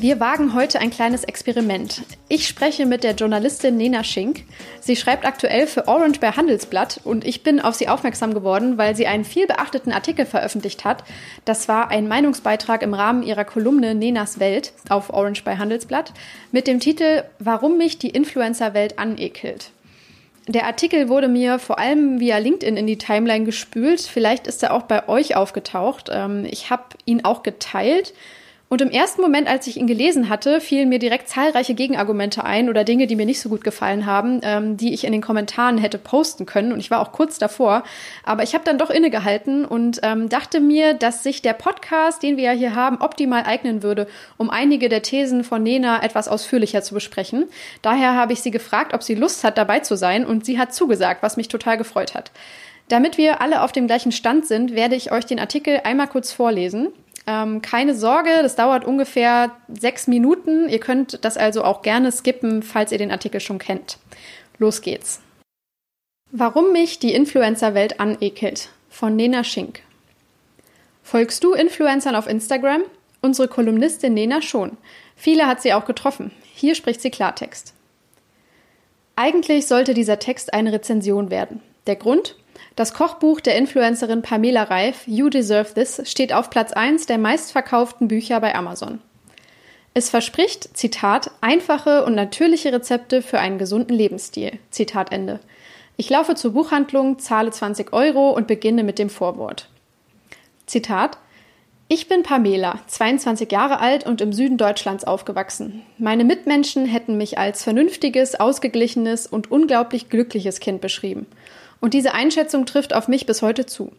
Wir wagen heute ein kleines Experiment. Ich spreche mit der Journalistin Nena Schink. Sie schreibt aktuell für Orange bei Handelsblatt und ich bin auf sie aufmerksam geworden, weil sie einen viel beachteten Artikel veröffentlicht hat. Das war ein Meinungsbeitrag im Rahmen ihrer Kolumne Nenas Welt auf Orange bei Handelsblatt mit dem Titel Warum mich die Influencer-Welt anekelt. Der Artikel wurde mir vor allem via LinkedIn in die Timeline gespült. Vielleicht ist er auch bei euch aufgetaucht. Ähm, ich habe ihn auch geteilt. Und im ersten Moment, als ich ihn gelesen hatte, fielen mir direkt zahlreiche Gegenargumente ein oder Dinge, die mir nicht so gut gefallen haben, ähm, die ich in den Kommentaren hätte posten können. Und ich war auch kurz davor. Aber ich habe dann doch innegehalten und ähm, dachte mir, dass sich der Podcast, den wir ja hier haben, optimal eignen würde, um einige der Thesen von Nena etwas ausführlicher zu besprechen. Daher habe ich sie gefragt, ob sie Lust hat, dabei zu sein. Und sie hat zugesagt, was mich total gefreut hat. Damit wir alle auf dem gleichen Stand sind, werde ich euch den Artikel einmal kurz vorlesen. Ähm, keine Sorge, das dauert ungefähr sechs Minuten. Ihr könnt das also auch gerne skippen, falls ihr den Artikel schon kennt. Los geht's. Warum mich die Influencer-Welt anekelt von Nena Schink. Folgst du Influencern auf Instagram? Unsere Kolumnistin Nena schon. Viele hat sie auch getroffen. Hier spricht sie Klartext. Eigentlich sollte dieser Text eine Rezension werden. Der Grund? Das Kochbuch der Influencerin Pamela Reif, You Deserve This, steht auf Platz 1 der meistverkauften Bücher bei Amazon. Es verspricht, Zitat, einfache und natürliche Rezepte für einen gesunden Lebensstil. Zitat Ende. Ich laufe zur Buchhandlung, zahle 20 Euro und beginne mit dem Vorwort. Zitat ich bin Pamela, 22 Jahre alt und im Süden Deutschlands aufgewachsen. Meine Mitmenschen hätten mich als vernünftiges, ausgeglichenes und unglaublich glückliches Kind beschrieben. Und diese Einschätzung trifft auf mich bis heute zu.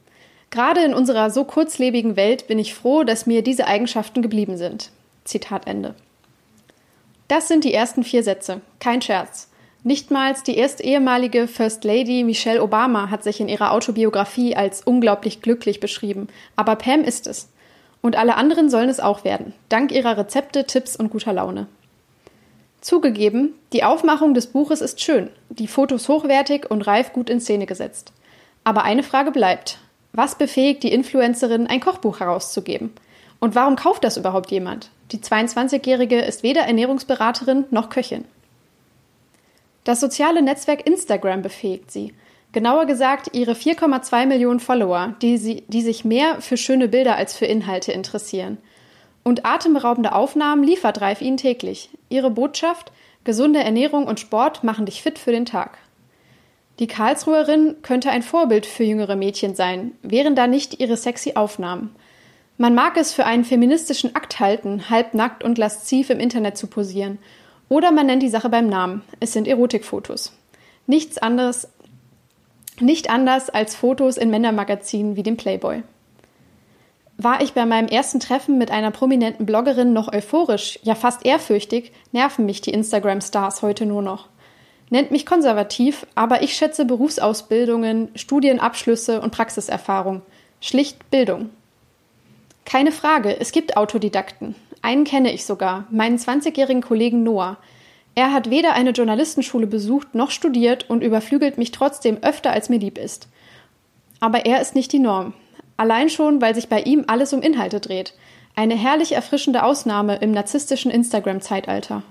Gerade in unserer so kurzlebigen Welt bin ich froh, dass mir diese Eigenschaften geblieben sind. Zitat Ende. Das sind die ersten vier Sätze. Kein Scherz. Nichtmals die erste ehemalige First Lady Michelle Obama hat sich in ihrer Autobiografie als unglaublich glücklich beschrieben. Aber Pam ist es. Und alle anderen sollen es auch werden, dank ihrer Rezepte, Tipps und guter Laune. Zugegeben, die Aufmachung des Buches ist schön, die Fotos hochwertig und reif gut in Szene gesetzt. Aber eine Frage bleibt. Was befähigt die Influencerin, ein Kochbuch herauszugeben? Und warum kauft das überhaupt jemand? Die 22-Jährige ist weder Ernährungsberaterin noch Köchin. Das soziale Netzwerk Instagram befähigt sie. Genauer gesagt ihre 4,2 Millionen Follower, die, sie, die sich mehr für schöne Bilder als für Inhalte interessieren – und atemberaubende Aufnahmen liefert Reif ihnen täglich. Ihre Botschaft: Gesunde Ernährung und Sport machen dich fit für den Tag. Die Karlsruherin könnte ein Vorbild für jüngere Mädchen sein, wären da nicht ihre sexy Aufnahmen. Man mag es für einen feministischen Akt halten, halbnackt und lasziv im Internet zu posieren. Oder man nennt die Sache beim Namen. Es sind Erotikfotos. Nichts anderes, nicht anders als Fotos in Männermagazinen wie dem Playboy. War ich bei meinem ersten Treffen mit einer prominenten Bloggerin noch euphorisch, ja fast ehrfürchtig, nerven mich die Instagram-Stars heute nur noch. Nennt mich konservativ, aber ich schätze Berufsausbildungen, Studienabschlüsse und Praxiserfahrung. Schlicht Bildung. Keine Frage, es gibt Autodidakten. Einen kenne ich sogar, meinen 20-jährigen Kollegen Noah. Er hat weder eine Journalistenschule besucht noch studiert und überflügelt mich trotzdem öfter als mir lieb ist. Aber er ist nicht die Norm. Allein schon, weil sich bei ihm alles um Inhalte dreht. Eine herrlich erfrischende Ausnahme im narzisstischen Instagram-Zeitalter.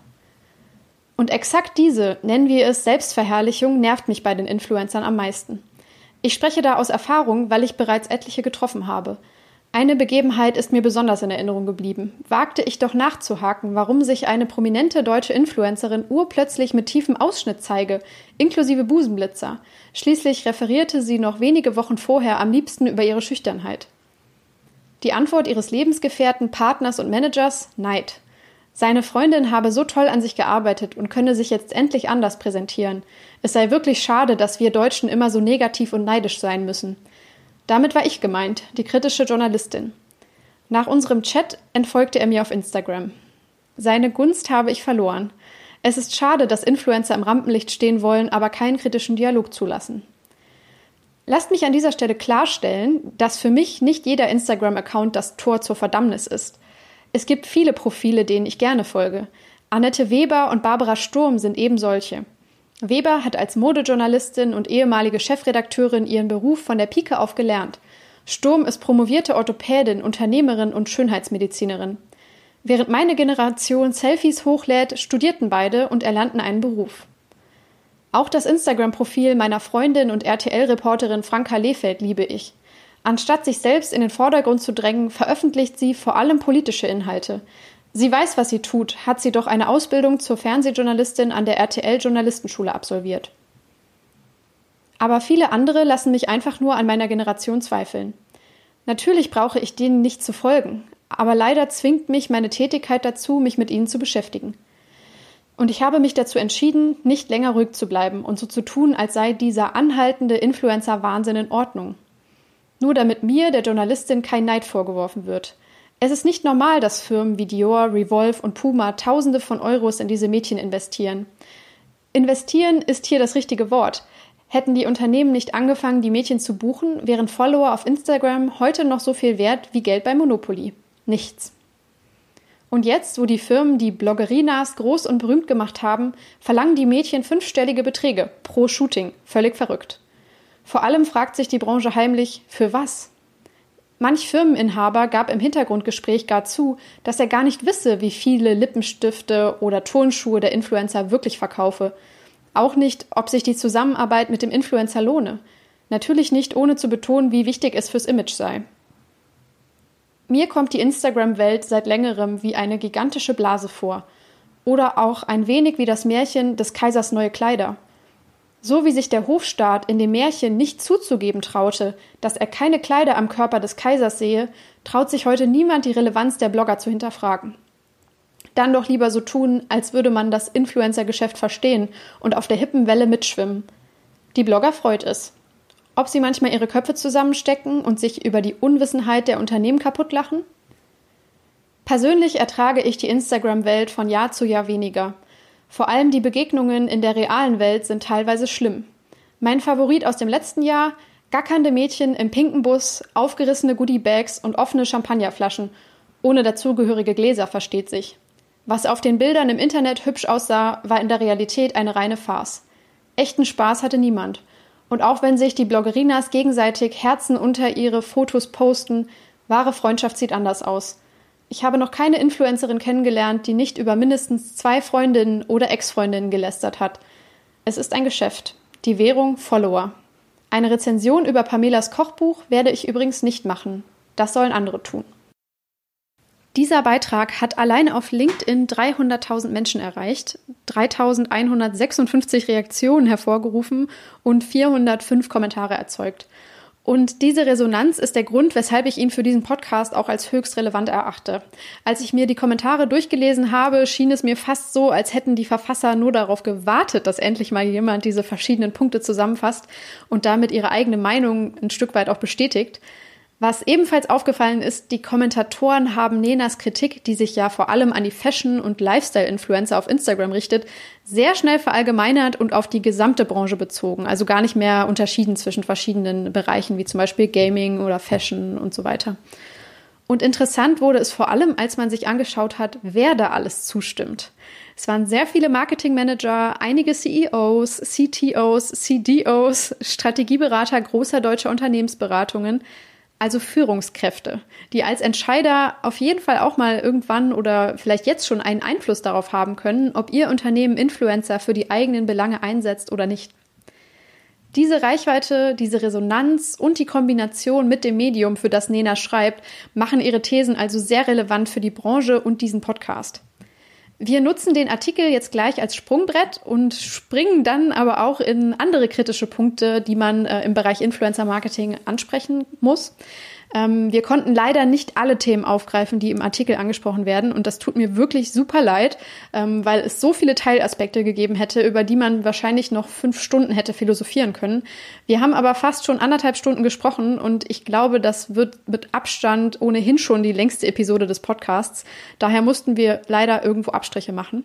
Und exakt diese, nennen wir es Selbstverherrlichung, nervt mich bei den Influencern am meisten. Ich spreche da aus Erfahrung, weil ich bereits etliche getroffen habe. Eine Begebenheit ist mir besonders in Erinnerung geblieben. Wagte ich doch nachzuhaken, warum sich eine prominente deutsche Influencerin urplötzlich mit tiefem Ausschnitt zeige, inklusive Busenblitzer. Schließlich referierte sie noch wenige Wochen vorher am liebsten über ihre Schüchternheit. Die Antwort ihres Lebensgefährten, Partners und Managers Neid. Seine Freundin habe so toll an sich gearbeitet und könne sich jetzt endlich anders präsentieren. Es sei wirklich schade, dass wir Deutschen immer so negativ und neidisch sein müssen. Damit war ich gemeint, die kritische Journalistin. Nach unserem Chat entfolgte er mir auf Instagram. Seine Gunst habe ich verloren. Es ist schade, dass Influencer im Rampenlicht stehen wollen, aber keinen kritischen Dialog zulassen. Lasst mich an dieser Stelle klarstellen, dass für mich nicht jeder Instagram-Account das Tor zur Verdammnis ist. Es gibt viele Profile, denen ich gerne folge. Annette Weber und Barbara Sturm sind eben solche. Weber hat als Modejournalistin und ehemalige Chefredakteurin ihren Beruf von der Pike auf gelernt. Sturm ist promovierte Orthopädin, Unternehmerin und Schönheitsmedizinerin. Während meine Generation Selfies hochlädt, studierten beide und erlernten einen Beruf. Auch das Instagram-Profil meiner Freundin und RTL-Reporterin Franka Lehfeld liebe ich. Anstatt sich selbst in den Vordergrund zu drängen, veröffentlicht sie vor allem politische Inhalte. Sie weiß, was sie tut, hat sie doch eine Ausbildung zur Fernsehjournalistin an der RTL-Journalistenschule absolviert. Aber viele andere lassen mich einfach nur an meiner Generation zweifeln. Natürlich brauche ich denen nicht zu folgen, aber leider zwingt mich meine Tätigkeit dazu, mich mit ihnen zu beschäftigen. Und ich habe mich dazu entschieden, nicht länger ruhig zu bleiben und so zu tun, als sei dieser anhaltende Influencer-Wahnsinn in Ordnung. Nur damit mir, der Journalistin, kein Neid vorgeworfen wird. Es ist nicht normal, dass Firmen wie Dior, Revolve und Puma Tausende von Euros in diese Mädchen investieren. Investieren ist hier das richtige Wort. Hätten die Unternehmen nicht angefangen, die Mädchen zu buchen, wären Follower auf Instagram heute noch so viel wert wie Geld bei Monopoly. Nichts. Und jetzt, wo die Firmen die Bloggerinas groß und berühmt gemacht haben, verlangen die Mädchen fünfstellige Beträge pro Shooting. Völlig verrückt. Vor allem fragt sich die Branche heimlich, für was? Manch Firmeninhaber gab im Hintergrundgespräch gar zu, dass er gar nicht wisse, wie viele Lippenstifte oder Turnschuhe der Influencer wirklich verkaufe. Auch nicht, ob sich die Zusammenarbeit mit dem Influencer lohne. Natürlich nicht, ohne zu betonen, wie wichtig es fürs Image sei. Mir kommt die Instagram-Welt seit längerem wie eine gigantische Blase vor. Oder auch ein wenig wie das Märchen des Kaisers neue Kleider. So wie sich der Hofstaat in dem Märchen nicht zuzugeben traute, dass er keine Kleider am Körper des Kaisers sehe, traut sich heute niemand die Relevanz der Blogger zu hinterfragen. Dann doch lieber so tun, als würde man das Influencer-Geschäft verstehen und auf der hippen Welle mitschwimmen. Die Blogger freut es ob sie manchmal ihre Köpfe zusammenstecken und sich über die Unwissenheit der Unternehmen kaputtlachen? Persönlich ertrage ich die Instagram-Welt von Jahr zu Jahr weniger. Vor allem die Begegnungen in der realen Welt sind teilweise schlimm. Mein Favorit aus dem letzten Jahr gackernde Mädchen im pinken Bus, aufgerissene Goodie-Bags und offene Champagnerflaschen, ohne dazugehörige Gläser, versteht sich. Was auf den Bildern im Internet hübsch aussah, war in der Realität eine reine Farce. Echten Spaß hatte niemand. Und auch wenn sich die Bloggerinas gegenseitig Herzen unter ihre Fotos posten, wahre Freundschaft sieht anders aus. Ich habe noch keine Influencerin kennengelernt, die nicht über mindestens zwei Freundinnen oder Ex-Freundinnen gelästert hat. Es ist ein Geschäft. Die Währung Follower. Eine Rezension über Pamelas Kochbuch werde ich übrigens nicht machen. Das sollen andere tun. Dieser Beitrag hat allein auf LinkedIn 300.000 Menschen erreicht, 3.156 Reaktionen hervorgerufen und 405 Kommentare erzeugt. Und diese Resonanz ist der Grund, weshalb ich ihn für diesen Podcast auch als höchst relevant erachte. Als ich mir die Kommentare durchgelesen habe, schien es mir fast so, als hätten die Verfasser nur darauf gewartet, dass endlich mal jemand diese verschiedenen Punkte zusammenfasst und damit ihre eigene Meinung ein Stück weit auch bestätigt. Was ebenfalls aufgefallen ist, die Kommentatoren haben Nenas Kritik, die sich ja vor allem an die Fashion- und Lifestyle-Influencer auf Instagram richtet, sehr schnell verallgemeinert und auf die gesamte Branche bezogen. Also gar nicht mehr unterschieden zwischen verschiedenen Bereichen, wie zum Beispiel Gaming oder Fashion und so weiter. Und interessant wurde es vor allem, als man sich angeschaut hat, wer da alles zustimmt. Es waren sehr viele Marketingmanager, einige CEOs, CTOs, CDOs, Strategieberater großer deutscher Unternehmensberatungen, also Führungskräfte, die als Entscheider auf jeden Fall auch mal irgendwann oder vielleicht jetzt schon einen Einfluss darauf haben können, ob ihr Unternehmen Influencer für die eigenen Belange einsetzt oder nicht. Diese Reichweite, diese Resonanz und die Kombination mit dem Medium, für das Nena schreibt, machen ihre Thesen also sehr relevant für die Branche und diesen Podcast. Wir nutzen den Artikel jetzt gleich als Sprungbrett und springen dann aber auch in andere kritische Punkte, die man äh, im Bereich Influencer Marketing ansprechen muss. Ähm, wir konnten leider nicht alle Themen aufgreifen, die im Artikel angesprochen werden. Und das tut mir wirklich super leid, ähm, weil es so viele Teilaspekte gegeben hätte, über die man wahrscheinlich noch fünf Stunden hätte philosophieren können. Wir haben aber fast schon anderthalb Stunden gesprochen und ich glaube, das wird mit Abstand ohnehin schon die längste Episode des Podcasts. Daher mussten wir leider irgendwo Abstriche machen.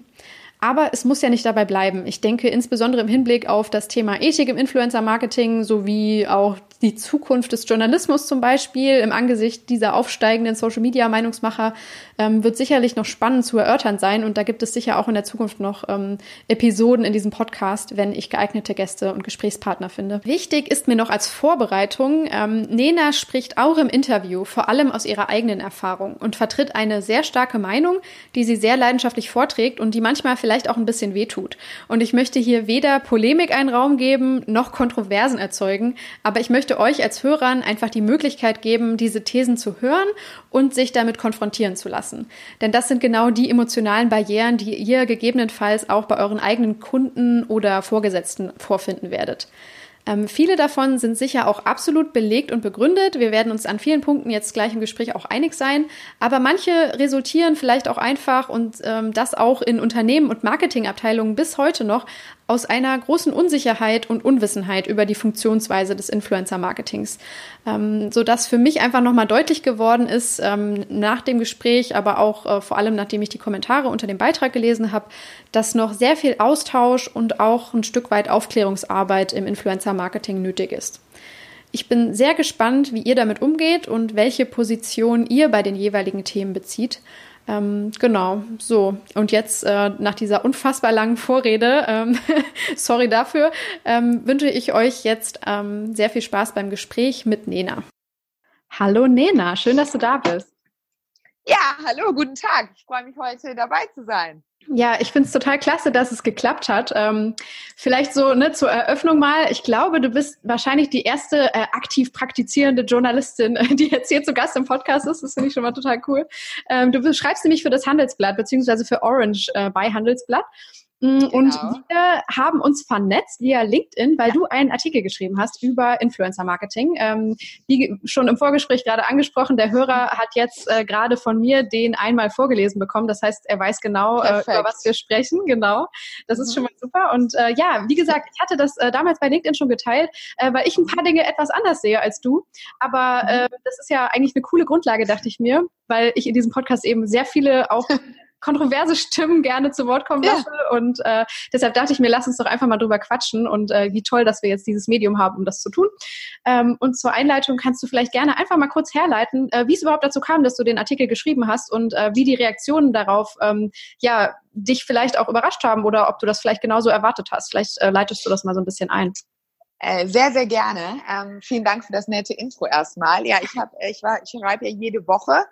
Aber es muss ja nicht dabei bleiben. Ich denke insbesondere im Hinblick auf das Thema Ethik im Influencer-Marketing sowie auch die Zukunft des Journalismus zum Beispiel im Angesicht dieser aufsteigenden Social-Media-Meinungsmacher ähm, wird sicherlich noch spannend zu erörtern sein. Und da gibt es sicher auch in der Zukunft noch ähm, Episoden in diesem Podcast, wenn ich geeignete Gäste und Gesprächspartner finde. Wichtig ist mir noch als Vorbereitung, ähm, Nena spricht auch im Interview vor allem aus ihrer eigenen Erfahrung und vertritt eine sehr starke Meinung, die sie sehr leidenschaftlich vorträgt und die manchmal vielleicht auch ein bisschen wehtut. Und ich möchte hier weder Polemik einen Raum geben, noch Kontroversen erzeugen, aber ich möchte möchte euch als Hörern einfach die Möglichkeit geben, diese Thesen zu hören und sich damit konfrontieren zu lassen. Denn das sind genau die emotionalen Barrieren, die ihr gegebenenfalls auch bei euren eigenen Kunden oder Vorgesetzten vorfinden werdet. Ähm, viele davon sind sicher auch absolut belegt und begründet. Wir werden uns an vielen Punkten jetzt gleich im Gespräch auch einig sein. Aber manche resultieren vielleicht auch einfach und ähm, das auch in Unternehmen und Marketingabteilungen bis heute noch aus einer großen Unsicherheit und Unwissenheit über die Funktionsweise des Influencer-Marketings, ähm, so für mich einfach nochmal deutlich geworden ist ähm, nach dem Gespräch, aber auch äh, vor allem nachdem ich die Kommentare unter dem Beitrag gelesen habe, dass noch sehr viel Austausch und auch ein Stück weit Aufklärungsarbeit im Influencer-Marketing nötig ist. Ich bin sehr gespannt, wie ihr damit umgeht und welche Position ihr bei den jeweiligen Themen bezieht. Ähm, genau, so. Und jetzt äh, nach dieser unfassbar langen Vorrede, ähm, sorry dafür, ähm, wünsche ich euch jetzt ähm, sehr viel Spaß beim Gespräch mit Nena. Hallo Nena, schön, dass du da bist. Ja, hallo, guten Tag. Ich freue mich heute dabei zu sein. Ja, ich finde es total klasse, dass es geklappt hat. Ähm, vielleicht so ne, zur Eröffnung mal. Ich glaube, du bist wahrscheinlich die erste äh, aktiv praktizierende Journalistin, die jetzt hier zu Gast im Podcast ist. Das finde ich schon mal total cool. Ähm, du schreibst nämlich für das Handelsblatt beziehungsweise für Orange äh, bei Handelsblatt. Mm, genau. Und wir haben uns vernetzt via LinkedIn, weil ja. du einen Artikel geschrieben hast über Influencer-Marketing. Ähm, wie schon im Vorgespräch gerade angesprochen, der Hörer hat jetzt äh, gerade von mir den einmal vorgelesen bekommen. Das heißt, er weiß genau, äh, über was wir sprechen. Genau. Das mhm. ist schon mal super. Und äh, ja, wie gesagt, ich hatte das äh, damals bei LinkedIn schon geteilt, äh, weil ich ein paar Dinge etwas anders sehe als du. Aber mhm. äh, das ist ja eigentlich eine coole Grundlage, dachte ich mir, weil ich in diesem Podcast eben sehr viele auch kontroverse Stimmen gerne zu Wort kommen lasse. Ja. Und äh, deshalb dachte ich mir, lass uns doch einfach mal drüber quatschen und äh, wie toll, dass wir jetzt dieses Medium haben, um das zu tun. Ähm, und zur Einleitung kannst du vielleicht gerne einfach mal kurz herleiten, äh, wie es überhaupt dazu kam, dass du den Artikel geschrieben hast und äh, wie die Reaktionen darauf ähm, ja dich vielleicht auch überrascht haben oder ob du das vielleicht genauso erwartet hast. Vielleicht äh, leitest du das mal so ein bisschen ein. Äh, sehr, sehr gerne. Ähm, vielen Dank für das nette Intro erstmal. Ja, ich habe, ich war, ich schreibe ja jede Woche.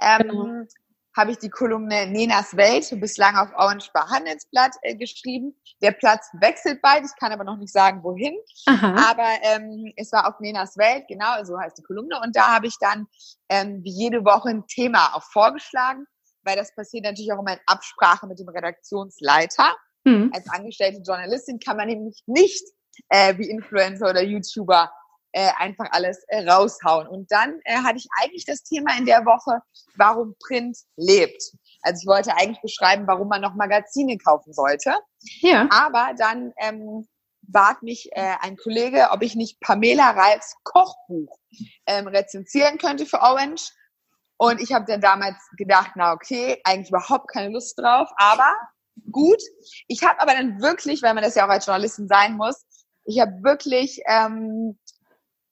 Ähm, genau habe ich die Kolumne Nenas Welt bislang auf Orange Bar Handelsblatt äh, geschrieben. Der Platz wechselt bald, ich kann aber noch nicht sagen, wohin. Aha. Aber ähm, es war auf Nenas Welt, genau, so heißt die Kolumne. Und da habe ich dann ähm, wie jede Woche ein Thema auch vorgeschlagen, weil das passiert natürlich auch immer in Absprache mit dem Redaktionsleiter. Mhm. Als angestellte Journalistin kann man nämlich nicht äh, wie Influencer oder YouTuber äh, einfach alles äh, raushauen. Und dann äh, hatte ich eigentlich das Thema in der Woche, warum Print lebt. Also ich wollte eigentlich beschreiben, warum man noch Magazine kaufen sollte. Ja. Aber dann ähm, bat mich äh, ein Kollege, ob ich nicht Pamela Reifs Kochbuch ähm, rezensieren könnte für Orange. Und ich habe dann damals gedacht, na okay, eigentlich überhaupt keine Lust drauf, aber gut. Ich habe aber dann wirklich, weil man das ja auch als Journalistin sein muss, ich habe wirklich ähm,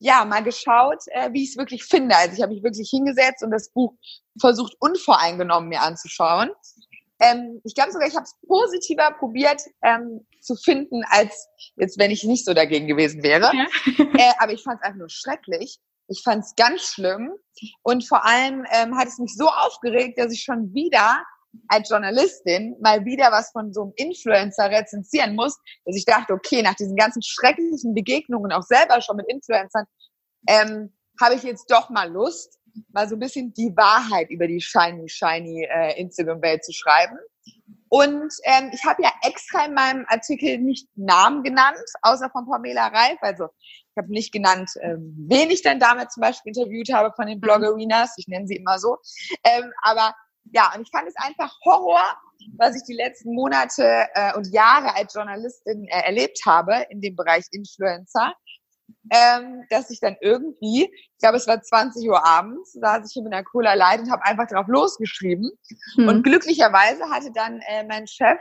ja mal geschaut, äh, wie ich es wirklich finde. Also ich habe mich wirklich hingesetzt und das Buch versucht unvoreingenommen mir anzuschauen. Ähm, ich glaube sogar, ich habe es positiver probiert ähm, zu finden, als jetzt, wenn ich nicht so dagegen gewesen wäre. Ja. äh, aber ich fand es einfach nur schrecklich. Ich fand es ganz schlimm. Und vor allem ähm, hat es mich so aufgeregt, dass ich schon wieder als Journalistin mal wieder was von so einem Influencer rezensieren muss, dass ich dachte, okay, nach diesen ganzen schrecklichen Begegnungen, auch selber schon mit Influencern, ähm, habe ich jetzt doch mal Lust, mal so ein bisschen die Wahrheit über die shiny, shiny äh, Instagram-Welt zu schreiben. Und ähm, ich habe ja extra in meinem Artikel nicht Namen genannt, außer von Pamela Reif. Also Ich habe nicht genannt, ähm, wen ich dann damals zum Beispiel interviewt habe von den mhm. Bloggerinas. Ich nenne sie immer so. Ähm, aber ja, und ich fand es einfach Horror, was ich die letzten Monate äh, und Jahre als Journalistin äh, erlebt habe in dem Bereich Influencer. Ähm, dass ich dann irgendwie, ich glaube, es war 20 Uhr abends, saß ich hier mit einer Cola Light und habe einfach drauf losgeschrieben. Hm. Und glücklicherweise hatte dann äh, mein Chef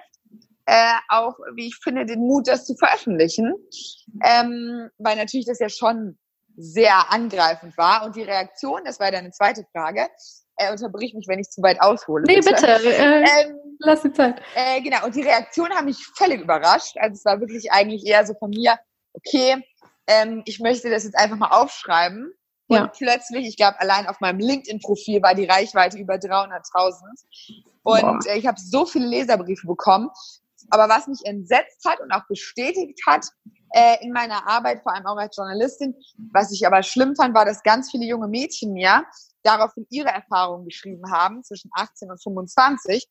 äh, auch, wie ich finde, den Mut, das zu veröffentlichen. Ähm, weil natürlich das ja schon sehr angreifend war. Und die Reaktion, das war deine zweite Frage, äh, unterbrich mich, wenn ich zu weit aushole. Nee, bitte. bitte. Äh, ähm, lass die Zeit. Äh, genau, und die Reaktion hat mich völlig überrascht. Also es war wirklich eigentlich eher so von mir, okay, ähm, ich möchte das jetzt einfach mal aufschreiben. Und ja. plötzlich, ich glaube, allein auf meinem LinkedIn-Profil war die Reichweite über 300.000. Und äh, ich habe so viele Leserbriefe bekommen. Aber was mich entsetzt hat und auch bestätigt hat äh, in meiner Arbeit, vor allem auch als Journalistin, was ich aber schlimm fand, war, dass ganz viele junge Mädchen mir daraufhin ihre Erfahrungen geschrieben haben, zwischen 18 und 25.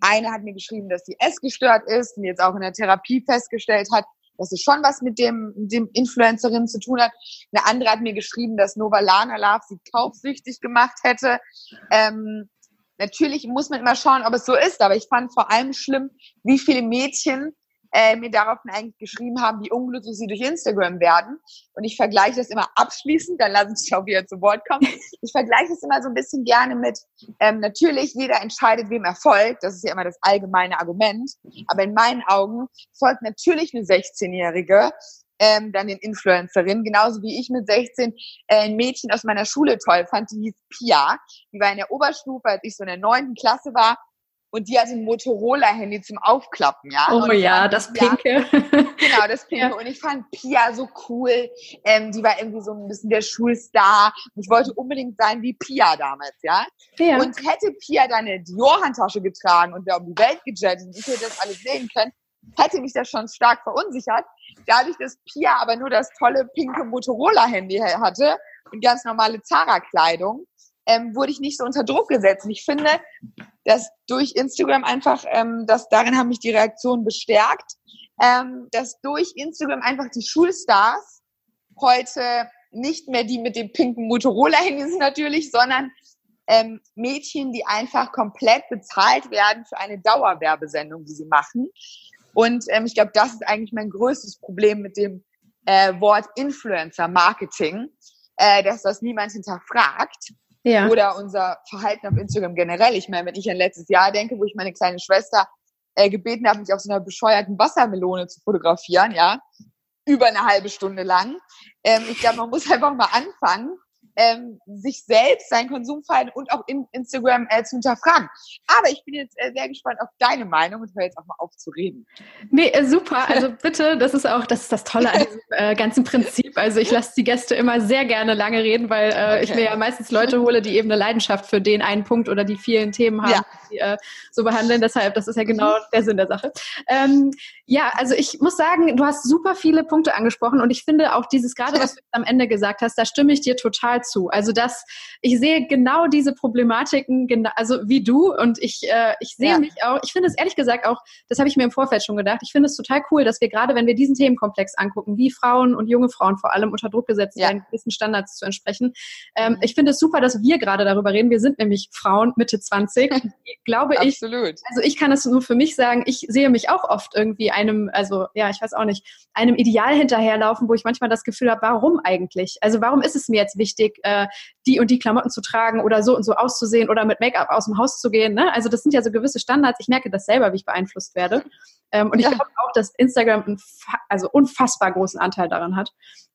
Eine hat mir geschrieben, dass sie essgestört ist und jetzt auch in der Therapie festgestellt hat, dass es schon was mit dem, dem Influencerin zu tun hat. Eine andere hat mir geschrieben, dass Nova Lana Love sie kaufsüchtig gemacht hätte. Ähm, natürlich muss man immer schauen, ob es so ist, aber ich fand vor allem schlimm, wie viele Mädchen äh, mir daraufhin eigentlich geschrieben haben, wie unglücklich sie durch Instagram werden. Und ich vergleiche das immer abschließend, dann lassen Sie sich auch wieder zu Wort kommen. Ich vergleiche das immer so ein bisschen gerne mit, ähm, natürlich, jeder entscheidet, wem er folgt. Das ist ja immer das allgemeine Argument. Aber in meinen Augen folgt natürlich eine 16-Jährige ähm, dann den Influencerin, genauso wie ich mit 16 äh, ein Mädchen aus meiner Schule toll fand, die hieß Pia. Die war in der Oberstufe, als ich so in der neunten Klasse war und die hatte ein Motorola-Handy zum Aufklappen, ja. Oh ja, das Pia, Pinke. genau, das Pinke. Ja. Und ich fand Pia so cool. Ähm, die war irgendwie so ein bisschen der Schulstar. Und ich wollte unbedingt sein wie Pia damals, ja. ja. Und hätte Pia dann eine Dior-Handtasche getragen und wäre um die Welt gejettet und ich hätte das alles sehen können, hätte mich das schon stark verunsichert. Dadurch, dass Pia aber nur das tolle pinke Motorola-Handy hatte und ganz normale Zara-Kleidung, ähm, wurde ich nicht so unter Druck gesetzt. Und ich finde, dass durch Instagram einfach, ähm, dass darin haben mich die Reaktionen bestärkt, ähm, dass durch Instagram einfach die Schulstars heute nicht mehr die mit dem pinken Motorola-Handy sind natürlich, sondern ähm, Mädchen, die einfach komplett bezahlt werden für eine Dauerwerbesendung, die sie machen. Und ähm, ich glaube, das ist eigentlich mein größtes Problem mit dem äh, Wort Influencer-Marketing, äh, dass das niemand hinterfragt. Ja. Oder unser Verhalten auf Instagram generell. Ich meine, wenn ich an letztes Jahr denke, wo ich meine kleine Schwester äh, gebeten habe, mich auf so einer bescheuerten Wassermelone zu fotografieren, ja, über eine halbe Stunde lang. Ähm, ich glaube, man muss einfach mal anfangen ähm, sich selbst, sein Konsumverhalten und auch in Instagram äh, zu hinterfragen. Aber ich bin jetzt äh, sehr gespannt auf deine Meinung und höre jetzt auch mal auf zu reden. Nee, äh, super. Also bitte, das ist auch, das ist das Tolle an diesem äh, ganzen Prinzip. Also ich lasse die Gäste immer sehr gerne lange reden, weil äh, okay. ich mir ja meistens Leute hole, die eben eine Leidenschaft für den einen Punkt oder die vielen Themen haben, ja. die äh, so behandeln. Deshalb, das ist ja genau mhm. der Sinn der Sache. Ähm, ja, also ich muss sagen, du hast super viele Punkte angesprochen und ich finde auch dieses, gerade was du am Ende gesagt hast, da stimme ich dir total zu. Also das, ich sehe genau diese Problematiken, genau, also wie du und ich, äh, ich sehe ja. mich auch, ich finde es ehrlich gesagt auch, das habe ich mir im Vorfeld schon gedacht, ich finde es total cool, dass wir gerade, wenn wir diesen Themenkomplex angucken, wie Frauen und junge Frauen vor allem unter Druck gesetzt ja. werden, gewissen Standards zu entsprechen. Ähm, mhm. Ich finde es super, dass wir gerade darüber reden. Wir sind nämlich Frauen Mitte 20, glaube ich. Absolut. Also ich kann es nur für mich sagen, ich sehe mich auch oft irgendwie einem, also ja, ich weiß auch nicht, einem Ideal hinterherlaufen, wo ich manchmal das Gefühl habe, warum eigentlich? Also warum ist es mir jetzt wichtig, äh, die und die Klamotten zu tragen oder so und so auszusehen oder mit Make-up aus dem Haus zu gehen. Ne? Also das sind ja so gewisse Standards. Ich merke das selber, wie ich beeinflusst werde. Ähm, und ich ja. glaube auch, dass Instagram einen also unfassbar großen Anteil daran hat.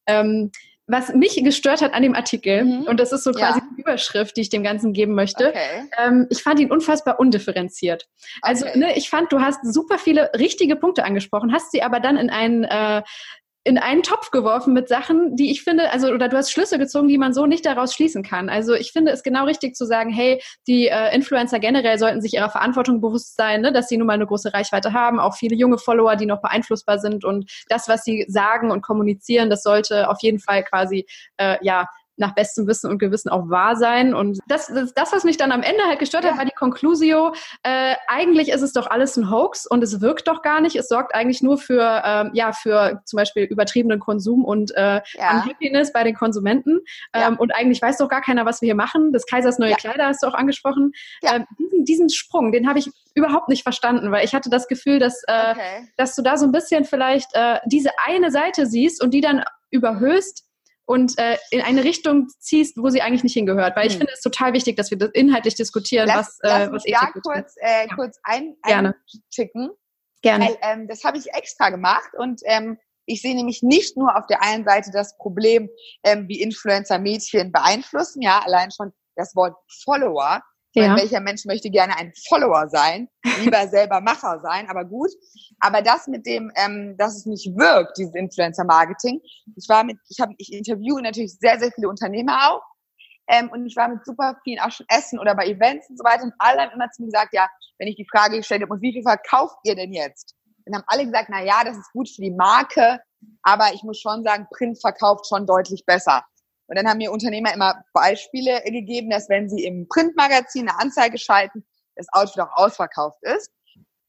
Ähm, was mich gestört hat an dem Artikel, mhm. und das ist so quasi ja. die Überschrift, die ich dem Ganzen geben möchte, okay. ähm, ich fand ihn unfassbar undifferenziert. Also okay. ne, ich fand, du hast super viele richtige Punkte angesprochen, hast sie aber dann in einen äh, in einen Topf geworfen mit Sachen, die ich finde, also oder du hast Schlüsse gezogen, die man so nicht daraus schließen kann. Also ich finde es genau richtig zu sagen, hey, die äh, Influencer generell sollten sich ihrer Verantwortung bewusst sein, ne, dass sie nun mal eine große Reichweite haben, auch viele junge Follower, die noch beeinflussbar sind und das, was sie sagen und kommunizieren, das sollte auf jeden Fall quasi äh, ja nach bestem Wissen und Gewissen auch wahr sein. Und das, das, das was mich dann am Ende halt gestört ja. hat, war die Conclusio, äh, eigentlich ist es doch alles ein Hoax und es wirkt doch gar nicht. Es sorgt eigentlich nur für, ähm, ja, für zum Beispiel übertriebenen Konsum und äh, ja. Unhappiness bei den Konsumenten. Ähm, ja. Und eigentlich weiß doch gar keiner, was wir hier machen. Das Kaisers neue Kleider hast du auch angesprochen. Ähm, diesen, diesen Sprung, den habe ich überhaupt nicht verstanden, weil ich hatte das Gefühl, dass, äh, okay. dass du da so ein bisschen vielleicht äh, diese eine Seite siehst und die dann überhöhst und äh, in eine Richtung ziehst, wo sie eigentlich nicht hingehört. Weil ich hm. finde es total wichtig, dass wir das inhaltlich diskutieren, lass, was, äh, was Ethik da kurz, äh, ja. kurz ein, einticken. Gerne. Weil, ähm, das habe ich extra gemacht und ähm, ich sehe nämlich nicht nur auf der einen Seite das Problem, ähm, wie Influencer Mädchen beeinflussen, ja, allein schon das Wort Follower, ja. Meine, welcher Mensch möchte gerne ein Follower sein, lieber selber Macher sein, aber gut. Aber das mit dem, ähm, dass es nicht wirkt, dieses Influencer-Marketing. Ich war mit, ich habe, ich interviewe natürlich sehr, sehr viele Unternehmer auch. Ähm, und ich war mit super vielen auch schon essen oder bei Events und so weiter. Und alle haben immer zu mir gesagt, ja, wenn ich die Frage gestellt habe, und wie viel verkauft ihr denn jetzt? Dann haben alle gesagt, na ja, das ist gut für die Marke, aber ich muss schon sagen, Print verkauft schon deutlich besser. Und dann haben mir Unternehmer immer Beispiele gegeben, dass wenn sie im Printmagazin eine Anzeige schalten, das Outfit auch ausverkauft ist.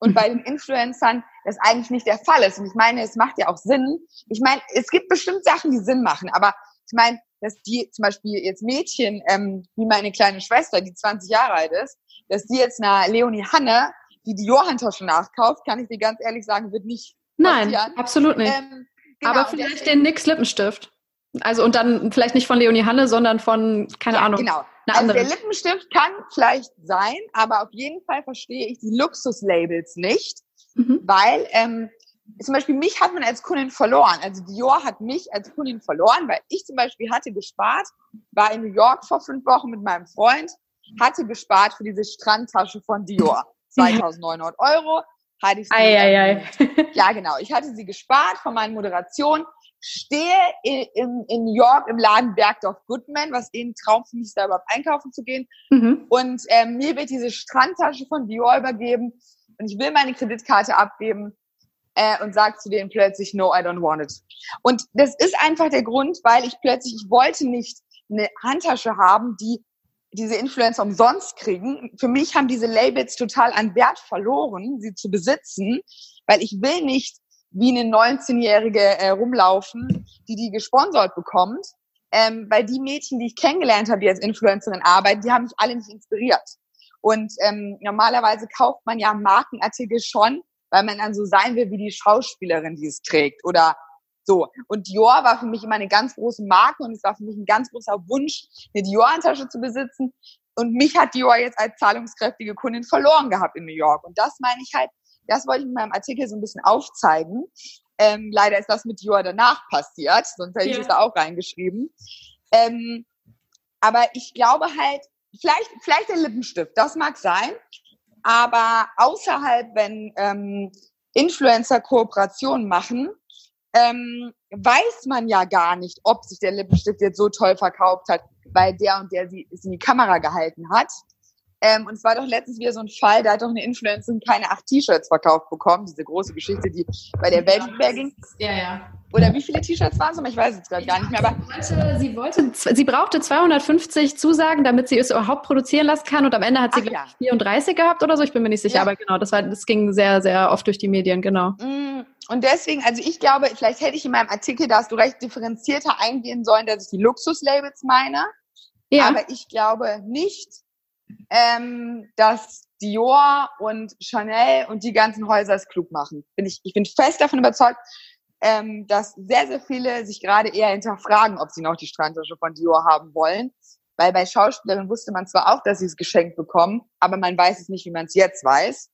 Und bei den Influencern das eigentlich nicht der Fall ist. Und ich meine, es macht ja auch Sinn. Ich meine, es gibt bestimmt Sachen, die Sinn machen, aber ich meine, dass die zum Beispiel jetzt Mädchen, ähm, wie meine kleine Schwester, die 20 Jahre alt ist, dass die jetzt einer Leonie Hanne, die die Johann-Tasche nachkauft, kann ich dir ganz ehrlich sagen, wird nicht Nein, passieren. absolut nicht. Ähm, genau, aber vielleicht den Nix Lippenstift. Also und dann vielleicht nicht von Leonie Hanne, sondern von, keine ja, Ahnung. Genau. Also der Lippenstift kann vielleicht sein, aber auf jeden Fall verstehe ich die Luxuslabels nicht, mhm. weil ähm, zum Beispiel mich hat man als Kundin verloren. Also Dior hat mich als Kundin verloren, weil ich zum Beispiel hatte gespart, war in New York vor fünf Wochen mit meinem Freund, hatte gespart für diese Strandtasche von Dior. 2900 Euro hatte ich sie. Ei, ei, ei. Ja, genau. Ich hatte sie gespart von meinen Moderationen stehe in, in, in New York im Laden Bergdorf Goodman, was eh ein Traum für mich ist, da überhaupt einkaufen zu gehen. Mhm. Und ähm, mir wird diese Strandtasche von Dior übergeben und ich will meine Kreditkarte abgeben äh, und sage zu denen plötzlich, no, I don't want it. Und das ist einfach der Grund, weil ich plötzlich, ich wollte nicht eine Handtasche haben, die diese Influencer umsonst kriegen. Für mich haben diese Labels total an Wert verloren, sie zu besitzen, weil ich will nicht wie eine 19-Jährige äh, rumlaufen, die die gesponsert bekommt. Ähm, weil die Mädchen, die ich kennengelernt habe, die als Influencerin arbeiten, die haben mich alle nicht inspiriert. Und ähm, normalerweise kauft man ja Markenartikel schon, weil man dann so sein will wie die Schauspielerin, die es trägt. Oder so. Und Dior war für mich immer eine ganz große Marke und es war für mich ein ganz großer Wunsch, eine Dior-Handtasche zu besitzen. Und mich hat Dior jetzt als zahlungskräftige Kundin verloren gehabt in New York. Und das meine ich halt, das wollte ich in meinem Artikel so ein bisschen aufzeigen. Ähm, leider ist das mit Dior danach passiert, sonst hätte ja. ich es da auch reingeschrieben. Ähm, aber ich glaube halt, vielleicht, vielleicht der Lippenstift, das mag sein. Aber außerhalb, wenn ähm, Influencer Kooperationen machen, ähm, weiß man ja gar nicht, ob sich der Lippenstift jetzt so toll verkauft hat, weil der und der sie, es in die Kamera gehalten hat. Ähm, und es war doch letztens wieder so ein Fall, da hat doch eine Influencerin keine acht T-Shirts verkauft bekommen. Diese große Geschichte, die bei der Weltwehr ging. Ja, ja. Oder wie viele T-Shirts waren es? Ich weiß es gerade gar nicht mehr. Aber sie, wollte, sie brauchte 250 Zusagen, damit sie es überhaupt produzieren lassen kann. Und am Ende hat sie, Ach, ja. 34 gehabt oder so. Ich bin mir nicht sicher. Ja. Aber genau, das, war, das ging sehr, sehr oft durch die Medien, genau. Mm, und deswegen, also ich glaube, vielleicht hätte ich in meinem Artikel, da hast du recht differenzierter eingehen sollen, dass ich die Luxuslabels meine. Ja. Aber ich glaube nicht, ähm, dass Dior und Chanel und die ganzen Häuser es klug machen. Bin ich, ich bin fest davon überzeugt, ähm, dass sehr, sehr viele sich gerade eher hinterfragen, ob sie noch die Strandtasche von Dior haben wollen. Weil bei Schauspielerinnen wusste man zwar auch, dass sie es geschenkt bekommen, aber man weiß es nicht, wie man es jetzt weiß.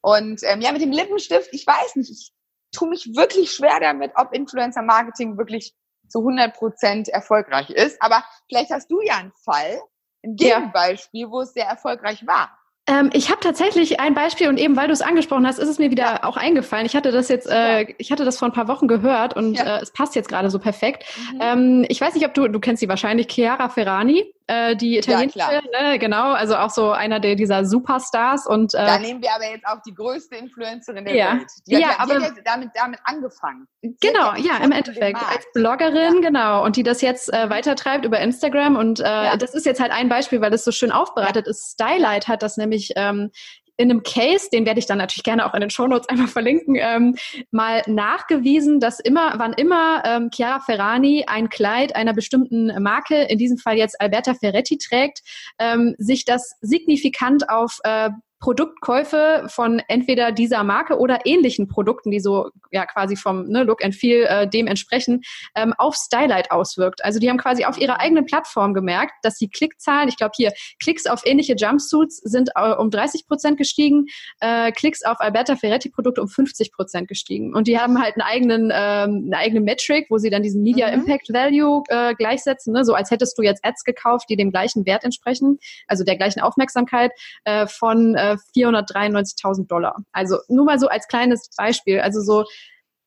Und ähm, ja, mit dem Lippenstift, ich weiß nicht, ich tue mich wirklich schwer damit, ob Influencer-Marketing wirklich zu 100 Prozent erfolgreich ist. Aber vielleicht hast du ja einen Fall, ein Gegenbeispiel, ja. wo es sehr erfolgreich war. Ähm, ich habe tatsächlich ein Beispiel und eben weil du es angesprochen hast, ist es mir wieder ja. auch eingefallen. Ich hatte das jetzt, äh, ich hatte das vor ein paar Wochen gehört und ja. äh, es passt jetzt gerade so perfekt. Mhm. Ähm, ich weiß nicht, ob du, du kennst sie wahrscheinlich, Chiara Ferrani. Äh, die italienische, ja, ne, genau, also auch so einer der dieser Superstars und äh, da nehmen wir aber jetzt auch die größte Influencerin der ja. Welt. Die ja, hat, aber die hat damit damit angefangen. Genau, ja, im Endeffekt als Bloggerin, ja. genau, und die das jetzt äh, weitertreibt über Instagram und äh, ja. das ist jetzt halt ein Beispiel, weil es so schön aufbereitet ist. Stylight hat das nämlich ähm, in einem Case, den werde ich dann natürlich gerne auch in den Shownotes einmal verlinken, ähm, mal nachgewiesen, dass immer, wann immer ähm, Chiara Ferrani ein Kleid einer bestimmten Marke, in diesem Fall jetzt Alberta Ferretti trägt, ähm, sich das signifikant auf äh, Produktkäufe von entweder dieser Marke oder ähnlichen Produkten, die so ja quasi vom ne, Look and Feel äh, dem entsprechen, ähm, auf Stylight auswirkt. Also die haben quasi auf ihrer eigenen Plattform gemerkt, dass die Klickzahlen, ich glaube hier, Klicks auf ähnliche Jumpsuits sind äh, um 30 Prozent gestiegen, äh, Klicks auf Alberta Ferretti Produkte um 50 Prozent gestiegen. Und die haben halt einen eigenen, ähm, eine eigene Metric, wo sie dann diesen Media mhm. Impact Value äh, gleichsetzen, ne? so als hättest du jetzt Ads gekauft, die dem gleichen Wert entsprechen, also der gleichen Aufmerksamkeit äh, von äh, 493.000 Dollar. Also nur mal so als kleines Beispiel. Also so,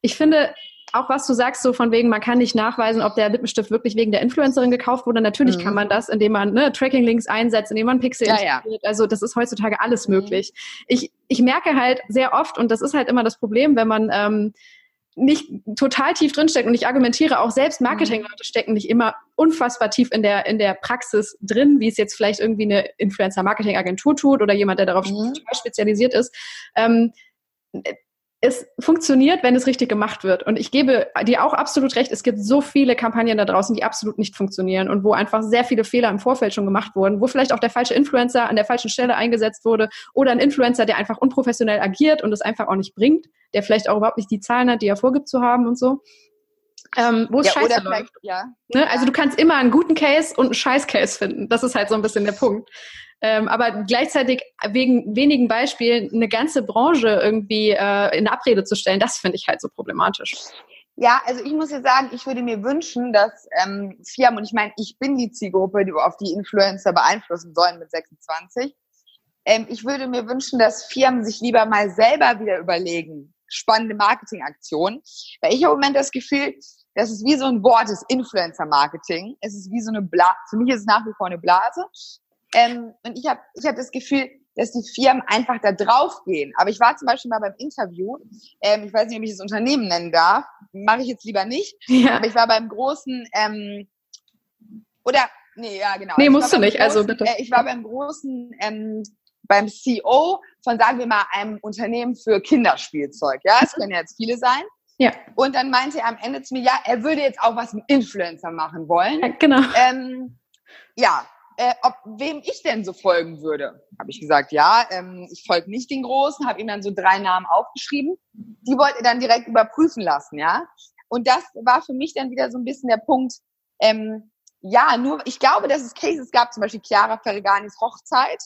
ich finde, auch was du sagst, so von wegen, man kann nicht nachweisen, ob der Lippenstift wirklich wegen der Influencerin gekauft wurde. Natürlich mhm. kann man das, indem man ne, Tracking-Links einsetzt, indem man Pixel ja, ja. Also das ist heutzutage alles mhm. möglich. Ich, ich merke halt sehr oft, und das ist halt immer das Problem, wenn man ähm, nicht total tief drinsteckt und ich argumentiere auch selbst Marketingleute stecken nicht immer unfassbar tief in der in der Praxis drin, wie es jetzt vielleicht irgendwie eine Influencer Marketing Agentur tut oder jemand, der darauf mhm. spezialisiert ist. Ähm, es funktioniert, wenn es richtig gemacht wird. Und ich gebe dir auch absolut recht, es gibt so viele Kampagnen da draußen, die absolut nicht funktionieren und wo einfach sehr viele Fehler im Vorfeld schon gemacht wurden, wo vielleicht auch der falsche Influencer an der falschen Stelle eingesetzt wurde oder ein Influencer, der einfach unprofessionell agiert und es einfach auch nicht bringt, der vielleicht auch überhaupt nicht die Zahlen hat, die er vorgibt zu haben und so. Ähm, wo es ja, scheiße läuft. Ja. Ne? Also du kannst immer einen guten Case und einen Scheiß-Case finden. Das ist halt so ein bisschen der Punkt. Ähm, aber gleichzeitig wegen wenigen Beispielen eine ganze Branche irgendwie äh, in Abrede zu stellen, das finde ich halt so problematisch. Ja, also ich muss ja sagen, ich würde mir wünschen, dass ähm, Firmen, und ich meine, ich bin die Zielgruppe, die auf die Influencer beeinflussen sollen mit 26, ähm, ich würde mir wünschen, dass Firmen sich lieber mal selber wieder überlegen, spannende Marketingaktionen, weil ich habe im Moment das Gefühl, das ist wie so ein Wort, das Influencer-Marketing. Es ist wie so eine Blase. Für mich ist es nach wie vor eine Blase. Ähm, und ich habe ich hab das Gefühl, dass die Firmen einfach da drauf gehen. Aber ich war zum Beispiel mal beim Interview, ähm, ich weiß nicht, ob ich das Unternehmen nennen darf, mache ich jetzt lieber nicht, ja. aber ich war beim großen, ähm, oder, nee, ja, genau. Nee, musst du nicht, großen, also bitte. Äh, ich war beim großen, ähm, beim CEO von, sagen wir mal, einem Unternehmen für Kinderspielzeug. Ja, es können jetzt viele sein. Ja. Und dann meinte er am Ende zu mir, ja, er würde jetzt auch was mit Influencer machen wollen. Ja, genau. Ähm, ja, äh, ob wem ich denn so folgen würde. Habe ich gesagt, ja, ähm, ich folge nicht den Großen, habe ihm dann so drei Namen aufgeschrieben. Die wollte er dann direkt überprüfen lassen, ja. Und das war für mich dann wieder so ein bisschen der Punkt, ähm, ja, nur, ich glaube, dass es Cases gab, zum Beispiel Chiara Ferriganis Hochzeit.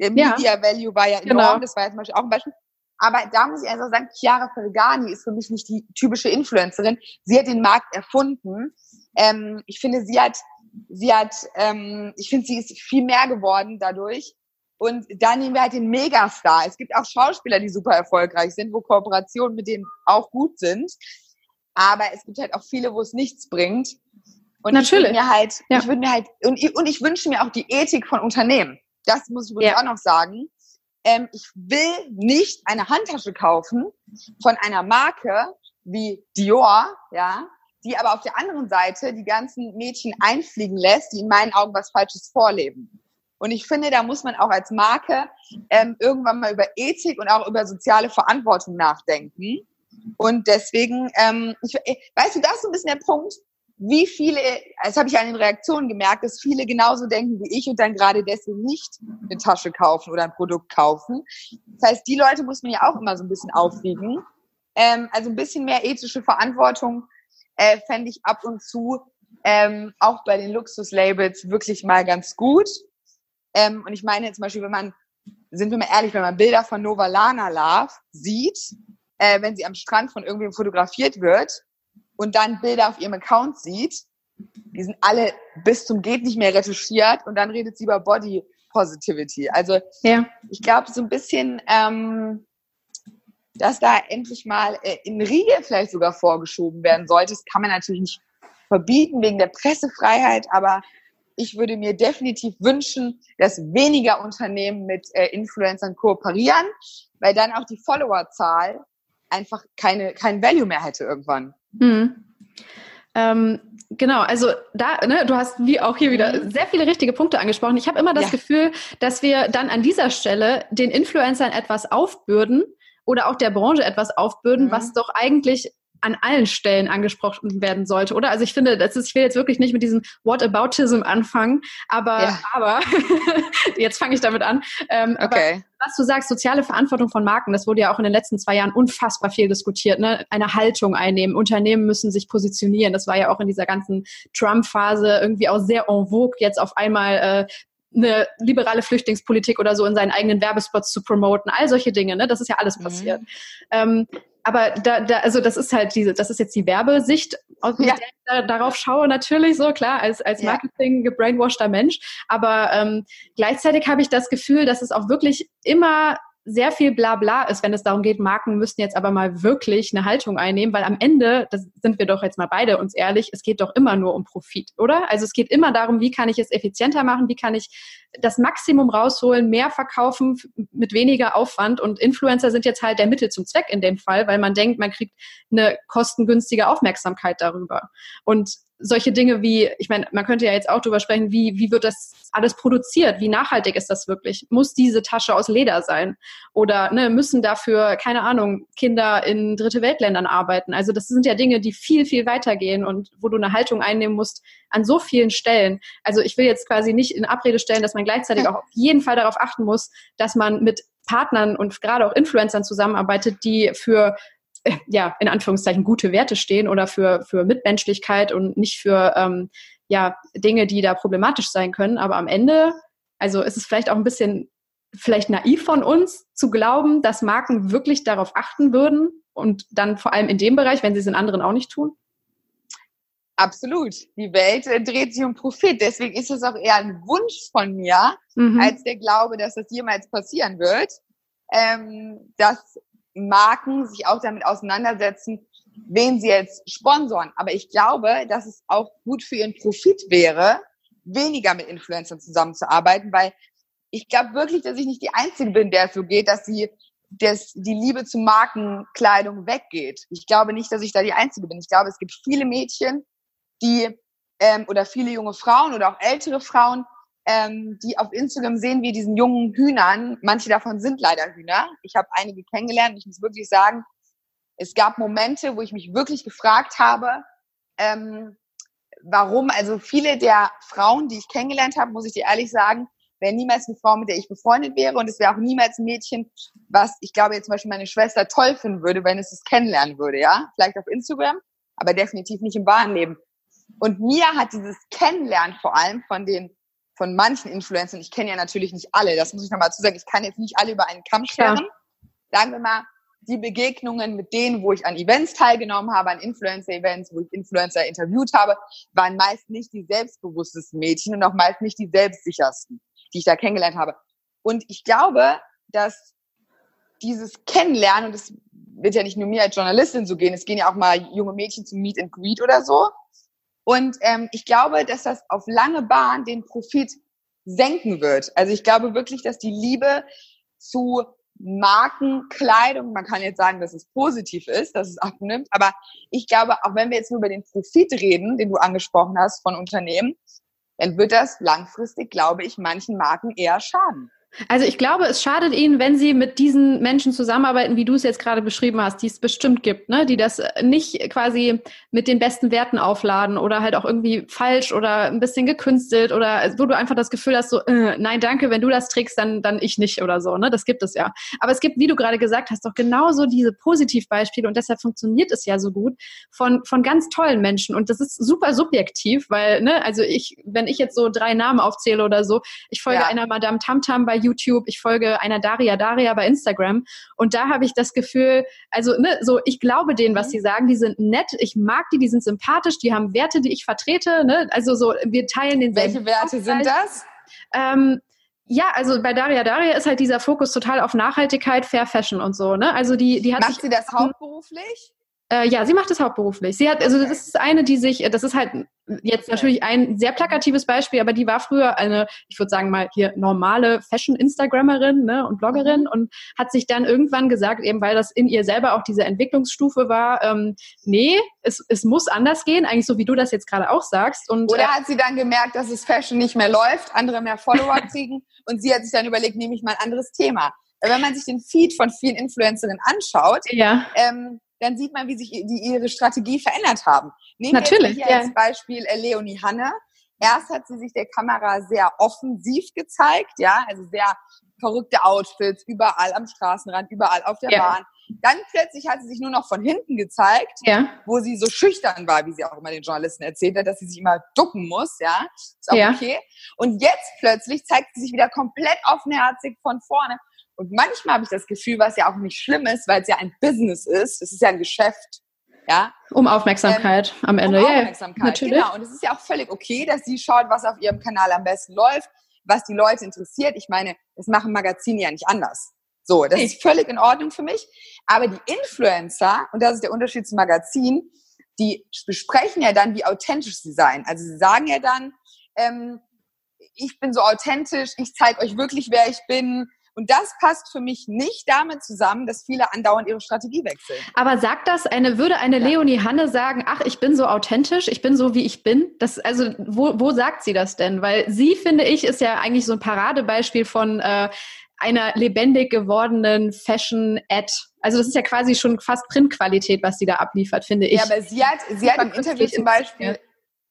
Der Media ja. Value war ja enorm, genau. das war ja zum Beispiel auch ein Beispiel. Aber da muss ich einfach sagen, Chiara Ferragani ist für mich nicht die typische Influencerin. Sie hat den Markt erfunden. Ähm, ich finde, sie hat sie hat, ähm, ich finde, sie ist viel mehr geworden dadurch. Und da nehmen wir halt den Megastar. Es gibt auch Schauspieler, die super erfolgreich sind, wo Kooperationen mit denen auch gut sind. Aber es gibt halt auch viele, wo es nichts bringt. Und Natürlich. ich würde mir halt, ja. ich würde mir halt, und, und ich wünsche mir auch die Ethik von Unternehmen. Das muss ich ja. auch noch sagen. Ähm, ich will nicht eine Handtasche kaufen von einer Marke wie Dior, ja, die aber auf der anderen Seite die ganzen Mädchen einfliegen lässt, die in meinen Augen was Falsches vorleben. Und ich finde, da muss man auch als Marke ähm, irgendwann mal über Ethik und auch über soziale Verantwortung nachdenken. Und deswegen, ähm, ich, äh, weißt du, das ist so ein bisschen der Punkt, wie viele, das habe ich an den Reaktionen gemerkt, dass viele genauso denken wie ich und dann gerade deswegen nicht eine Tasche kaufen oder ein Produkt kaufen. Das heißt, die Leute muss man ja auch immer so ein bisschen aufwiegen. Ähm, also ein bisschen mehr ethische Verantwortung äh, fände ich ab und zu ähm, auch bei den Luxuslabels wirklich mal ganz gut. Ähm, und ich meine zum Beispiel, wenn man, sind wir mal ehrlich, wenn man Bilder von Nova Lana Love sieht, äh, wenn sie am Strand von irgendwem fotografiert wird und dann Bilder auf ihrem Account sieht, die sind alle bis zum geht nicht mehr retuschiert und dann redet sie über Body Positivity. Also ja. ich glaube so ein bisschen ähm, dass da endlich mal äh, in Riegel vielleicht sogar vorgeschoben werden sollte. Das kann man natürlich nicht verbieten wegen der Pressefreiheit, aber ich würde mir definitiv wünschen, dass weniger Unternehmen mit äh, Influencern kooperieren, weil dann auch die Followerzahl einfach keine, kein Value mehr hätte irgendwann. Hm. Ähm, genau, also da, ne, du hast wie auch hier wieder mhm. sehr viele richtige Punkte angesprochen. Ich habe immer das ja. Gefühl, dass wir dann an dieser Stelle den Influencern etwas aufbürden oder auch der Branche etwas aufbürden, mhm. was doch eigentlich an allen Stellen angesprochen werden sollte, oder? Also ich finde, das ist, ich will jetzt wirklich nicht mit diesem Whataboutism anfangen, aber, ja. aber jetzt fange ich damit an. Ähm, okay. was du sagst, soziale Verantwortung von Marken, das wurde ja auch in den letzten zwei Jahren unfassbar viel diskutiert. Ne? Eine Haltung einnehmen, Unternehmen müssen sich positionieren. Das war ja auch in dieser ganzen Trump-Phase irgendwie auch sehr en vogue, jetzt auf einmal äh, eine liberale Flüchtlingspolitik oder so in seinen eigenen Werbespots zu promoten, all solche Dinge, ne? Das ist ja alles mhm. passiert. Mhm. Ähm, aber da, da, also das ist halt diese, das ist jetzt die Werbesicht, aus ja. der ich da, darauf schaue natürlich so, klar, als, als Marketing gebrainwashter Mensch. Aber ähm, gleichzeitig habe ich das Gefühl, dass es auch wirklich immer sehr viel Blabla ist, wenn es darum geht, Marken müssen jetzt aber mal wirklich eine Haltung einnehmen, weil am Ende, das sind wir doch jetzt mal beide uns ehrlich, es geht doch immer nur um Profit, oder? Also es geht immer darum, wie kann ich es effizienter machen, wie kann ich das Maximum rausholen, mehr verkaufen mit weniger Aufwand und Influencer sind jetzt halt der Mittel zum Zweck in dem Fall, weil man denkt, man kriegt eine kostengünstige Aufmerksamkeit darüber. Und solche Dinge wie, ich meine, man könnte ja jetzt auch darüber sprechen, wie, wie wird das alles produziert? Wie nachhaltig ist das wirklich? Muss diese Tasche aus Leder sein? Oder ne, müssen dafür, keine Ahnung, Kinder in dritte Weltländern arbeiten? Also das sind ja Dinge, die viel, viel weitergehen und wo du eine Haltung einnehmen musst an so vielen Stellen. Also ich will jetzt quasi nicht in Abrede stellen, dass man gleichzeitig auch auf jeden Fall darauf achten muss, dass man mit Partnern und gerade auch Influencern zusammenarbeitet, die für äh, ja, in Anführungszeichen gute Werte stehen oder für, für Mitmenschlichkeit und nicht für ähm, ja, Dinge, die da problematisch sein können. Aber am Ende, also ist es vielleicht auch ein bisschen vielleicht naiv von uns zu glauben, dass Marken wirklich darauf achten würden und dann vor allem in dem Bereich, wenn sie es in anderen auch nicht tun? Absolut. Die Welt äh, dreht sich um Profit. Deswegen ist es auch eher ein Wunsch von mir, mhm. als der Glaube, dass das jemals passieren wird, ähm, dass Marken sich auch damit auseinandersetzen, wen sie jetzt sponsoren. Aber ich glaube, dass es auch gut für ihren Profit wäre, weniger mit Influencern zusammenzuarbeiten, weil ich glaube wirklich, dass ich nicht die Einzige bin, der es so geht, dass sie dass die Liebe zu Markenkleidung weggeht. Ich glaube nicht, dass ich da die Einzige bin. Ich glaube, es gibt viele Mädchen, die ähm, oder viele junge Frauen oder auch ältere Frauen, ähm, die auf Instagram sehen wie diesen jungen Hühnern. Manche davon sind leider Hühner. Ich habe einige kennengelernt. Ich muss wirklich sagen, es gab Momente, wo ich mich wirklich gefragt habe, ähm, warum. Also viele der Frauen, die ich kennengelernt habe, muss ich dir ehrlich sagen, wäre niemals eine Frau, mit der ich befreundet wäre und es wäre auch niemals ein Mädchen, was ich glaube jetzt zum Beispiel meine Schwester toll finden würde, wenn es es kennenlernen würde, ja, vielleicht auf Instagram, aber definitiv nicht im wahren Leben. Und mir hat dieses Kennenlernen vor allem von den von manchen Influencern, ich kenne ja natürlich nicht alle, das muss ich nochmal zu sagen, ich kann jetzt nicht alle über einen Kamm scheren. Sagen wir mal, die Begegnungen mit denen, wo ich an Events teilgenommen habe, an Influencer-Events, wo ich Influencer interviewt habe, waren meist nicht die selbstbewusstesten Mädchen und auch meist nicht die selbstsichersten, die ich da kennengelernt habe. Und ich glaube, dass dieses Kennenlernen, und es wird ja nicht nur mir als Journalistin so gehen, es gehen ja auch mal junge Mädchen zum Meet and Greet oder so, und ähm, ich glaube, dass das auf lange Bahn den Profit senken wird. Also ich glaube wirklich, dass die Liebe zu Markenkleidung, man kann jetzt sagen, dass es positiv ist, dass es abnimmt, aber ich glaube, auch wenn wir jetzt nur über den Profit reden, den du angesprochen hast von Unternehmen, dann wird das langfristig, glaube ich, manchen Marken eher schaden. Also ich glaube, es schadet ihnen, wenn sie mit diesen Menschen zusammenarbeiten, wie du es jetzt gerade beschrieben hast, die es bestimmt gibt, ne? die das nicht quasi mit den besten Werten aufladen oder halt auch irgendwie falsch oder ein bisschen gekünstelt oder wo du einfach das Gefühl hast, so, äh, nein, danke, wenn du das trägst, dann, dann ich nicht oder so. Ne? Das gibt es ja. Aber es gibt, wie du gerade gesagt hast, doch genauso diese Positivbeispiele und deshalb funktioniert es ja so gut von, von ganz tollen Menschen. Und das ist super subjektiv, weil, ne, also ich, wenn ich jetzt so drei Namen aufzähle oder so, ich folge ja. einer Madame Tamtam bei YouTube, ich folge einer Daria Daria bei Instagram und da habe ich das Gefühl, also ne, so ich glaube denen, was mhm. sie sagen, die sind nett, ich mag die, die sind sympathisch, die haben Werte, die ich vertrete, ne? also so wir teilen den Welche Werte sind das? Ähm, ja, also bei Daria Daria ist halt dieser Fokus total auf Nachhaltigkeit, Fair Fashion und so, ne? Also die, die hat Macht sie das hauptberuflich? Äh, ja, sie macht es hauptberuflich. Sie hat, also das ist eine, die sich, das ist halt jetzt natürlich ein sehr plakatives Beispiel, aber die war früher eine, ich würde sagen mal hier normale Fashion-Instagrammerin ne, und Bloggerin mhm. und hat sich dann irgendwann gesagt, eben weil das in ihr selber auch diese Entwicklungsstufe war, ähm, nee, es, es muss anders gehen, eigentlich so wie du das jetzt gerade auch sagst. Und, Oder äh, hat sie dann gemerkt, dass es Fashion nicht mehr läuft, andere mehr Follower kriegen und sie hat sich dann überlegt, nehme ich mal ein anderes Thema. Wenn man sich den Feed von vielen Influencerinnen anschaut, ja. ähm, dann sieht man, wie sich die, ihre Strategie verändert haben. Nehmen Natürlich, wir hier ja. als Beispiel äh, Leonie Hanne. Erst hat sie sich der Kamera sehr offensiv gezeigt, ja, also sehr verrückte Outfits, überall am Straßenrand, überall auf der ja. Bahn. Dann plötzlich hat sie sich nur noch von hinten gezeigt, ja. wo sie so schüchtern war, wie sie auch immer den Journalisten erzählt hat, dass sie sich immer ducken muss, ja. Ist auch ja. okay. Und jetzt plötzlich zeigt sie sich wieder komplett offenherzig von vorne. Und manchmal habe ich das Gefühl, was ja auch nicht schlimm ist, weil es ja ein Business ist, es ist ja ein Geschäft, ja. Um Aufmerksamkeit ähm, am Ende. Um Aufmerksamkeit, ja, genau. Und es ist ja auch völlig okay, dass sie schaut, was auf ihrem Kanal am besten läuft, was die Leute interessiert. Ich meine, das machen Magazine ja nicht anders. So, das ist völlig in Ordnung für mich. Aber die Influencer, und das ist der Unterschied zum Magazin, die besprechen ja dann, wie authentisch sie sein. Also sie sagen ja dann, ähm, ich bin so authentisch, ich zeige euch wirklich, wer ich bin, und das passt für mich nicht damit zusammen, dass viele andauernd ihre Strategie wechseln. Aber sagt das eine, würde eine ja. Leonie Hanne sagen, ach, ich bin so authentisch, ich bin so, wie ich bin? Das, also, wo, wo sagt sie das denn? Weil sie, finde ich, ist ja eigentlich so ein Paradebeispiel von äh, einer lebendig gewordenen Fashion-Ad. Also das ist ja quasi schon fast Printqualität, was sie da abliefert, finde ich. Ja, aber sie hat, sie hat im Interview zum Beispiel,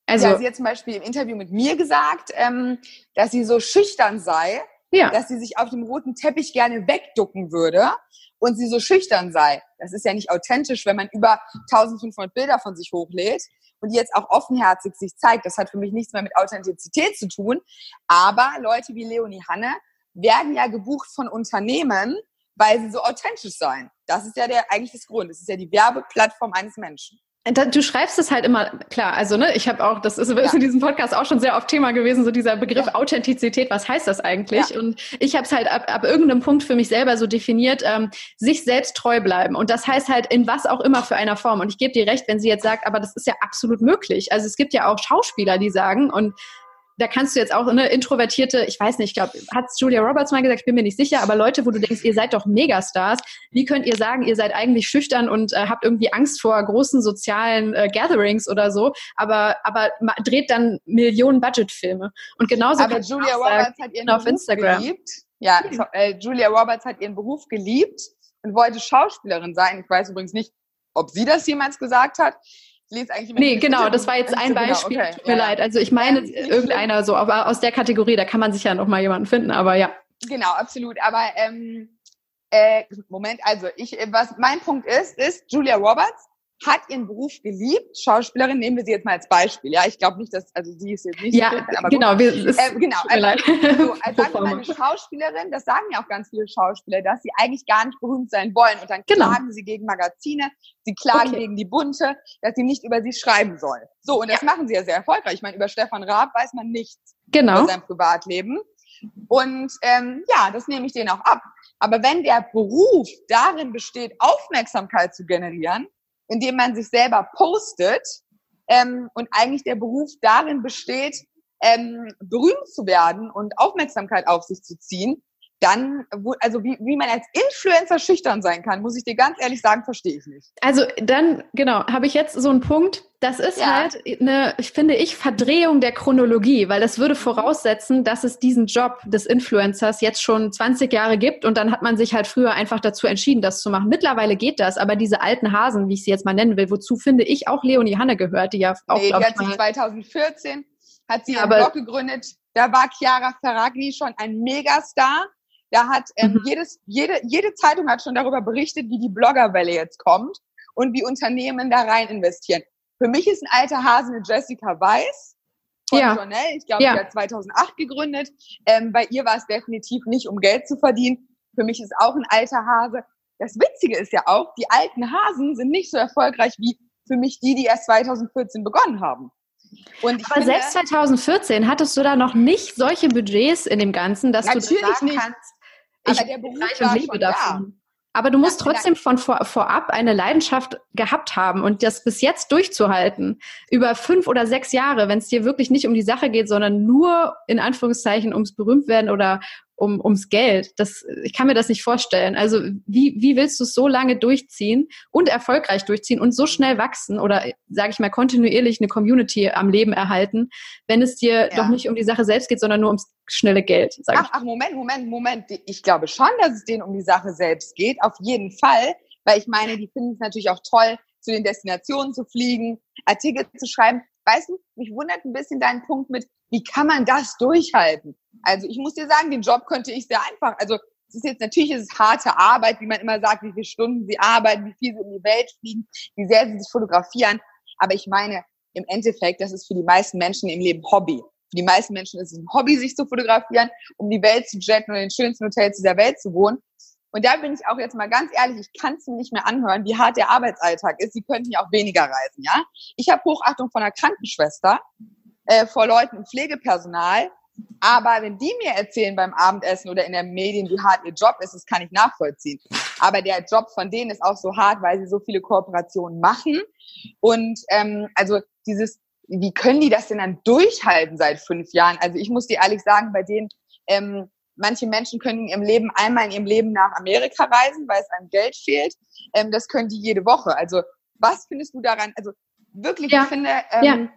also, ja, sie hat zum Beispiel im Interview mit mir gesagt, ähm, dass sie so schüchtern sei ja. dass sie sich auf dem roten Teppich gerne wegducken würde und sie so schüchtern sei. Das ist ja nicht authentisch, wenn man über 1500 Bilder von sich hochlädt und jetzt auch offenherzig sich zeigt. Das hat für mich nichts mehr mit Authentizität zu tun. Aber Leute wie Leonie Hanne werden ja gebucht von Unternehmen, weil sie so authentisch seien. Das ist ja der eigentlich das Grund. Das ist ja die Werbeplattform eines Menschen. Du schreibst es halt immer klar. Also ne, ich habe auch, das ist, ja. in diesem Podcast auch schon sehr oft Thema gewesen, so dieser Begriff ja. Authentizität. Was heißt das eigentlich? Ja. Und ich habe es halt ab, ab irgendeinem Punkt für mich selber so definiert: ähm, sich selbst treu bleiben. Und das heißt halt in was auch immer für einer Form. Und ich gebe dir recht, wenn sie jetzt sagt, aber das ist ja absolut möglich. Also es gibt ja auch Schauspieler, die sagen und da kannst du jetzt auch eine introvertierte, ich weiß nicht, ich glaube, hat Julia Roberts mal gesagt, ich bin mir nicht sicher, aber Leute, wo du denkst, ihr seid doch Megastars, wie könnt ihr sagen, ihr seid eigentlich schüchtern und äh, habt irgendwie Angst vor großen sozialen äh, Gatherings oder so, aber, aber dreht dann Millionen Budgetfilme. Und genauso aber Julia Roberts sagen, hat ihren auf Beruf Instagram. geliebt. Ja, äh, Julia Roberts hat ihren Beruf geliebt und wollte Schauspielerin sein. Ich weiß übrigens nicht, ob sie das jemals gesagt hat lese eigentlich Nee, genau, das war jetzt ein Beispiel. Genau, okay, Tut mir ja. leid. Also ich meine ja, irgendeiner so, aber aus der Kategorie, da kann man sich ja noch mal jemanden finden, aber ja. Genau, absolut. Aber ähm, äh, Moment, also ich, was mein Punkt ist, ist Julia Roberts hat ihren Beruf geliebt. Schauspielerin nehmen wir sie jetzt mal als Beispiel. Ja, ich glaube nicht, dass, also sie ist jetzt nicht. Ja, so aber genau. Wir, äh, genau. Also, so, als sagen wir mal eine Schauspielerin, das sagen ja auch ganz viele Schauspieler, dass sie eigentlich gar nicht berühmt sein wollen. Und dann genau. klagen sie gegen Magazine, sie klagen okay. gegen die Bunte, dass sie nicht über sie schreiben soll. So, und das ja. machen sie ja sehr erfolgreich. Ich meine, über Stefan Raab weiß man nichts genau. über sein Privatleben. Und ähm, ja, das nehme ich denen auch ab. Aber wenn der Beruf darin besteht, Aufmerksamkeit zu generieren, indem man sich selber postet ähm, und eigentlich der Beruf darin besteht, ähm, berühmt zu werden und Aufmerksamkeit auf sich zu ziehen, dann, also wie, wie man als Influencer schüchtern sein kann, muss ich dir ganz ehrlich sagen, verstehe ich nicht. Also dann, genau, habe ich jetzt so einen Punkt. Das ist ja. halt eine, ich finde ich, Verdrehung der Chronologie, weil das würde voraussetzen, dass es diesen Job des Influencers jetzt schon 20 Jahre gibt und dann hat man sich halt früher einfach dazu entschieden, das zu machen. Mittlerweile geht das, aber diese alten Hasen, wie ich sie jetzt mal nennen will, wozu finde ich auch Leonie Hanne gehört, die ja auch, nee, die hat sie 2014 hat sie einen Blog gegründet, da war Chiara Ferragni schon ein Megastar da hat ähm, mhm. jedes, jede, jede Zeitung hat schon darüber berichtet, wie die Bloggerwelle jetzt kommt und wie Unternehmen da rein investieren. Für mich ist ein alter Hase eine Jessica Weiss von ja. Journal. Ich glaube, ja. die hat 2008 gegründet. Ähm, bei ihr war es definitiv nicht, um Geld zu verdienen. Für mich ist auch ein alter Hase. Das Witzige ist ja auch, die alten Hasen sind nicht so erfolgreich wie für mich die, die erst 2014 begonnen haben. Und Aber finde, selbst 2014 hattest du da noch nicht solche Budgets in dem Ganzen, dass du das sagen nicht. kannst, aber der Beruf war schon davon. Aber du musst trotzdem von vor, vorab eine Leidenschaft gehabt haben und das bis jetzt durchzuhalten, über fünf oder sechs Jahre, wenn es dir wirklich nicht um die Sache geht, sondern nur in Anführungszeichen ums Berühmtwerden oder um, ums Geld. Das, ich kann mir das nicht vorstellen. Also wie, wie willst du es so lange durchziehen und erfolgreich durchziehen und so schnell wachsen oder, sage ich mal, kontinuierlich eine Community am Leben erhalten, wenn es dir ja. doch nicht um die Sache selbst geht, sondern nur ums schnelle Geld? Sag ach, ich. ach, Moment, Moment, Moment. Ich glaube schon, dass es denen um die Sache selbst geht. Auf jeden Fall. Weil ich meine, die finden es natürlich auch toll, zu den Destinationen zu fliegen, Artikel zu schreiben. Weißt du, mich wundert ein bisschen dein Punkt mit, wie kann man das durchhalten? Also ich muss dir sagen, den Job könnte ich sehr einfach, also es ist jetzt natürlich ist es harte Arbeit, wie man immer sagt, wie viele Stunden sie arbeiten, wie viel sie um die Welt fliegen, wie sehr sie sich fotografieren. Aber ich meine, im Endeffekt, das ist für die meisten Menschen im Leben Hobby. Für die meisten Menschen ist es ein Hobby, sich zu fotografieren, um die Welt zu jetten und in den schönsten Hotels dieser Welt zu wohnen. Und da bin ich auch jetzt mal ganz ehrlich, ich kann es mir nicht mehr anhören, wie hart der Arbeitsalltag ist. Sie könnten ja auch weniger reisen, ja? Ich habe Hochachtung von einer Krankenschwester, äh, vor Leuten im Pflegepersonal. Aber wenn die mir erzählen beim Abendessen oder in den Medien, wie hart ihr Job ist, das kann ich nachvollziehen. Aber der Job von denen ist auch so hart, weil sie so viele Kooperationen machen. Und ähm, also dieses, wie können die das denn dann durchhalten seit fünf Jahren? Also ich muss dir ehrlich sagen, bei denen, ähm, manche Menschen können in ihrem Leben einmal in ihrem Leben nach Amerika reisen, weil es einem Geld fehlt. Ähm, das können die jede Woche. Also was findest du daran? Also wirklich, ja. ich finde, ähm, ja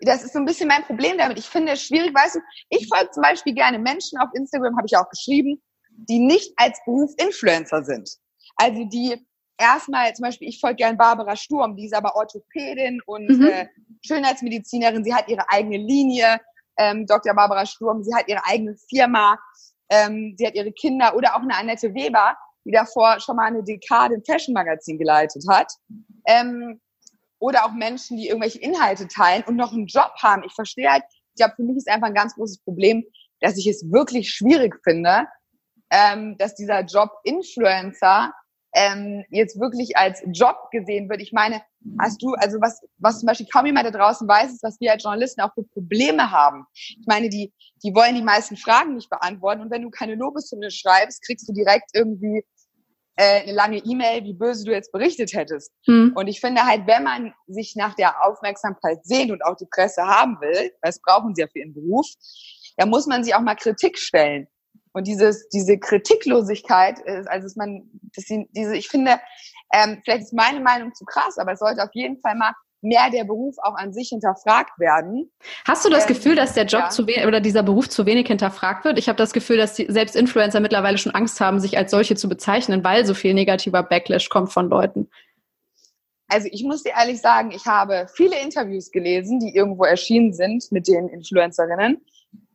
das ist so ein bisschen mein Problem damit. Ich finde es schwierig, weißt du, ich folge zum Beispiel gerne Menschen auf Instagram, habe ich auch geschrieben, die nicht als Beruf Influencer sind. Also die erstmal, zum Beispiel, ich folge gerne Barbara Sturm, die ist aber Orthopädin und mhm. äh, Schönheitsmedizinerin, sie hat ihre eigene Linie, ähm, Dr. Barbara Sturm, sie hat ihre eigene Firma, ähm, sie hat ihre Kinder oder auch eine Annette Weber, die davor schon mal eine Dekade im Fashion-Magazin geleitet hat. Ähm, oder auch Menschen, die irgendwelche Inhalte teilen und noch einen Job haben. Ich verstehe halt, ich glaube, für mich ist einfach ein ganz großes Problem, dass ich es wirklich schwierig finde, ähm, dass dieser Job Influencer ähm, jetzt wirklich als Job gesehen wird. Ich meine, hast du, also was, was zum Beispiel kaum jemand da draußen weiß, ist, was wir als Journalisten auch für Probleme haben. Ich meine, die, die wollen die meisten Fragen nicht beantworten und wenn du keine Lobeshymne schreibst, kriegst du direkt irgendwie äh, eine lange E-Mail, wie böse du jetzt berichtet hättest. Hm. Und ich finde halt, wenn man sich nach der Aufmerksamkeit sehnt und auch die Presse haben will, das brauchen sie ja für ihren Beruf, dann muss man sich auch mal Kritik stellen. Und dieses, diese Kritiklosigkeit ist, also ist man, das, diese, ich finde, ähm, vielleicht ist meine Meinung zu krass, aber es sollte auf jeden Fall mal mehr der Beruf auch an sich hinterfragt werden. Hast du das ähm, Gefühl, dass der Job ja. zu wenig oder dieser Beruf zu wenig hinterfragt wird? Ich habe das Gefühl, dass die, selbst Influencer mittlerweile schon Angst haben, sich als solche zu bezeichnen, weil so viel negativer Backlash kommt von Leuten. Also ich muss dir ehrlich sagen, ich habe viele Interviews gelesen, die irgendwo erschienen sind mit den Influencerinnen.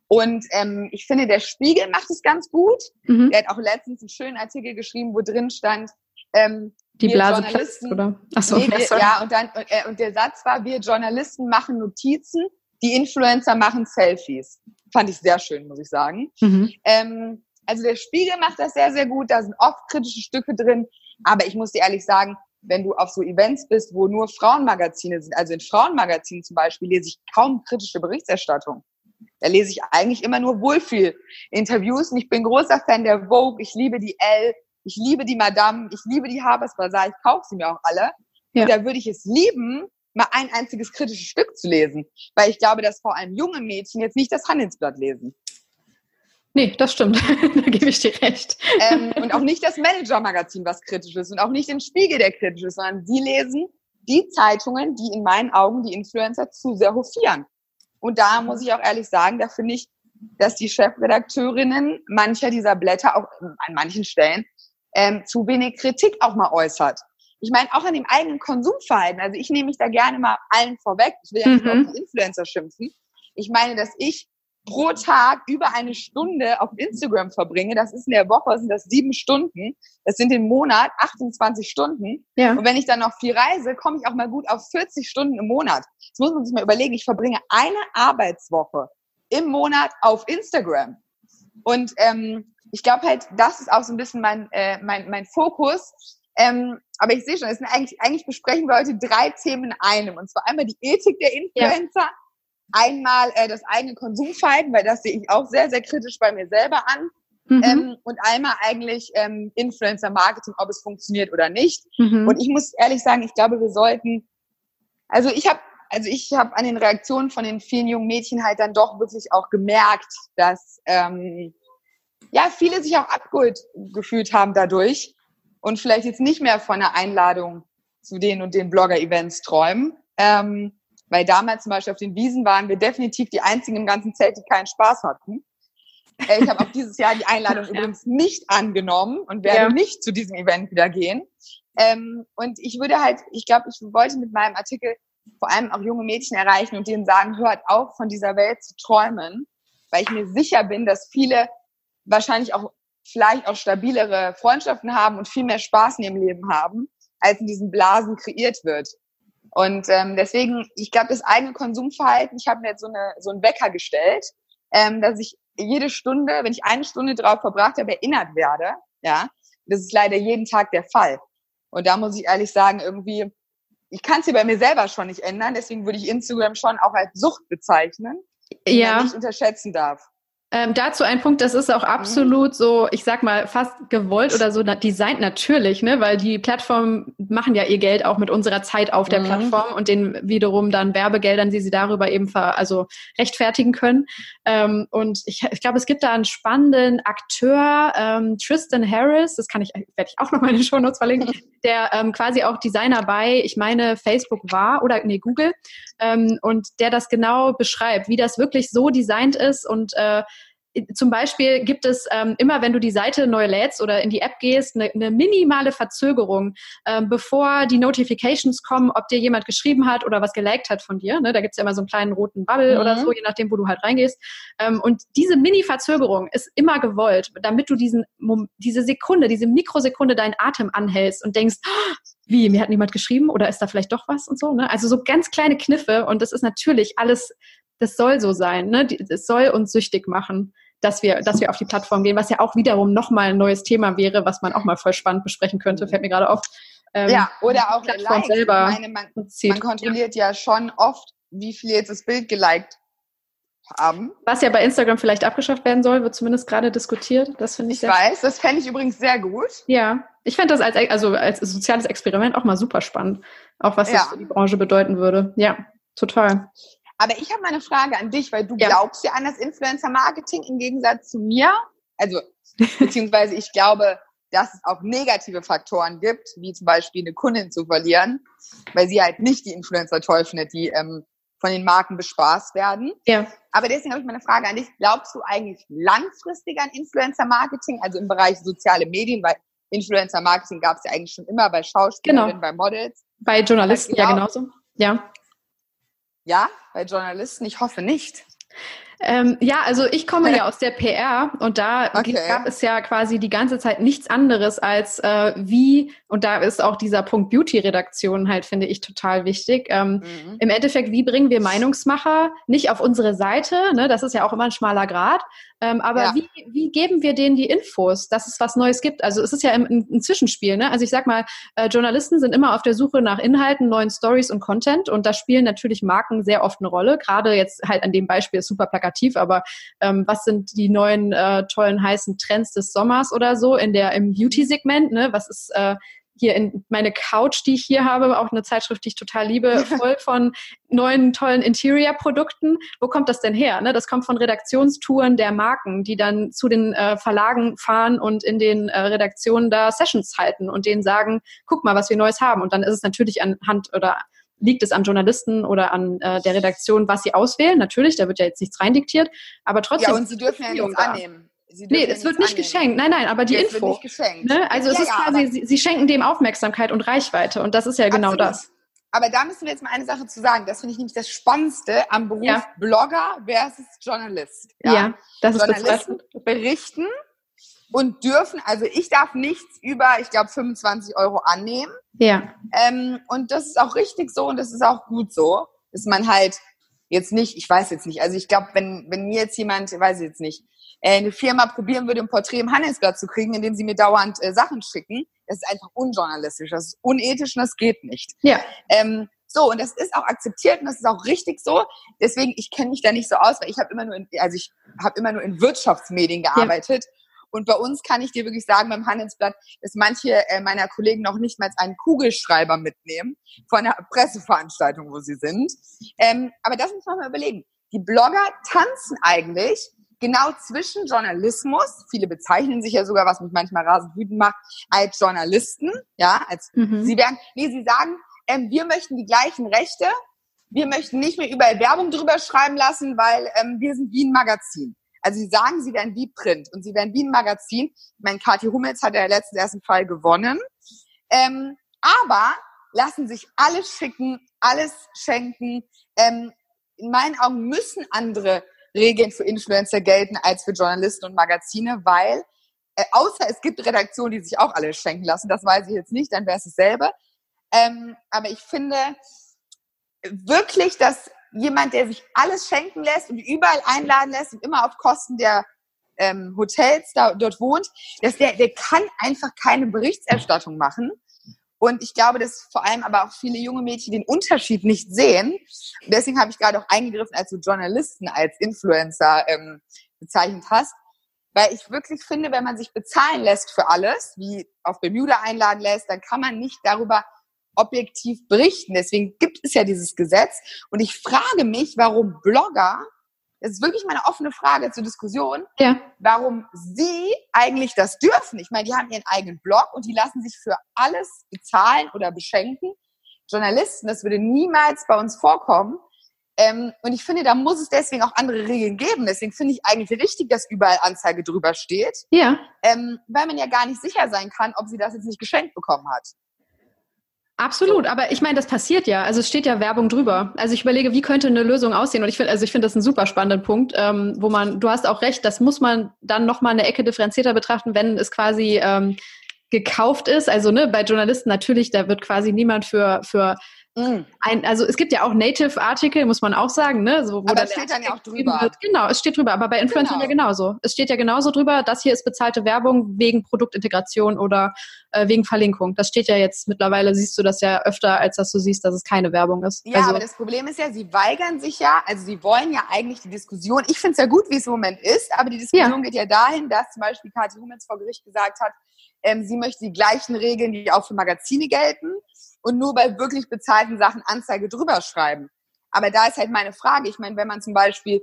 Und ähm, ich finde, der Spiegel macht es ganz gut. Mhm. Der hat auch letztens einen schönen Artikel geschrieben, wo drin stand, ähm, die Blase platzt, oder? Achso, nee, wir, ja, und dann, und, äh, und der Satz war, wir Journalisten machen Notizen, die Influencer machen Selfies. Fand ich sehr schön, muss ich sagen. Mhm. Ähm, also der Spiegel macht das sehr, sehr gut, da sind oft kritische Stücke drin, aber ich muss dir ehrlich sagen, wenn du auf so Events bist, wo nur Frauenmagazine sind, also in Frauenmagazinen zum Beispiel, lese ich kaum kritische Berichterstattung. Da lese ich eigentlich immer nur Wohlfühl-Interviews und ich bin großer Fan der Vogue, ich liebe die Elle, ich liebe die Madame, ich liebe die Habers Bazaar, ich kaufe sie mir auch alle. Ja. Und da würde ich es lieben, mal ein einziges kritisches Stück zu lesen. Weil ich glaube, dass vor allem junge Mädchen jetzt nicht das Handelsblatt lesen. Nee, das stimmt. da gebe ich dir recht. Ähm, und auch nicht das Manager-Magazin, was kritisch ist. Und auch nicht den Spiegel, der kritisch ist, sondern die lesen die Zeitungen, die in meinen Augen die Influencer zu sehr hofieren. Und da muss ich auch ehrlich sagen, da finde ich, dass die Chefredakteurinnen mancher dieser Blätter auch an manchen Stellen ähm, zu wenig Kritik auch mal äußert. Ich meine, auch an dem eigenen Konsumverhalten. Also ich nehme mich da gerne mal allen vorweg. Ich will ja nicht mhm. auf die Influencer schimpfen. Ich meine, dass ich pro Tag über eine Stunde auf Instagram verbringe. Das ist in der Woche, sind das sieben Stunden. Das sind im Monat 28 Stunden. Ja. Und wenn ich dann noch viel reise, komme ich auch mal gut auf 40 Stunden im Monat. Jetzt muss man sich mal überlegen, ich verbringe eine Arbeitswoche im Monat auf Instagram. Und ähm, ich glaube halt, das ist auch so ein bisschen mein, äh, mein, mein Fokus. Ähm, aber ich sehe schon, es sind eigentlich, eigentlich besprechen wir heute drei Themen in einem. Und zwar einmal die Ethik der Influencer, ja. Einmal äh, das eigene Konsumverhalten, weil das sehe ich auch sehr, sehr kritisch bei mir selber an. Mhm. Ähm, und einmal eigentlich ähm, Influencer-Marketing, ob es funktioniert oder nicht. Mhm. Und ich muss ehrlich sagen, ich glaube, wir sollten, also ich habe also ich habe an den Reaktionen von den vielen jungen Mädchen halt dann doch wirklich auch gemerkt, dass ähm, ja viele sich auch abgeholt gefühlt haben dadurch und vielleicht jetzt nicht mehr von einer Einladung zu den und den Blogger-Events träumen. Ähm, weil damals zum Beispiel auf den Wiesen waren wir definitiv die einzigen im ganzen Zelt, die keinen Spaß hatten. Äh, ich habe auch dieses Jahr die Einladung ja. übrigens nicht angenommen und werde ja. nicht zu diesem Event wieder gehen. Ähm, und ich würde halt, ich glaube, ich wollte mit meinem Artikel vor allem auch junge Mädchen erreichen und denen sagen, hört auf, von dieser Welt zu träumen, weil ich mir sicher bin, dass viele wahrscheinlich auch vielleicht auch stabilere Freundschaften haben und viel mehr Spaß in ihrem Leben haben, als in diesen Blasen kreiert wird. Und ähm, deswegen, ich glaube, das eigene Konsumverhalten, ich habe mir jetzt so, eine, so einen Wecker gestellt, ähm, dass ich jede Stunde, wenn ich eine Stunde drauf verbracht habe, erinnert werde. Ja, das ist leider jeden Tag der Fall. Und da muss ich ehrlich sagen, irgendwie ich kann es hier bei mir selber schon nicht ändern, deswegen würde ich Instagram schon auch als Sucht bezeichnen, die ja. man nicht unterschätzen darf. Ähm, dazu ein Punkt, das ist auch mhm. absolut so, ich sag mal, fast gewollt oder so designt natürlich, ne, weil die Plattformen machen ja ihr Geld auch mit unserer Zeit auf der mhm. Plattform und den wiederum dann Werbegeldern, die sie darüber eben ver, also rechtfertigen können. Ähm, und ich, ich glaube, es gibt da einen spannenden Akteur, ähm, Tristan Harris, das kann ich, werde ich auch noch mal in den Show Notes verlinken, der ähm, quasi auch Designer bei, ich meine, Facebook war oder nee, Google, ähm, und der das genau beschreibt, wie das wirklich so designt ist und äh, zum Beispiel gibt es ähm, immer, wenn du die Seite neu lädst oder in die App gehst, eine, eine minimale Verzögerung, ähm, bevor die Notifications kommen, ob dir jemand geschrieben hat oder was geliked hat von dir. Ne? Da gibt's ja immer so einen kleinen roten Bubble mhm. oder so, je nachdem, wo du halt reingehst. Ähm, und diese Mini-Verzögerung ist immer gewollt, damit du diesen, diese Sekunde, diese Mikrosekunde deinen Atem anhältst und denkst, oh, wie, mir hat niemand geschrieben oder ist da vielleicht doch was und so. Ne? Also so ganz kleine Kniffe und das ist natürlich alles das soll so sein, ne? Es soll uns süchtig machen dass wir, dass wir auf die Plattform gehen, was ja auch wiederum nochmal ein neues Thema wäre, was man auch mal voll spannend besprechen könnte, fällt mir gerade auf. Ähm, ja, oder auch Plattform Likes. selber. Meine, man, man, kontrolliert ja. ja schon oft, wie viele jetzt das Bild geliked haben. Was ja bei Instagram vielleicht abgeschafft werden soll, wird zumindest gerade diskutiert. Das finde ich. Ich weiß, das fände ich übrigens sehr gut. Ja, ich fände das als also als soziales Experiment auch mal super spannend, auch was ja. das für die Branche bedeuten würde. Ja, total. Aber ich habe mal eine Frage an dich, weil du ja. glaubst ja an das Influencer-Marketing im Gegensatz zu mir. Also, beziehungsweise ich glaube, dass es auch negative Faktoren gibt, wie zum Beispiel eine Kundin zu verlieren, weil sie halt nicht die Influencer toll findet, die ähm, von den Marken bespaßt werden. Ja. Aber deswegen habe ich mal eine Frage an dich. Glaubst du eigentlich langfristig an Influencer-Marketing, also im Bereich soziale Medien, weil Influencer-Marketing gab es ja eigentlich schon immer bei Schauspielerinnen, genau. bei Models. Bei Journalisten ja genauso. Ja. Ja, bei Journalisten? Ich hoffe nicht. Ähm, ja, also ich komme ja aus der PR und da okay. gab es ja quasi die ganze Zeit nichts anderes als äh, wie, und da ist auch dieser Punkt Beauty-Redaktion halt, finde ich, total wichtig. Ähm, mhm. Im Endeffekt, wie bringen wir Meinungsmacher nicht auf unsere Seite, ne, das ist ja auch immer ein schmaler Grad, ähm, aber ja. wie, wie geben wir denen die Infos, dass es was Neues gibt? Also es ist ja ein, Zwischenspiel. Ne? Also ich sag mal, äh, Journalisten sind immer auf der Suche nach Inhalten, neuen Stories und Content und da spielen natürlich Marken sehr oft eine Rolle. Gerade jetzt halt an dem Beispiel ist super plakativ, aber ähm, was sind die neuen äh, tollen heißen Trends des Sommers oder so in der im Beauty-Segment? Ne? Was ist äh, hier in meine Couch, die ich hier habe, auch eine Zeitschrift, die ich total liebe, voll von neuen tollen Interior-Produkten. Wo kommt das denn her? Ne? Das kommt von Redaktionstouren der Marken, die dann zu den äh, Verlagen fahren und in den äh, Redaktionen da Sessions halten und denen sagen, guck mal, was wir Neues haben. Und dann ist es natürlich anhand oder liegt es am Journalisten oder an äh, der Redaktion, was sie auswählen. Natürlich, da wird ja jetzt nichts reindiktiert, aber trotzdem. Ja, und sie dürfen ja nichts annehmen. Nee, es wird nicht annehmen. geschenkt. Nein, nein, aber die nee, Info. Ne? Also ja, es ist ja, quasi, sie, sie, schenken dem Aufmerksamkeit und Reichweite und das ist ja genau absolut. das. Aber da müssen wir jetzt mal eine Sache zu sagen. Das finde ich nämlich das Spannendste am Beruf ja. Blogger versus Journalist. Ja, ja das ist Journalisten berichten und dürfen, also ich darf nichts über, ich glaube, 25 Euro annehmen. Ja. Ähm, und das ist auch richtig so und das ist auch gut so, dass man halt jetzt nicht, ich weiß jetzt nicht, also ich glaube, wenn, wenn mir jetzt jemand, weiß ich jetzt nicht, äh, eine Firma probieren würde, ein Porträt im Handelsblatt zu kriegen, indem sie mir dauernd äh, Sachen schicken, das ist einfach unjournalistisch, das ist unethisch und das geht nicht. Ja. Ähm, so, und das ist auch akzeptiert und das ist auch richtig so. Deswegen, ich kenne mich da nicht so aus, weil ich habe immer nur in, also ich habe immer nur in Wirtschaftsmedien gearbeitet. Ja. Und bei uns kann ich dir wirklich sagen, beim Handelsblatt, dass manche äh, meiner Kollegen noch nicht mal einen Kugelschreiber mitnehmen von einer Presseveranstaltung, wo sie sind. Ähm, aber das muss man mal überlegen. Die Blogger tanzen eigentlich genau zwischen Journalismus, viele bezeichnen sich ja sogar, was mich manchmal rasend wütend macht, als Journalisten, ja, als mhm. sie werden, nee, sie sagen, ähm, wir möchten die gleichen Rechte, wir möchten nicht mehr überall Werbung drüber schreiben lassen, weil ähm, wir sind wie ein Magazin. Also sie sagen, sie werden wie Print und sie werden wie ein Magazin. Ich meine, Kathi Hummels hat ja letztens ersten Fall gewonnen. Ähm, aber lassen sich alles schicken, alles schenken. Ähm, in meinen Augen müssen andere Regeln für Influencer gelten als für Journalisten und Magazine, weil äh, außer es gibt Redaktionen, die sich auch alles schenken lassen, das weiß ich jetzt nicht, dann wäre es dasselbe. Ähm, aber ich finde wirklich, dass jemand, der sich alles schenken lässt und überall einladen lässt und immer auf Kosten der ähm, Hotels da, dort wohnt, dass der, der kann einfach keine Berichterstattung machen. Und ich glaube, dass vor allem aber auch viele junge Mädchen den Unterschied nicht sehen. Und deswegen habe ich gerade auch eingegriffen, als du Journalisten als Influencer ähm, bezeichnet hast. Weil ich wirklich finde, wenn man sich bezahlen lässt für alles, wie auf Bermuda einladen lässt, dann kann man nicht darüber objektiv berichten. Deswegen gibt es ja dieses Gesetz. Und ich frage mich, warum Blogger, das ist wirklich meine offene Frage zur Diskussion, ja. warum sie eigentlich das dürfen. Ich meine, die haben ihren eigenen Blog und die lassen sich für alles bezahlen oder beschenken. Journalisten, das würde niemals bei uns vorkommen. Ähm, und ich finde, da muss es deswegen auch andere Regeln geben. Deswegen finde ich eigentlich richtig, dass überall Anzeige drüber steht. Ja. Ähm, weil man ja gar nicht sicher sein kann, ob sie das jetzt nicht geschenkt bekommen hat. Absolut, aber ich meine, das passiert ja. Also es steht ja Werbung drüber. Also ich überlege, wie könnte eine Lösung aussehen? Und ich finde, also ich finde das einen super spannenden Punkt, ähm, wo man, du hast auch recht, das muss man dann nochmal eine Ecke differenzierter betrachten, wenn es quasi ähm, gekauft ist. Also ne, bei Journalisten natürlich, da wird quasi niemand für für. Ein, also es gibt ja auch Native-Artikel, muss man auch sagen, ne? So, wo aber es steht dann ja auch drüber. Wird. Genau, es steht drüber, aber bei Influencern genau. ja genauso. Es steht ja genauso drüber, das hier ist bezahlte Werbung wegen Produktintegration oder äh, wegen Verlinkung. Das steht ja jetzt mittlerweile, siehst du das ja öfter, als dass du siehst, dass es keine Werbung ist. Ja, also, aber das Problem ist ja, sie weigern sich ja, also sie wollen ja eigentlich die Diskussion, ich finde es ja gut, wie es im Moment ist, aber die Diskussion ja. geht ja dahin, dass zum Beispiel Kathi Hummels vor Gericht gesagt hat, ähm, sie möchte die gleichen Regeln, die auch für Magazine gelten und nur bei wirklich bezahlten Sachen Anzeige drüber schreiben. Aber da ist halt meine Frage. Ich meine, wenn man zum Beispiel,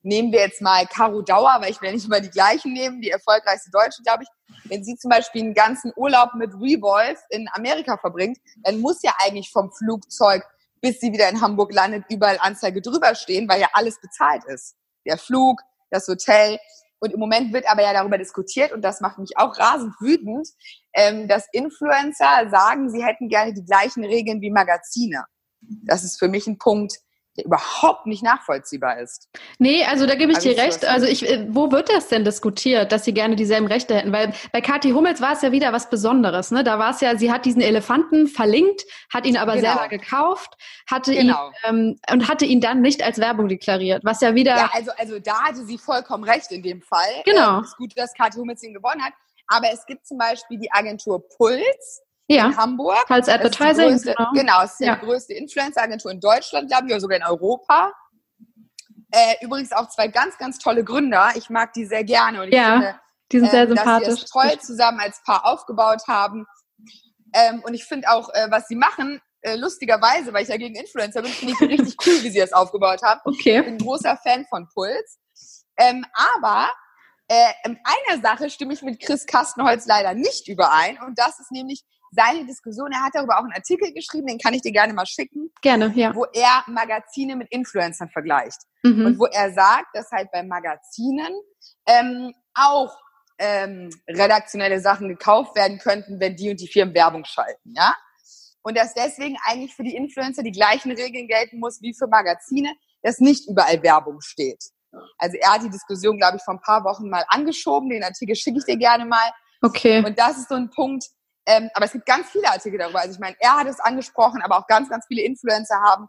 nehmen wir jetzt mal Caro Dauer, weil ich will nicht mal die gleichen nehmen, die erfolgreichste Deutsche, glaube ich. Wenn sie zum Beispiel einen ganzen Urlaub mit Revolve in Amerika verbringt, dann muss ja eigentlich vom Flugzeug, bis sie wieder in Hamburg landet, überall Anzeige drüber stehen, weil ja alles bezahlt ist. Der Flug, das Hotel. Und im Moment wird aber ja darüber diskutiert, und das macht mich auch rasend wütend, ähm, dass Influencer sagen, sie hätten gerne die gleichen Regeln wie Magazine. Das ist für mich ein Punkt, überhaupt nicht nachvollziehbar ist. Nee, also da gebe ich dir recht. Also ich, äh, wo wird das denn diskutiert, dass sie gerne dieselben Rechte hätten? Weil bei Kathi Hummels war es ja wieder was Besonderes. Ne? Da war es ja, sie hat diesen Elefanten verlinkt, hat ihn aber genau. selber gekauft, hatte genau. ihn ähm, und hatte ihn dann nicht als Werbung deklariert, was ja wieder. Ja, also, also da hatte sie vollkommen recht in dem Fall. Genau. Ähm, ist gut, dass Kathi Hummels ihn gewonnen hat. Aber es gibt zum Beispiel die Agentur Puls, ja. in Hamburg. Als Advertising. Größte, genau. genau, es ist ja. die größte Influencer-Agentur in Deutschland, glaube ich, oder sogar in Europa. Äh, übrigens auch zwei ganz, ganz tolle Gründer. Ich mag die sehr gerne und ich ja, finde, die sind sehr äh, sympathisch. dass sie es toll zusammen als Paar aufgebaut haben. Ähm, und ich finde auch, äh, was sie machen, äh, lustigerweise, weil ich ja gegen Influencer bin, finde ich richtig cool, wie sie das aufgebaut haben. Okay. Ich bin ein großer Fan von Puls. Ähm, aber äh, in einer Sache stimme ich mit Chris Kastenholz leider nicht überein und das ist nämlich seine Diskussion. Er hat darüber auch einen Artikel geschrieben, den kann ich dir gerne mal schicken. Gerne, ja. Wo er Magazine mit Influencern vergleicht. Mhm. Und wo er sagt, dass halt bei Magazinen ähm, auch ähm, redaktionelle Sachen gekauft werden könnten, wenn die und die Firmen Werbung schalten, ja. Und dass deswegen eigentlich für die Influencer die gleichen Regeln gelten muss wie für Magazine, dass nicht überall Werbung steht. Also er hat die Diskussion, glaube ich, vor ein paar Wochen mal angeschoben. Den Artikel schicke ich dir gerne mal. Okay. Und das ist so ein Punkt, ähm, aber es gibt ganz viele Artikel darüber. Also ich meine, er hat es angesprochen, aber auch ganz, ganz viele Influencer haben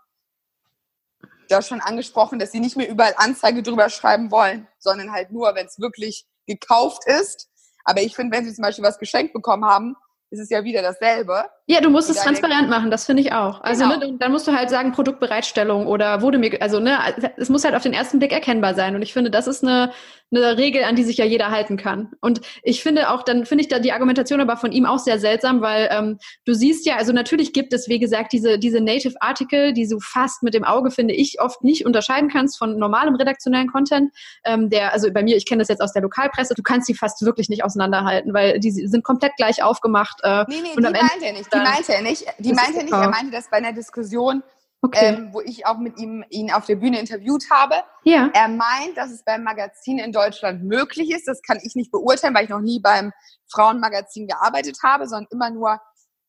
das schon angesprochen, dass sie nicht mehr überall Anzeige drüber schreiben wollen, sondern halt nur, wenn es wirklich gekauft ist. Aber ich finde, wenn sie zum Beispiel was geschenkt bekommen haben, ist es ja wieder dasselbe. Ja, du musst es transparent machen, das finde ich auch. Also genau. ne, dann musst du halt sagen Produktbereitstellung oder wurde mir, also ne, es muss halt auf den ersten Blick erkennbar sein. Und ich finde, das ist eine, eine Regel, an die sich ja jeder halten kann. Und ich finde auch, dann finde ich da die Argumentation aber von ihm auch sehr seltsam, weil ähm, du siehst ja, also natürlich gibt es, wie gesagt, diese, diese Native Article, die du fast mit dem Auge, finde ich, oft nicht unterscheiden kannst von normalem redaktionellen Content. Ähm, der, also bei mir, ich kenne das jetzt aus der Lokalpresse, du kannst die fast wirklich nicht auseinanderhalten, weil die sind komplett gleich aufgemacht. Äh, nee, nee, und die meinte er nicht. Die meinte er nicht. Die meinte er nicht. Er meinte das bei einer Diskussion Okay. Ähm, wo ich auch mit ihm ihn auf der Bühne interviewt habe. Ja. Er meint, dass es beim Magazin in Deutschland möglich ist. Das kann ich nicht beurteilen, weil ich noch nie beim Frauenmagazin gearbeitet habe, sondern immer nur,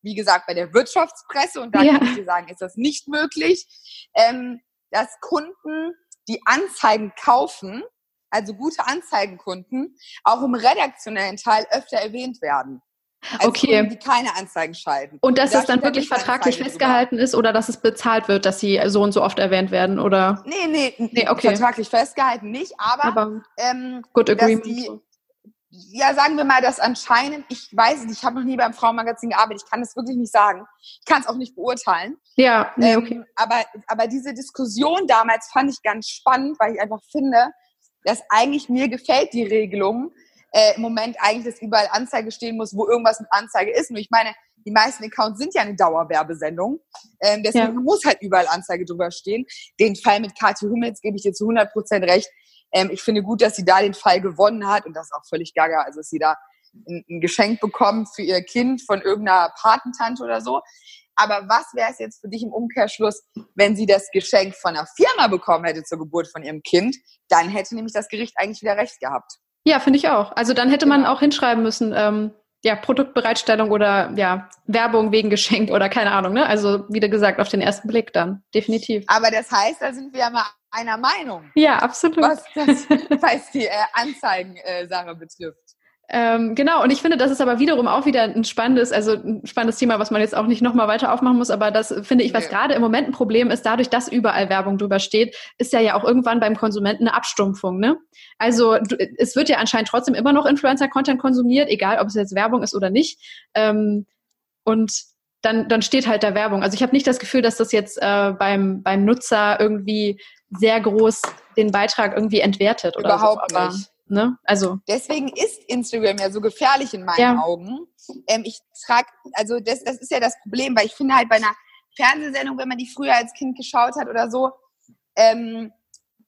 wie gesagt, bei der Wirtschaftspresse. Und da ja. kann ich dir sagen, ist das nicht möglich, ähm, dass Kunden, die Anzeigen kaufen, also gute Anzeigenkunden, auch im redaktionellen Teil öfter erwähnt werden. Also okay. die keine Anzeigen schalten. Und dass da es dann wirklich vertraglich Anzeigen festgehalten drüber. ist oder dass es bezahlt wird, dass sie so und so oft erwähnt werden, oder? Nee, nee, nee okay. vertraglich festgehalten nicht, aber, aber ähm, good agreement. Die, ja, sagen wir mal, dass anscheinend, ich weiß nicht, ich habe noch nie beim Frauenmagazin gearbeitet, ich kann das wirklich nicht sagen. Ich kann es auch nicht beurteilen. Ja, nee, okay. Ähm, aber, aber diese Diskussion damals fand ich ganz spannend, weil ich einfach finde, dass eigentlich mir gefällt die Regelung, äh, im Moment eigentlich, dass überall Anzeige stehen muss, wo irgendwas mit Anzeige ist. Nur ich meine, die meisten Accounts sind ja eine Dauerwerbesendung. Ähm, deswegen ja. muss halt überall Anzeige drüber stehen. Den Fall mit Kathi Hummels gebe ich dir zu 100 Prozent recht. Ähm, ich finde gut, dass sie da den Fall gewonnen hat und das ist auch völlig gaga. Also, dass sie da ein, ein Geschenk bekommt für ihr Kind von irgendeiner Patentante oder so. Aber was wäre es jetzt für dich im Umkehrschluss, wenn sie das Geschenk von einer Firma bekommen hätte zur Geburt von ihrem Kind? Dann hätte nämlich das Gericht eigentlich wieder recht gehabt. Ja, finde ich auch. Also dann hätte man genau. auch hinschreiben müssen, ähm, ja, Produktbereitstellung oder ja, Werbung wegen Geschenk oder keine Ahnung, ne? Also wie gesagt, auf den ersten Blick dann, definitiv. Aber das heißt, da sind wir ja mal einer Meinung. Ja, absolut. Was das, was die äh, Anzeigensache betrifft. Ähm, genau, und ich finde, das ist aber wiederum auch wieder ein spannendes, also ein spannendes Thema, was man jetzt auch nicht nochmal weiter aufmachen muss, aber das finde ich, was ja. gerade im Moment ein Problem ist, dadurch, dass überall Werbung drüber steht, ist ja ja auch irgendwann beim Konsumenten eine Abstumpfung, ne? Also du, es wird ja anscheinend trotzdem immer noch Influencer-Content konsumiert, egal ob es jetzt Werbung ist oder nicht. Ähm, und dann, dann steht halt da Werbung. Also ich habe nicht das Gefühl, dass das jetzt äh, beim, beim Nutzer irgendwie sehr groß den Beitrag irgendwie entwertet oder Überhaupt so. Nicht. Ne? Also deswegen ist Instagram ja so gefährlich in meinen ja. Augen. Ähm, ich trage, also das, das ist ja das Problem, weil ich finde halt bei einer Fernsehsendung, wenn man die früher als Kind geschaut hat oder so, ähm,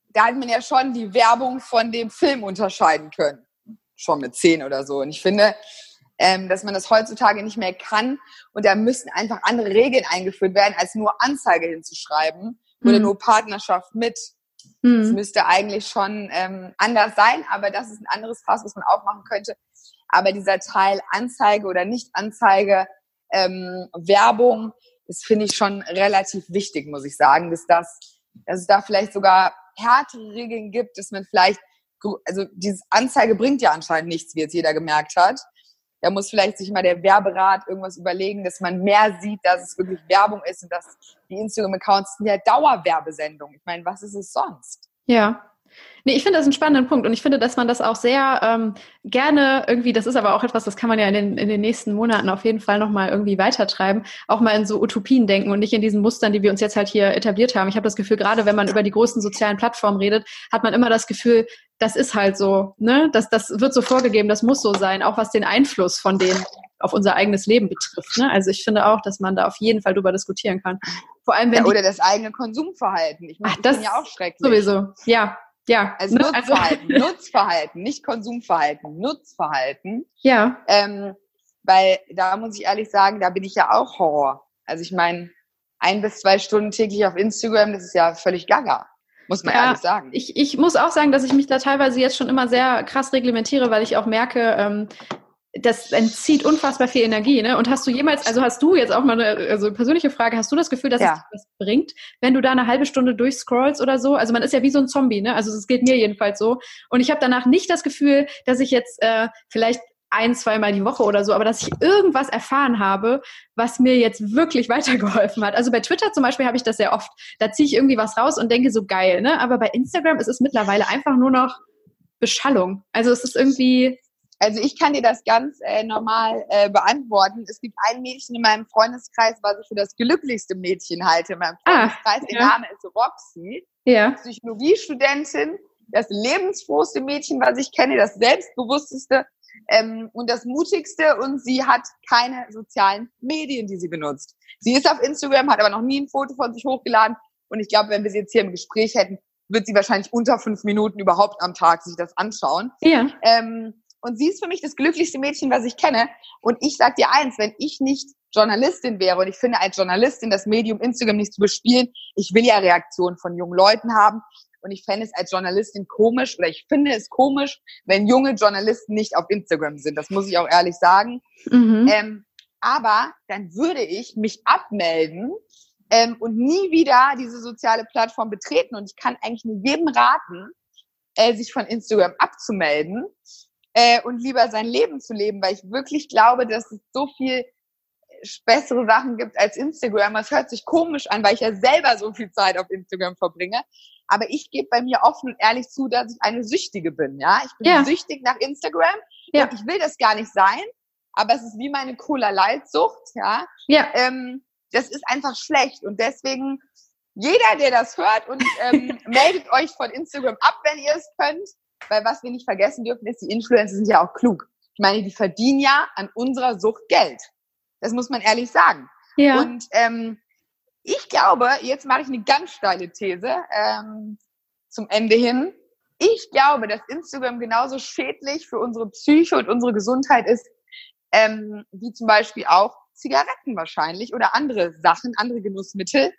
da hat man ja schon die Werbung von dem Film unterscheiden können. Schon mit zehn oder so. Und ich finde, ähm, dass man das heutzutage nicht mehr kann. Und da müssen einfach andere Regeln eingeführt werden, als nur Anzeige hinzuschreiben mhm. oder nur Partnerschaft mit. Mhm. Das müsste eigentlich schon ähm, anders sein, aber das ist ein anderes Fass, was man auch machen könnte. Aber dieser Teil Anzeige oder Nicht-Anzeige, ähm, Werbung, das finde ich schon relativ wichtig, muss ich sagen, dass das, dass es da vielleicht sogar härtere Regeln gibt, dass man vielleicht, also diese Anzeige bringt ja anscheinend nichts, wie jetzt jeder gemerkt hat. Da muss vielleicht sich mal der Werberat irgendwas überlegen, dass man mehr sieht, dass es wirklich Werbung ist und dass die Instagram-Accounts sind ja Dauerwerbesendungen. Ich meine, was ist es sonst? Ja. Nee, ich finde das einen spannenden Punkt und ich finde, dass man das auch sehr ähm, gerne irgendwie, das ist aber auch etwas, das kann man ja in den, in den nächsten Monaten auf jeden Fall nochmal irgendwie weitertreiben, auch mal in so Utopien denken und nicht in diesen Mustern, die wir uns jetzt halt hier etabliert haben. Ich habe das Gefühl, gerade wenn man über die großen sozialen Plattformen redet, hat man immer das Gefühl, das ist halt so, ne? Das, das wird so vorgegeben, das muss so sein, auch was den Einfluss von denen auf unser eigenes Leben betrifft. Ne? Also ich finde auch, dass man da auf jeden Fall drüber diskutieren kann. Vor allem, wenn ja, oder das eigene Konsumverhalten. Ich meine, das ist ja auch schrecklich. Sowieso, ja. Ja, also ne? Nutzverhalten, also, Nutzverhalten, nicht Konsumverhalten, Nutzverhalten. Ja. Ähm, weil da muss ich ehrlich sagen, da bin ich ja auch Horror. Also ich meine, ein bis zwei Stunden täglich auf Instagram, das ist ja völlig gaga. Muss man ja, ehrlich sagen. Ich, ich muss auch sagen, dass ich mich da teilweise jetzt schon immer sehr krass reglementiere, weil ich auch merke, ähm, das entzieht unfassbar viel Energie, ne? Und hast du jemals, also hast du jetzt auch mal eine also persönliche Frage, hast du das Gefühl, dass ja. es was bringt, wenn du da eine halbe Stunde durchscrollst oder so? Also man ist ja wie so ein Zombie, ne? Also es geht mir jedenfalls so. Und ich habe danach nicht das Gefühl, dass ich jetzt äh, vielleicht ein, zweimal die Woche oder so, aber dass ich irgendwas erfahren habe, was mir jetzt wirklich weitergeholfen hat. Also bei Twitter zum Beispiel habe ich das sehr oft. Da ziehe ich irgendwie was raus und denke so geil, ne? Aber bei Instagram ist es mittlerweile einfach nur noch Beschallung. Also es ist irgendwie, also ich kann dir das ganz äh, normal äh, beantworten. Es gibt ein Mädchen in meinem Freundeskreis, was ich für das glücklichste Mädchen halte in meinem ah, Freundeskreis. Ah, ja. Ihr Name ist Roxy. Ja. Psychologiestudentin, das lebensfrohste Mädchen, was ich kenne, das selbstbewussteste ähm, und das mutigste und sie hat keine sozialen Medien, die sie benutzt. Sie ist auf Instagram, hat aber noch nie ein Foto von sich hochgeladen und ich glaube, wenn wir sie jetzt hier im Gespräch hätten, wird sie wahrscheinlich unter fünf Minuten überhaupt am Tag sich das anschauen. Ja. Ähm, und sie ist für mich das glücklichste Mädchen, was ich kenne. Und ich sag dir eins, wenn ich nicht Journalistin wäre und ich finde als Journalistin das Medium Instagram nicht zu bespielen, ich will ja Reaktionen von jungen Leuten haben. Und ich fände es als Journalistin komisch oder ich finde es komisch, wenn junge Journalisten nicht auf Instagram sind. Das muss ich auch ehrlich sagen. Mhm. Ähm, aber dann würde ich mich abmelden ähm, und nie wieder diese soziale Plattform betreten. Und ich kann eigentlich nur jedem raten, äh, sich von Instagram abzumelden äh, und lieber sein Leben zu leben, weil ich wirklich glaube, dass es so viel bessere Sachen gibt als Instagram. Es hört sich komisch an, weil ich ja selber so viel Zeit auf Instagram verbringe. Aber ich gebe bei mir offen und ehrlich zu, dass ich eine Süchtige bin. Ja, ich bin ja. süchtig nach Instagram. Ja. Und ich will das gar nicht sein. Aber es ist wie meine Cola Light Sucht. Ja. Ja. Ähm, das ist einfach schlecht. Und deswegen jeder, der das hört und ähm, meldet euch von Instagram ab, wenn ihr es könnt. Weil was wir nicht vergessen dürfen, ist, die Influencer sind ja auch klug. Ich meine, die verdienen ja an unserer Sucht Geld. Das muss man ehrlich sagen. Ja. Und ähm, ich glaube, jetzt mache ich eine ganz steile These ähm, zum Ende hin. Ich glaube, dass Instagram genauso schädlich für unsere Psyche und unsere Gesundheit ist, ähm, wie zum Beispiel auch Zigaretten wahrscheinlich oder andere Sachen, andere Genussmittel.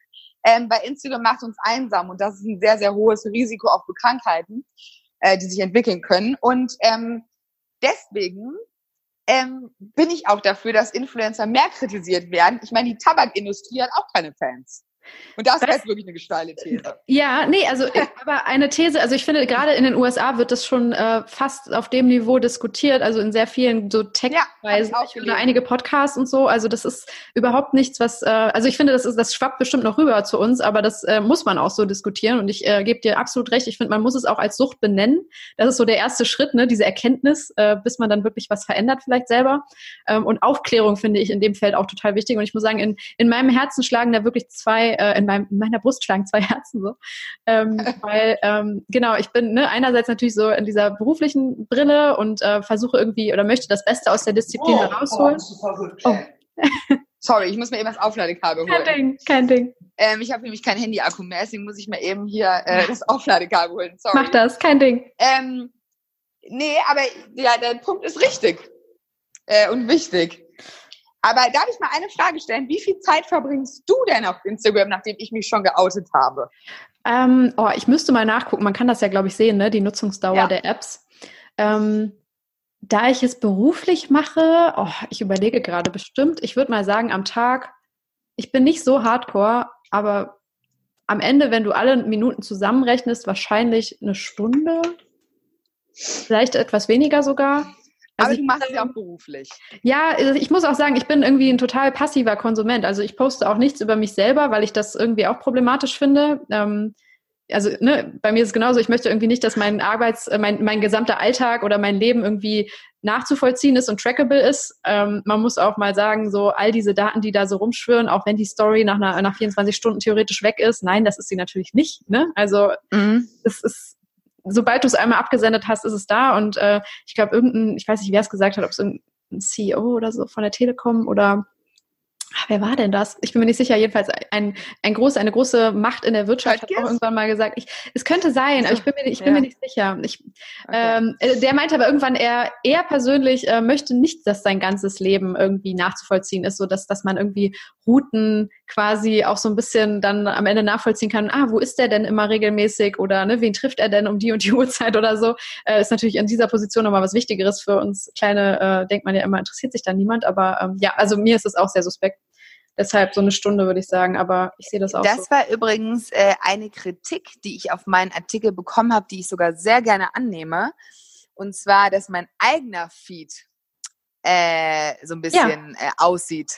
Ähm, bei Instagram macht uns einsam und das ist ein sehr, sehr hohes Risiko auch für Krankheiten, äh, die sich entwickeln können. Und ähm, deswegen ähm, bin ich auch dafür, dass Influencer mehr kritisiert werden. Ich meine, die Tabakindustrie hat auch keine Fans. Und das, das ist wirklich eine gesteile These. Ja, nee, also aber eine These, also ich finde gerade in den USA wird das schon äh, fast auf dem Niveau diskutiert, also in sehr vielen so Tech-Weisen ja, oder einige Podcasts und so. Also das ist überhaupt nichts, was, äh, also ich finde, das ist, das schwappt bestimmt noch rüber zu uns, aber das äh, muss man auch so diskutieren. Und ich äh, gebe dir absolut recht. Ich finde, man muss es auch als Sucht benennen. Das ist so der erste Schritt, ne, diese Erkenntnis, äh, bis man dann wirklich was verändert, vielleicht selber. Ähm, und Aufklärung finde ich in dem Feld auch total wichtig. Und ich muss sagen, in, in meinem Herzen schlagen da wirklich zwei äh, in, meinem, in meiner Brust schlagen zwei Herzen so. Ähm, weil, ähm, genau, ich bin ne, einerseits natürlich so in dieser beruflichen Brille und äh, versuche irgendwie oder möchte das Beste aus der Disziplin oh, herausholen. Oh, oh. Sorry, ich muss mir eben das Aufladekabel holen. Kein Ding, kein Ding. Ähm, ich habe nämlich kein Handy-Akku mehr, deswegen muss ich mir eben hier äh, das Aufladekabel holen. Sorry. Mach das, kein Ding. Ähm, nee, aber ja, der Punkt ist richtig äh, und wichtig. Aber darf ich mal eine Frage stellen? Wie viel Zeit verbringst du denn auf Instagram, nachdem ich mich schon geoutet habe? Ähm, oh, ich müsste mal nachgucken. Man kann das ja, glaube ich, sehen, ne? die Nutzungsdauer ja. der Apps. Ähm, da ich es beruflich mache, oh, ich überlege gerade bestimmt, ich würde mal sagen, am Tag, ich bin nicht so hardcore, aber am Ende, wenn du alle Minuten zusammenrechnest, wahrscheinlich eine Stunde, vielleicht etwas weniger sogar. Also Aber du machst es ja auch beruflich. Ja, also ich muss auch sagen, ich bin irgendwie ein total passiver Konsument. Also ich poste auch nichts über mich selber, weil ich das irgendwie auch problematisch finde. Ähm, also ne, bei mir ist es genauso, ich möchte irgendwie nicht, dass mein Arbeits-, äh, mein, mein gesamter Alltag oder mein Leben irgendwie nachzuvollziehen ist und trackable ist. Ähm, man muss auch mal sagen, so all diese Daten, die da so rumschwirren, auch wenn die Story nach, einer, nach 24 Stunden theoretisch weg ist, nein, das ist sie natürlich nicht. Ne? Also mhm. es ist sobald du es einmal abgesendet hast, ist es da. Und äh, ich glaube, irgendein, ich weiß nicht, wer es gesagt hat, ob es irgendein CEO oder so von der Telekom oder Ah, wer war denn das? Ich bin mir nicht sicher. Jedenfalls ein, ein groß, eine große Macht in der Wirtschaft hat auch irgendwann mal gesagt, ich, es könnte sein, aber ich bin mir, ich bin ja. mir nicht sicher. Ich, okay. ähm, äh, der meinte aber irgendwann, er, er persönlich äh, möchte nicht, dass sein ganzes Leben irgendwie nachzuvollziehen ist, so dass, dass man irgendwie Routen quasi auch so ein bisschen dann am Ende nachvollziehen kann. Ah, wo ist der denn immer regelmäßig oder ne, wen trifft er denn um die und die Uhrzeit oder so? Äh, ist natürlich in dieser Position nochmal was Wichtigeres für uns kleine, äh, denkt man ja immer, interessiert sich da niemand. Aber ähm, ja, also mir ist es auch sehr suspekt. Deshalb so eine Stunde würde ich sagen, aber ich sehe das auch. Das so. war übrigens äh, eine Kritik, die ich auf meinen Artikel bekommen habe, die ich sogar sehr gerne annehme. Und zwar, dass mein eigener Feed äh, so ein bisschen ja. äh, aussieht.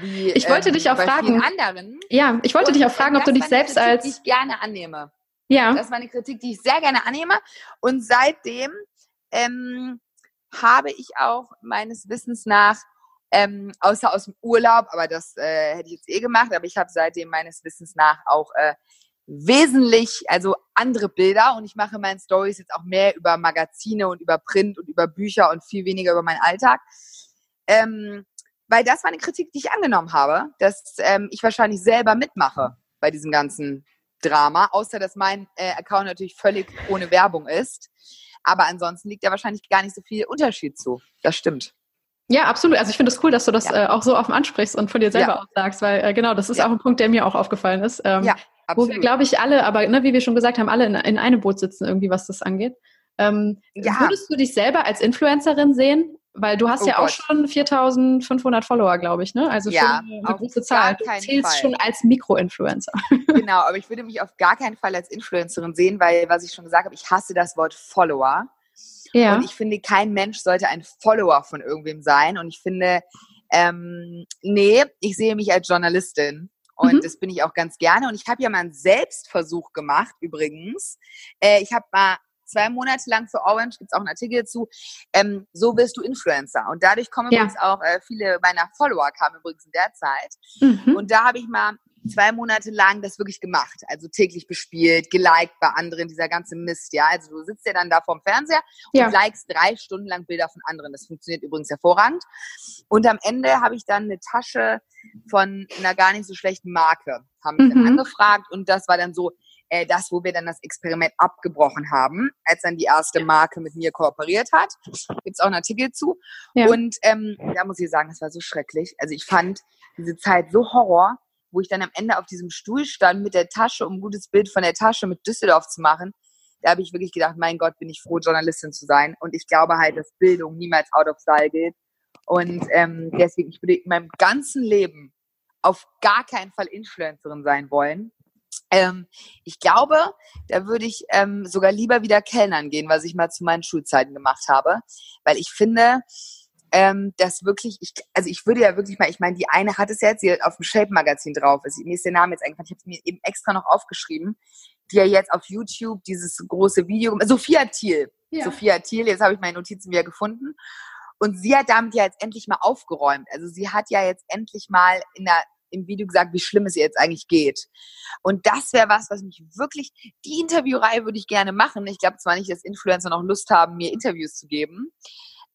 Wie, ich wollte ähm, dich auch fragen. Anderen. Ja, ich wollte dich auch fragen, ob du dich selbst Kritik, als. Die ich gerne annehme. Ja. Das ist meine Kritik, die ich sehr gerne annehme. Und seitdem ähm, habe ich auch meines Wissens nach ähm, außer aus dem Urlaub, aber das äh, hätte ich jetzt eh gemacht, aber ich habe seitdem meines Wissens nach auch äh, wesentlich, also andere Bilder und ich mache in meinen Stories jetzt auch mehr über Magazine und über Print und über Bücher und viel weniger über meinen Alltag. Ähm, weil das war eine Kritik, die ich angenommen habe, dass ähm, ich wahrscheinlich selber mitmache bei diesem ganzen Drama, außer dass mein äh, Account natürlich völlig ohne Werbung ist. Aber ansonsten liegt da wahrscheinlich gar nicht so viel Unterschied zu. Das stimmt. Ja, absolut. Also ich finde es das cool, dass du das ja. äh, auch so offen ansprichst und von dir selber ja. auch sagst, weil äh, genau, das ist ja. auch ein Punkt, der mir auch aufgefallen ist. Ähm, ja, absolut. Wo wir, glaube ich, alle, aber ne, wie wir schon gesagt haben, alle in, in einem Boot sitzen irgendwie, was das angeht. Ähm, ja. Würdest du dich selber als Influencerin sehen? Weil du hast oh ja Gott. auch schon 4500 Follower, glaube ich, ne? Also ja, schon eine große Zahl. Du zählst Fall. schon als Mikroinfluencer. Genau, aber ich würde mich auf gar keinen Fall als Influencerin sehen, weil, was ich schon gesagt habe, ich hasse das Wort Follower. Ja. Und ich finde, kein Mensch sollte ein Follower von irgendwem sein. Und ich finde, ähm, nee, ich sehe mich als Journalistin. Und mhm. das bin ich auch ganz gerne. Und ich habe ja mal einen Selbstversuch gemacht, übrigens. Äh, ich habe mal zwei Monate lang für Orange, gibt es auch einen Artikel dazu, ähm, so wirst du Influencer. Und dadurch kommen ja. übrigens auch äh, viele meiner Follower kamen übrigens in der Zeit. Mhm. Und da habe ich mal zwei Monate lang das wirklich gemacht. Also täglich bespielt, geliked bei anderen, dieser ganze Mist, ja. Also du sitzt ja dann da vorm Fernseher und ja. likest drei Stunden lang Bilder von anderen. Das funktioniert übrigens hervorragend. Und am Ende habe ich dann eine Tasche von einer gar nicht so schlechten Marke, haben mich mhm. dann angefragt und das war dann so, äh, das, wo wir dann das Experiment abgebrochen haben, als dann die erste Marke mit mir kooperiert hat. Gibt's auch einen Artikel zu. Ja. Und ähm, da muss ich sagen, es war so schrecklich. Also ich fand diese Zeit so Horror, wo ich dann am Ende auf diesem Stuhl stand mit der Tasche, um ein gutes Bild von der Tasche mit Düsseldorf zu machen. Da habe ich wirklich gedacht, mein Gott, bin ich froh, Journalistin zu sein. Und ich glaube halt, dass Bildung niemals out of style geht. Und ähm, deswegen, ich würde in meinem ganzen Leben auf gar keinen Fall Influencerin sein wollen. Ähm, ich glaube, da würde ich ähm, sogar lieber wieder Kellnern gehen, was ich mal zu meinen Schulzeiten gemacht habe, weil ich finde, ähm, dass wirklich, ich, also ich würde ja wirklich mal, ich meine, die eine hat es jetzt, die auf dem Shape-Magazin drauf ist, mir ist der Name jetzt eingefallen, ich habe es mir eben extra noch aufgeschrieben, die ja jetzt auf YouTube dieses große Video, Sophia Thiel, ja. Sophia Thiel, jetzt habe ich meine Notizen wieder gefunden. Und sie hat damit ja jetzt endlich mal aufgeräumt, also sie hat ja jetzt endlich mal in der im Video gesagt, wie schlimm es ihr jetzt eigentlich geht. Und das wäre was, was mich wirklich, die Interviewreihe würde ich gerne machen. Ich glaube zwar nicht, dass Influencer noch Lust haben, mir Interviews zu geben,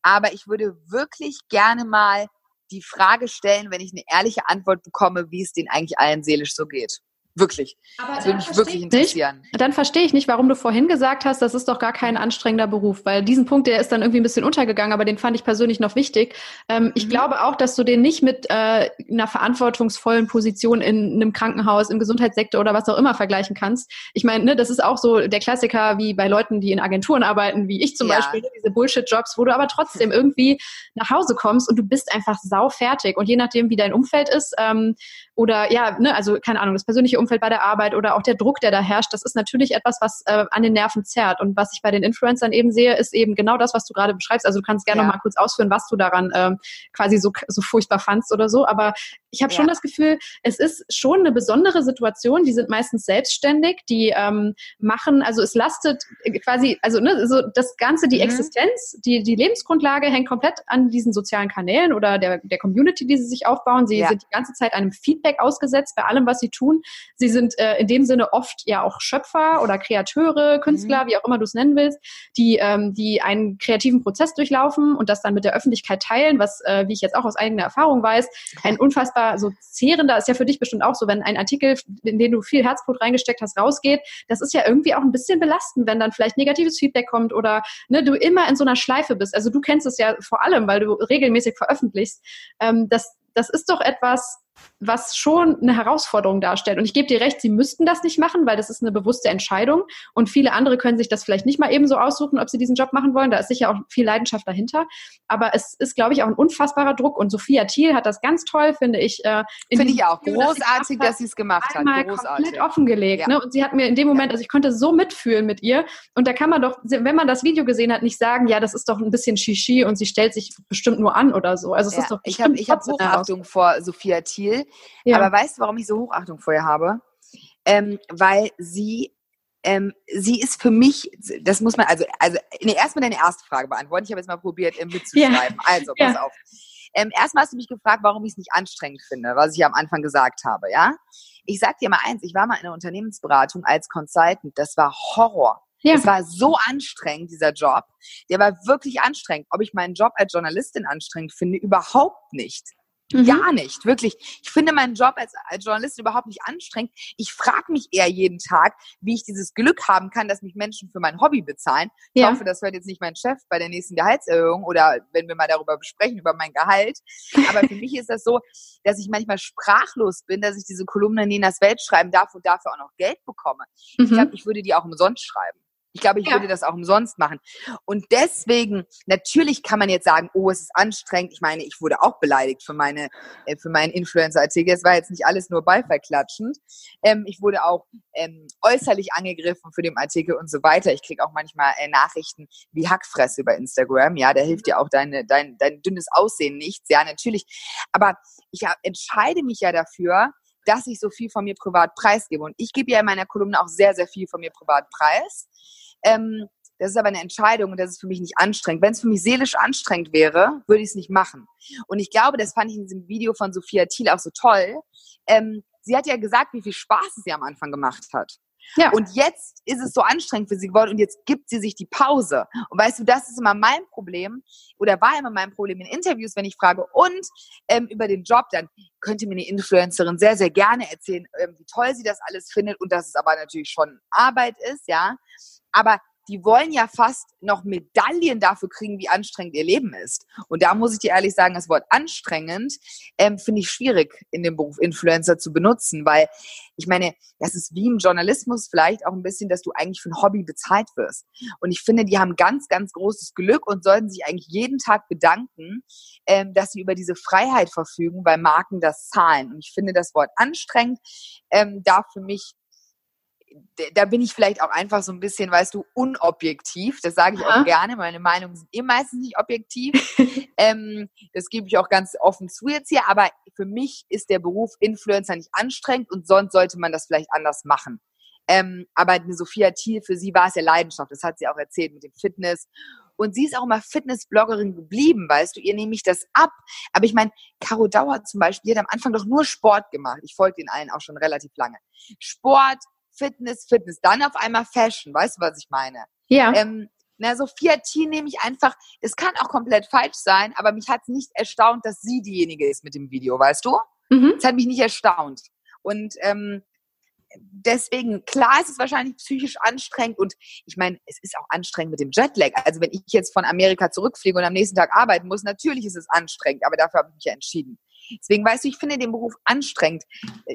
aber ich würde wirklich gerne mal die Frage stellen, wenn ich eine ehrliche Antwort bekomme, wie es denen eigentlich allen seelisch so geht. Wirklich. Aber das würde mich wirklich interessieren. Nicht, dann verstehe ich nicht, warum du vorhin gesagt hast, das ist doch gar kein anstrengender Beruf, weil diesen Punkt, der ist dann irgendwie ein bisschen untergegangen, aber den fand ich persönlich noch wichtig. Ähm, mhm. Ich glaube auch, dass du den nicht mit äh, einer verantwortungsvollen Position in einem Krankenhaus, im Gesundheitssektor oder was auch immer vergleichen kannst. Ich meine, ne, das ist auch so der Klassiker wie bei Leuten, die in Agenturen arbeiten, wie ich zum ja. Beispiel, ne, diese Bullshit-Jobs, wo du aber trotzdem irgendwie nach Hause kommst und du bist einfach sau fertig. Und je nachdem, wie dein Umfeld ist, ähm, oder ja, ne, also keine Ahnung, das persönliche Umfeld bei der Arbeit oder auch der Druck, der da herrscht, das ist natürlich etwas, was äh, an den Nerven zerrt. Und was ich bei den Influencern eben sehe, ist eben genau das, was du gerade beschreibst. Also du kannst gerne ja. noch mal kurz ausführen, was du daran ähm, quasi so, so furchtbar fandst oder so. Aber ich habe ja. schon das Gefühl, es ist schon eine besondere Situation. Die sind meistens selbstständig, die ähm, machen, also es lastet quasi, also ne, so das Ganze, die mhm. Existenz, die, die Lebensgrundlage hängt komplett an diesen sozialen Kanälen oder der, der Community, die sie sich aufbauen. Sie ja. sind die ganze Zeit einem Feedback Feedback ausgesetzt bei allem, was sie tun. Sie sind äh, in dem Sinne oft ja auch Schöpfer oder Kreateure, Künstler, mhm. wie auch immer du es nennen willst, die, ähm, die einen kreativen Prozess durchlaufen und das dann mit der Öffentlichkeit teilen, was, äh, wie ich jetzt auch aus eigener Erfahrung weiß, ein unfassbar so zehrender, ist ja für dich bestimmt auch so, wenn ein Artikel, in den du viel Herzblut reingesteckt hast, rausgeht, das ist ja irgendwie auch ein bisschen belastend, wenn dann vielleicht negatives Feedback kommt oder ne, du immer in so einer Schleife bist. Also du kennst es ja vor allem, weil du regelmäßig veröffentlichst. Ähm, das, das ist doch etwas, was schon eine Herausforderung darstellt. Und ich gebe dir recht, sie müssten das nicht machen, weil das ist eine bewusste Entscheidung. Und viele andere können sich das vielleicht nicht mal ebenso aussuchen, ob sie diesen Job machen wollen. Da ist sicher auch viel Leidenschaft dahinter. Aber es ist, glaube ich, auch ein unfassbarer Druck. Und Sophia Thiel hat das ganz toll, finde ich. Äh, finde ich auch. Video, Großartig, dass sie es gemacht hat. Großartig. komplett offengelegt. Ja. Ne? Und sie hat mir in dem Moment, also ich konnte so mitfühlen mit ihr. Und da kann man doch, wenn man das Video gesehen hat, nicht sagen, ja, das ist doch ein bisschen Shishi und sie stellt sich bestimmt nur an oder so. Also es ja. ist doch Ich habe ich hab Hochachtung vor Sophia Thiel ja. Aber weißt du, warum ich so Hochachtung vor ihr habe? Ähm, weil sie ähm, sie ist für mich, das muss man, also, also nee, erstmal deine erste Frage beantworten. Ich habe jetzt mal probiert, mitzuschreiben. Ja. Also, pass ja. auf. Ähm, erstmal hast du mich gefragt, warum ich es nicht anstrengend finde, was ich am Anfang gesagt habe, ja. Ich sag dir mal eins, ich war mal in der Unternehmensberatung als Consultant, das war Horror. Ja. Es war so anstrengend, dieser Job. Der war wirklich anstrengend. Ob ich meinen Job als Journalistin anstrengend finde, überhaupt nicht. Mhm. Gar nicht, wirklich. Ich finde meinen Job als, als Journalistin überhaupt nicht anstrengend. Ich frage mich eher jeden Tag, wie ich dieses Glück haben kann, dass mich Menschen für mein Hobby bezahlen. Ich ja. hoffe, das hört jetzt nicht mein Chef bei der nächsten Gehaltserhöhung oder wenn wir mal darüber besprechen, über mein Gehalt. Aber für mich ist das so, dass ich manchmal sprachlos bin, dass ich diese Kolumne Nenas Welt schreiben darf und dafür auch noch Geld bekomme. Mhm. Ich glaube, ich würde die auch umsonst schreiben. Ich glaube, ich ja. würde das auch umsonst machen. Und deswegen, natürlich kann man jetzt sagen, oh, es ist anstrengend. Ich meine, ich wurde auch beleidigt für meine, äh, für meinen Influencer-Artikel. Es war jetzt nicht alles nur beifallklatschend. Ähm, ich wurde auch ähm, äußerlich angegriffen für den Artikel und so weiter. Ich kriege auch manchmal äh, Nachrichten wie Hackfresse über Instagram. Ja, da hilft dir auch deine, dein, dein dünnes Aussehen nichts. Ja, natürlich. Aber ich entscheide mich ja dafür, dass ich so viel von mir privat preisgebe. Und ich gebe ja in meiner Kolumne auch sehr, sehr viel von mir privat preis. Ähm, das ist aber eine Entscheidung und das ist für mich nicht anstrengend. Wenn es für mich seelisch anstrengend wäre, würde ich es nicht machen. Und ich glaube, das fand ich in diesem Video von Sophia Thiel auch so toll. Ähm, sie hat ja gesagt, wie viel Spaß es ihr am Anfang gemacht hat. Ja. Und jetzt ist es so anstrengend für sie geworden und jetzt gibt sie sich die Pause. Und weißt du, das ist immer mein Problem oder war immer mein Problem in Interviews, wenn ich frage und ähm, über den Job, dann könnte mir eine Influencerin sehr, sehr gerne erzählen, ähm, wie toll sie das alles findet und dass es aber natürlich schon Arbeit ist, ja. Aber die wollen ja fast noch Medaillen dafür kriegen, wie anstrengend ihr Leben ist. Und da muss ich dir ehrlich sagen, das Wort anstrengend ähm, finde ich schwierig in dem Beruf Influencer zu benutzen, weil ich meine, das ist wie im Journalismus vielleicht auch ein bisschen, dass du eigentlich für ein Hobby bezahlt wirst. Und ich finde, die haben ganz, ganz großes Glück und sollten sich eigentlich jeden Tag bedanken, ähm, dass sie über diese Freiheit verfügen, weil Marken das zahlen. Und ich finde, das Wort anstrengend ähm, darf für mich da bin ich vielleicht auch einfach so ein bisschen, weißt du, unobjektiv. Das sage ich Aha. auch gerne. Meine Meinungen sind eh meistens nicht objektiv. ähm, das gebe ich auch ganz offen zu jetzt hier. Aber für mich ist der Beruf Influencer nicht anstrengend und sonst sollte man das vielleicht anders machen. Ähm, aber eine Sophia Thiel, für sie war es ja Leidenschaft. Das hat sie auch erzählt mit dem Fitness. Und sie ist auch immer Fitnessbloggerin geblieben, weißt du, ihr nehme ich das ab. Aber ich meine, Caro Dauer zum Beispiel, die hat am Anfang doch nur Sport gemacht. Ich folge den allen auch schon relativ lange. Sport, Fitness, Fitness, dann auf einmal Fashion, weißt du, was ich meine? Ja. Ähm, na, Sophia T nehme ich einfach, das kann auch komplett falsch sein, aber mich hat es nicht erstaunt, dass sie diejenige ist mit dem Video, weißt du? Mhm. Es hat mich nicht erstaunt. Und ähm, deswegen, klar ist es wahrscheinlich psychisch anstrengend und ich meine, es ist auch anstrengend mit dem Jetlag. Also wenn ich jetzt von Amerika zurückfliege und am nächsten Tag arbeiten muss, natürlich ist es anstrengend, aber dafür habe ich mich ja entschieden. Deswegen, weißt du, ich finde den Beruf anstrengend.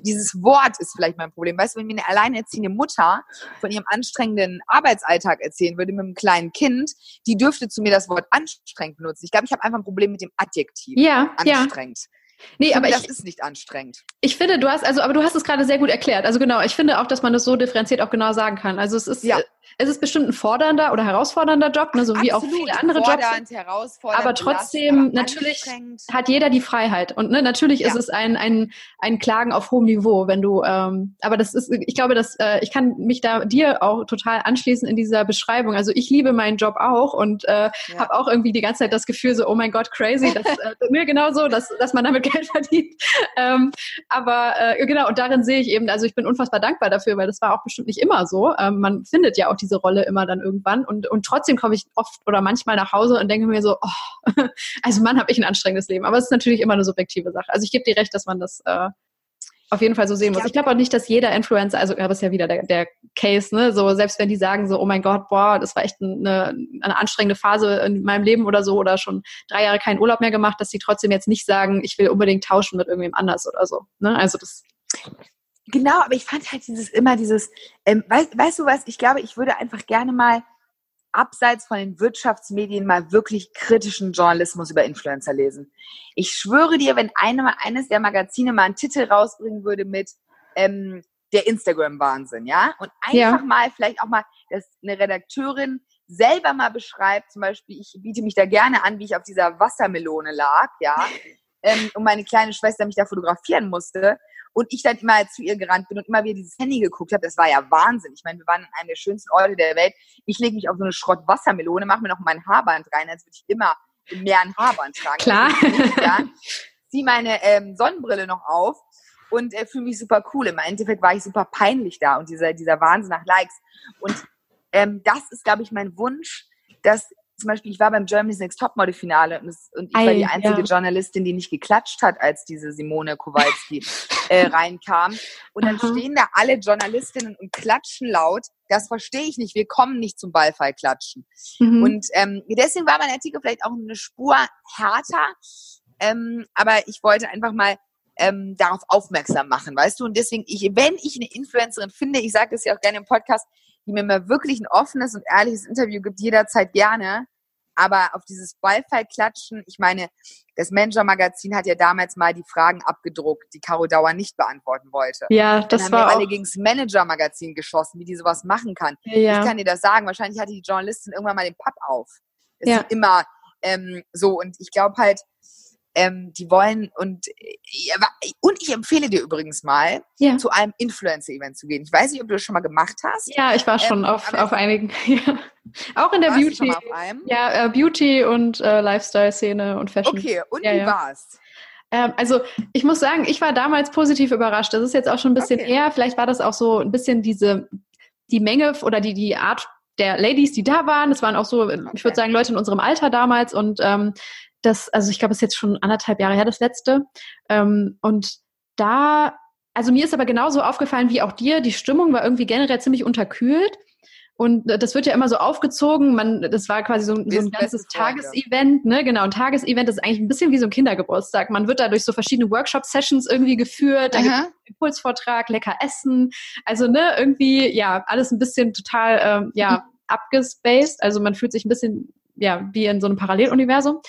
Dieses Wort ist vielleicht mein Problem. Weißt du, wenn mir eine alleinerziehende Mutter von ihrem anstrengenden Arbeitsalltag erzählen würde mit einem kleinen Kind, die dürfte zu mir das Wort anstrengend benutzen. Ich glaube, ich habe einfach ein Problem mit dem Adjektiv. Ja, anstrengend. Ja. Nee, aber das ich, ist nicht anstrengend. Ich finde, du hast, also, aber du hast es gerade sehr gut erklärt. Also genau, ich finde auch, dass man das so differenziert auch genau sagen kann. Also es ist, ja. Es ist bestimmt ein fordernder oder herausfordernder Job, ne, so Absolut. wie auch viele andere Fordernd, Jobs. Herausfordernd, aber trotzdem, natürlich hat jeder die Freiheit. Und ne, natürlich ja. ist es ein, ein, ein Klagen auf hohem Niveau, wenn du, ähm, aber das ist, ich glaube, dass äh, ich kann mich da dir auch total anschließen in dieser Beschreibung. Also ich liebe meinen Job auch und äh, ja. habe auch irgendwie die ganze Zeit das Gefühl so, oh mein Gott, crazy, das, äh, mir genauso, dass, dass man damit Geld verdient ähm, aber äh, genau, und darin sehe ich eben, also ich bin unfassbar dankbar dafür, weil das war auch bestimmt nicht immer so. Ähm, man findet ja auch diese Rolle immer dann irgendwann und, und trotzdem komme ich oft oder manchmal nach Hause und denke mir so, oh, also Mann, habe ich ein anstrengendes Leben. Aber es ist natürlich immer eine subjektive Sache. Also ich gebe dir recht, dass man das äh, auf jeden Fall so sehen muss. Ich glaube auch nicht, dass jeder Influencer, also das ist ja wieder der, der Case, ne, so selbst wenn die sagen so, oh mein Gott, boah, das war echt eine, eine anstrengende Phase in meinem Leben oder so oder schon drei Jahre keinen Urlaub mehr gemacht, dass die trotzdem jetzt nicht sagen, ich will unbedingt tauschen mit irgendwem anders oder so. Ne? Also das. Genau, aber ich fand halt dieses immer dieses, ähm, weißt, weißt du was? Ich glaube, ich würde einfach gerne mal abseits von den Wirtschaftsmedien mal wirklich kritischen Journalismus über Influencer lesen. Ich schwöre dir, wenn eine, eines der Magazine mal einen Titel rausbringen würde mit ähm, der Instagram-Wahnsinn, ja, und einfach ja. mal vielleicht auch mal, dass eine Redakteurin selber mal beschreibt, zum Beispiel, ich biete mich da gerne an, wie ich auf dieser Wassermelone lag, ja, ähm, und meine kleine Schwester mich da fotografieren musste und ich dann immer zu ihr gerannt bin und immer wieder dieses Handy geguckt habe. Das war ja Wahnsinn. Ich meine, wir waren in einem der schönsten Orte der Welt. Ich lege mich auf so eine Schrott-Wassermelone, mache mir noch mein Haarband rein, als würde ich immer mehr einen Haarband tragen. Klar. Nicht, ja. Zieh meine ähm, Sonnenbrille noch auf und äh, fühle mich super cool. Im Endeffekt war ich super peinlich da und dieser, dieser Wahnsinn nach Likes. Und ähm, das ist, glaube ich, mein Wunsch, dass zum Beispiel, ich war beim Germany's Next Topmodel Finale und, es, und ich Ei, war die einzige ja. Journalistin, die nicht geklatscht hat, als diese Simone Kowalski äh, reinkam. Und dann Aha. stehen da alle Journalistinnen und klatschen laut. Das verstehe ich nicht. Wir kommen nicht zum Ballfall klatschen. Mhm. Und ähm, deswegen war mein Artikel vielleicht auch eine Spur härter. Ähm, aber ich wollte einfach mal ähm, darauf aufmerksam machen, weißt du? Und deswegen, ich, wenn ich eine Influencerin finde, ich sage das ja auch gerne im Podcast, die mir mal wirklich ein offenes und ehrliches Interview gibt, jederzeit gerne. Aber auf dieses Beifall klatschen, ich meine, das Manager-Magazin hat ja damals mal die Fragen abgedruckt, die Caro Dauer nicht beantworten wollte. Ja, das Dann war. Haben wir alle gegen das Manager-Magazin geschossen, wie die sowas machen kann. Ja. Ich kann dir das sagen. Wahrscheinlich hatte die Journalistin irgendwann mal den Papp auf. Es ja. ist immer ähm, so. Und ich glaube halt, ähm, die wollen und und ich empfehle dir übrigens mal ja. zu einem Influencer-Event zu gehen. Ich weiß nicht, ob du das schon mal gemacht hast. Ja, ich war schon ähm, auf, auf einigen. Ja. Auch in der Beauty. Ja, äh, Beauty und äh, Lifestyle-Szene und Fashion. Okay, und ja, wie ja. war's? Ähm, also ich muss sagen, ich war damals positiv überrascht. Das ist jetzt auch schon ein bisschen okay. her. Vielleicht war das auch so ein bisschen diese die Menge oder die die Art der Ladies, die da waren. Das waren auch so, okay. ich würde sagen, Leute in unserem Alter damals und ähm, das, also ich glaube, es ist jetzt schon anderthalb Jahre her, das letzte. Ähm, und da, also mir ist aber genauso aufgefallen wie auch dir, die Stimmung war irgendwie generell ziemlich unterkühlt. Und das wird ja immer so aufgezogen. Man, das war quasi so, so ein ganzes Tagesevent, ne? Genau, ein Tagesevent ist eigentlich ein bisschen wie so ein Kindergeburtstag. Man wird da durch so verschiedene Workshop-Sessions irgendwie geführt. Da gibt Impulsvortrag, lecker Essen. Also, ne, irgendwie, ja, alles ein bisschen total, ähm, ja, abgespaced. Also man fühlt sich ein bisschen, ja, wie in so einem Paralleluniversum.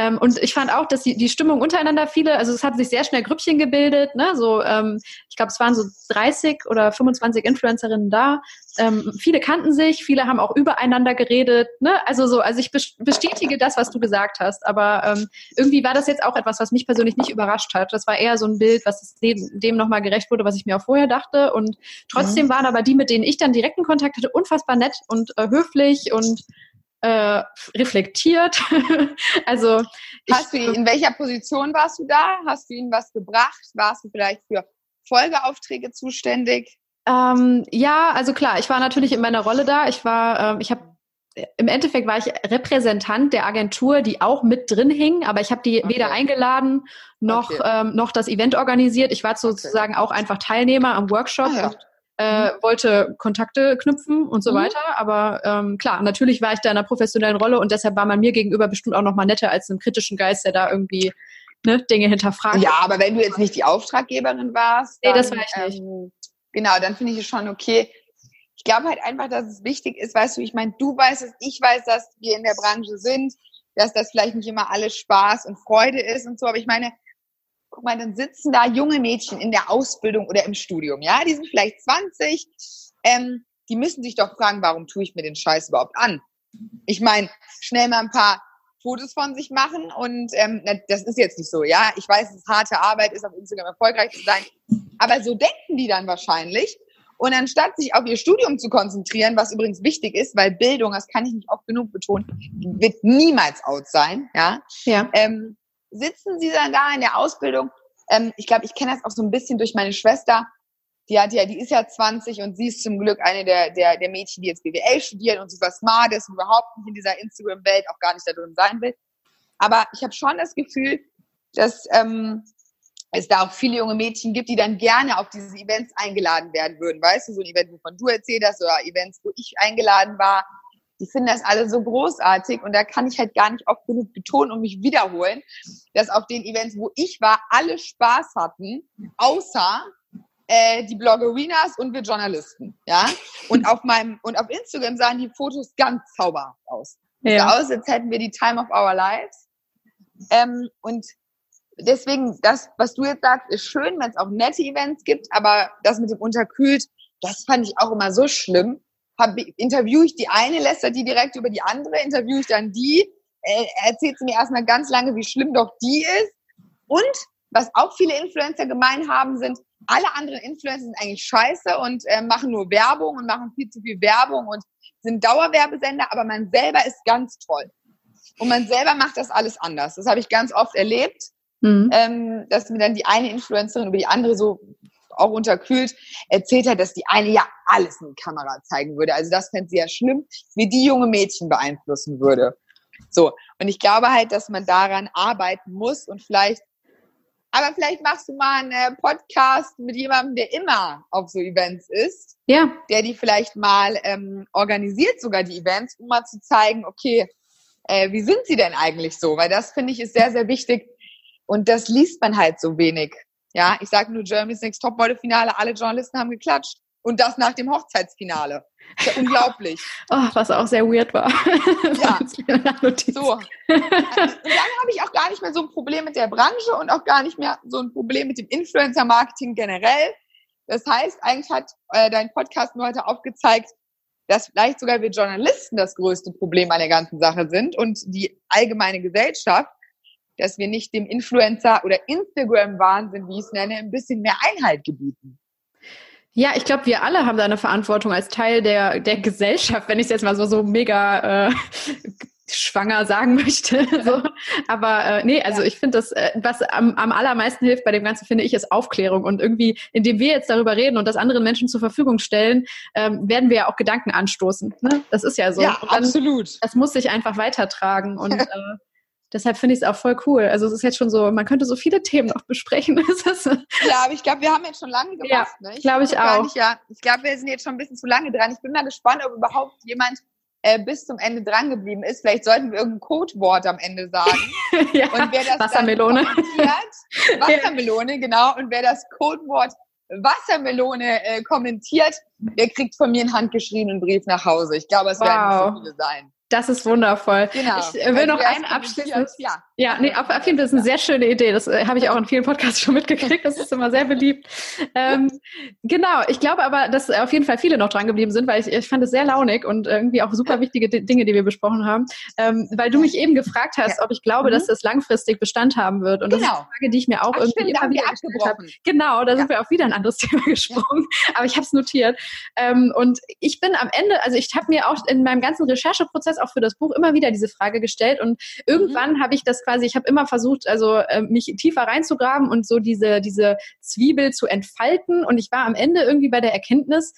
Ähm, und ich fand auch, dass die, die Stimmung untereinander viele, also es hat sich sehr schnell Grüppchen gebildet, ne? So, ähm, ich glaube, es waren so 30 oder 25 Influencerinnen da. Ähm, viele kannten sich, viele haben auch übereinander geredet, ne? Also so, also ich bestätige das, was du gesagt hast, aber ähm, irgendwie war das jetzt auch etwas, was mich persönlich nicht überrascht hat. Das war eher so ein Bild, was dem, dem nochmal gerecht wurde, was ich mir auch vorher dachte. Und trotzdem mhm. waren aber die, mit denen ich dann direkten Kontakt hatte, unfassbar nett und äh, höflich und äh, reflektiert. also hast du ihn, in welcher Position warst du da? Hast du ihnen was gebracht? Warst du vielleicht für Folgeaufträge zuständig? Ähm, ja, also klar, ich war natürlich in meiner Rolle da. Ich war, ähm, ich habe im Endeffekt war ich Repräsentant der Agentur, die auch mit drin hing, aber ich habe die okay. weder eingeladen noch okay. ähm, noch das Event organisiert. Ich war sozusagen okay. auch einfach Teilnehmer am Workshop. Ah, ja äh, mhm. wollte Kontakte knüpfen und so mhm. weiter. Aber ähm, klar, natürlich war ich da in einer professionellen Rolle und deshalb war man mir gegenüber bestimmt auch noch mal netter als einem kritischen Geist, der da irgendwie ne, Dinge hinterfragt. Ja, aber wenn du jetzt nicht die Auftraggeberin warst, dann, nee, das war ich nicht. Ähm, genau, dann finde ich es schon okay. Ich glaube halt einfach, dass es wichtig ist, weißt du, ich meine, du weißt es, ich weiß, dass wir in der Branche sind, dass das vielleicht nicht immer alles Spaß und Freude ist und so, aber ich meine, guck mal, dann sitzen da junge Mädchen in der Ausbildung oder im Studium, ja, die sind vielleicht 20, ähm, die müssen sich doch fragen, warum tue ich mir den Scheiß überhaupt an? Ich meine, schnell mal ein paar Fotos von sich machen und ähm, das ist jetzt nicht so, ja. Ich weiß, es ist harte Arbeit, ist auf Instagram erfolgreich zu sein, aber so denken die dann wahrscheinlich. Und anstatt sich auf ihr Studium zu konzentrieren, was übrigens wichtig ist, weil Bildung, das kann ich nicht oft genug betonen, wird niemals out sein, ja. ja. Ähm, sitzen sie dann da in der Ausbildung. Ähm, ich glaube, ich kenne das auch so ein bisschen durch meine Schwester. Die hat ja, die ist ja 20 und sie ist zum Glück eine der, der, der Mädchen, die jetzt BWL studieren und super smart ist und überhaupt nicht in dieser Instagram-Welt auch gar nicht da drin sein will. Aber ich habe schon das Gefühl, dass ähm, es da auch viele junge Mädchen gibt, die dann gerne auf diese Events eingeladen werden würden. Weißt du, so ein Event, wovon du erzählt hast, oder Events, wo ich eingeladen war, die finden das alle so großartig und da kann ich halt gar nicht oft genug betonen und mich wiederholen, dass auf den Events, wo ich war, alle Spaß hatten, außer äh, die Bloggerinas und wir Journalisten, ja. Und auf meinem und auf Instagram sahen die Fotos ganz zauberhaft aus. Ja. So aus, als hätten wir die Time of our lives. Ähm, und deswegen, das, was du jetzt sagst, ist schön, wenn es auch nette Events gibt, aber das mit dem Unterkühlt, das fand ich auch immer so schlimm hab, interviewe ich die eine, lästert die direkt über die andere, interviewe ich dann die, äh, erzählt sie mir erstmal ganz lange, wie schlimm doch die ist. Und was auch viele Influencer gemein haben, sind, alle anderen Influencer sind eigentlich scheiße und äh, machen nur Werbung und machen viel zu viel Werbung und sind Dauerwerbesender, aber man selber ist ganz toll. und man selber macht das alles anders. Das habe ich ganz oft erlebt, mhm. ähm, dass mir dann die eine Influencerin über die andere so auch unterkühlt erzählt hat, dass die eine ja alles in die Kamera zeigen würde. Also das fände sie ja schlimm, wie die junge Mädchen beeinflussen würde. So. Und ich glaube halt, dass man daran arbeiten muss und vielleicht aber vielleicht machst du mal einen äh, Podcast mit jemandem, der immer auf so Events ist. Ja. Der die vielleicht mal ähm, organisiert, sogar die Events, um mal zu zeigen, okay, äh, wie sind sie denn eigentlich so? Weil das finde ich ist sehr, sehr wichtig. Und das liest man halt so wenig. Ja, ich sage nur Germany's Next Topmodel Finale, alle Journalisten haben geklatscht. Und das nach dem Hochzeitsfinale. Ja unglaublich. Oh, was auch sehr weird war. Ja. so. Und dann habe ich auch gar nicht mehr so ein Problem mit der Branche und auch gar nicht mehr so ein Problem mit dem Influencer-Marketing generell. Das heißt, eigentlich hat äh, dein Podcast mir heute aufgezeigt, dass vielleicht sogar wir Journalisten das größte Problem an der ganzen Sache sind und die allgemeine Gesellschaft, dass wir nicht dem Influencer oder Instagram-Wahnsinn, wie ich es nenne, ein bisschen mehr Einhalt gebieten. Ja, ich glaube, wir alle haben da eine Verantwortung als Teil der, der Gesellschaft, wenn ich es jetzt mal so, so mega äh, schwanger sagen möchte. so. Aber äh, nee, also ja. ich finde das, äh, was am, am allermeisten hilft bei dem Ganzen, finde ich, ist Aufklärung. Und irgendwie, indem wir jetzt darüber reden und das anderen Menschen zur Verfügung stellen, ähm, werden wir ja auch Gedanken anstoßen. Ne? Das ist ja so. Ja, dann, absolut. Das muss sich einfach weitertragen. Und äh, deshalb finde ich es auch voll cool. Also es ist jetzt schon so, man könnte so viele Themen noch besprechen. ja, aber ich glaube, wir haben jetzt schon lange gemacht. Ja, ne? glaube ich auch. Nicht, ja. Ich glaube, wir sind jetzt schon ein bisschen zu lange dran. Ich bin mal gespannt, ob überhaupt jemand äh, bis zum Ende dran geblieben ist. Vielleicht sollten wir irgendein Codewort am Ende sagen. ja, und wer das Wassermelone. Wassermelone, genau. Und wer das Codewort Wassermelone äh, kommentiert, der kriegt von mir einen handgeschriebenen Brief nach Hause. Ich glaube, es wow. werden nicht so viele sein. Das ist wundervoll. Genau. Ich äh, will noch einen abschließen. Ja, ja nee, auf, jeden Fall ist eine sehr schöne Idee. Das äh, habe ich auch in vielen Podcasts schon mitgekriegt. Das ist immer sehr beliebt. Ähm, genau. Ich glaube aber, dass auf jeden Fall viele noch dran geblieben sind, weil ich, ich fand es sehr launig und irgendwie auch super wichtige Dinge, die wir besprochen haben. Ähm, weil du mich eben gefragt hast, ja. ob ich glaube, mhm. dass das langfristig Bestand haben wird. Und das genau. ist eine Frage, die ich mir auch Ach, irgendwie immer wieder gestellt habe. Genau, da sind wir auch wieder ein anderes Thema gesprungen. Aber ich habe es notiert. Ähm, und ich bin am Ende, also ich habe mir auch in meinem ganzen Rechercheprozess auch für das Buch immer wieder diese Frage gestellt und irgendwann mhm. habe ich das quasi, ich habe immer versucht, also äh, mich tiefer reinzugraben und so diese, diese Zwiebel zu entfalten und ich war am Ende irgendwie bei der Erkenntnis,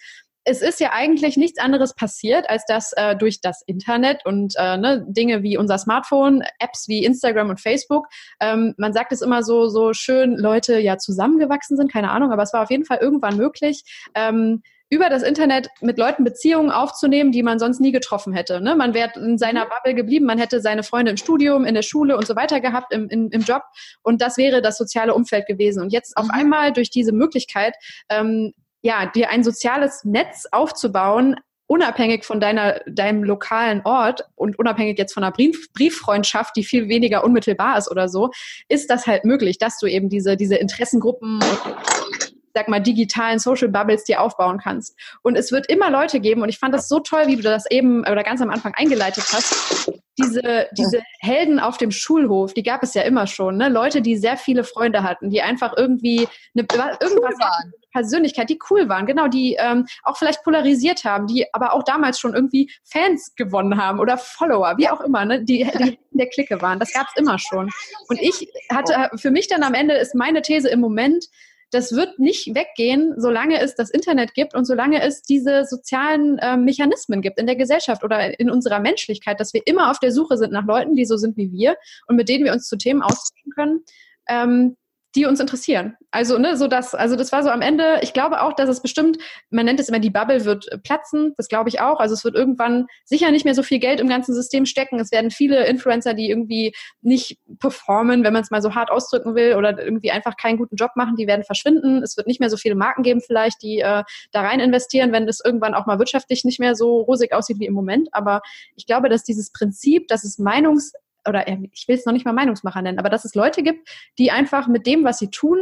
es ist ja eigentlich nichts anderes passiert, als dass äh, durch das Internet und äh, ne, Dinge wie unser Smartphone, Apps wie Instagram und Facebook, ähm, man sagt es immer so, so schön, Leute ja zusammengewachsen sind, keine Ahnung, aber es war auf jeden Fall irgendwann möglich, ähm, über das Internet mit Leuten Beziehungen aufzunehmen, die man sonst nie getroffen hätte. Ne? Man wäre in seiner mhm. Bubble geblieben, man hätte seine Freunde im Studium, in der Schule und so weiter gehabt, im, im, im Job und das wäre das soziale Umfeld gewesen. Und jetzt auf mhm. einmal durch diese Möglichkeit, ähm, ja, dir ein soziales Netz aufzubauen, unabhängig von deiner, deinem lokalen Ort und unabhängig jetzt von einer Brief, Brieffreundschaft, die viel weniger unmittelbar ist oder so, ist das halt möglich, dass du eben diese, diese Interessengruppen und sag mal, digitalen Social Bubbles dir aufbauen kannst. Und es wird immer Leute geben, und ich fand das so toll, wie du das eben oder ganz am Anfang eingeleitet hast. Diese, diese Helden auf dem Schulhof, die gab es ja immer schon, ne? Leute, die sehr viele Freunde hatten, die einfach irgendwie eine, irgendwas waren. Persönlichkeit, die cool waren, genau, die ähm, auch vielleicht polarisiert haben, die aber auch damals schon irgendwie Fans gewonnen haben oder Follower, wie auch immer, ne? die, die in der Clique waren. Das gab es immer schon. Und ich hatte für mich dann am Ende ist meine These im Moment, das wird nicht weggehen, solange es das Internet gibt und solange es diese sozialen äh, Mechanismen gibt in der Gesellschaft oder in unserer Menschlichkeit, dass wir immer auf der Suche sind nach Leuten, die so sind wie wir und mit denen wir uns zu Themen austauschen können, ähm, die uns interessieren. Also, ne, so das, also das war so am Ende, ich glaube auch, dass es bestimmt, man nennt es immer, die Bubble wird platzen, das glaube ich auch. Also es wird irgendwann sicher nicht mehr so viel Geld im ganzen System stecken. Es werden viele Influencer, die irgendwie nicht performen, wenn man es mal so hart ausdrücken will, oder irgendwie einfach keinen guten Job machen, die werden verschwinden. Es wird nicht mehr so viele Marken geben, vielleicht, die äh, da rein investieren, wenn das irgendwann auch mal wirtschaftlich nicht mehr so rosig aussieht wie im Moment. Aber ich glaube, dass dieses Prinzip, dass es Meinungs oder ich will es noch nicht mal Meinungsmacher nennen, aber dass es Leute gibt, die einfach mit dem, was sie tun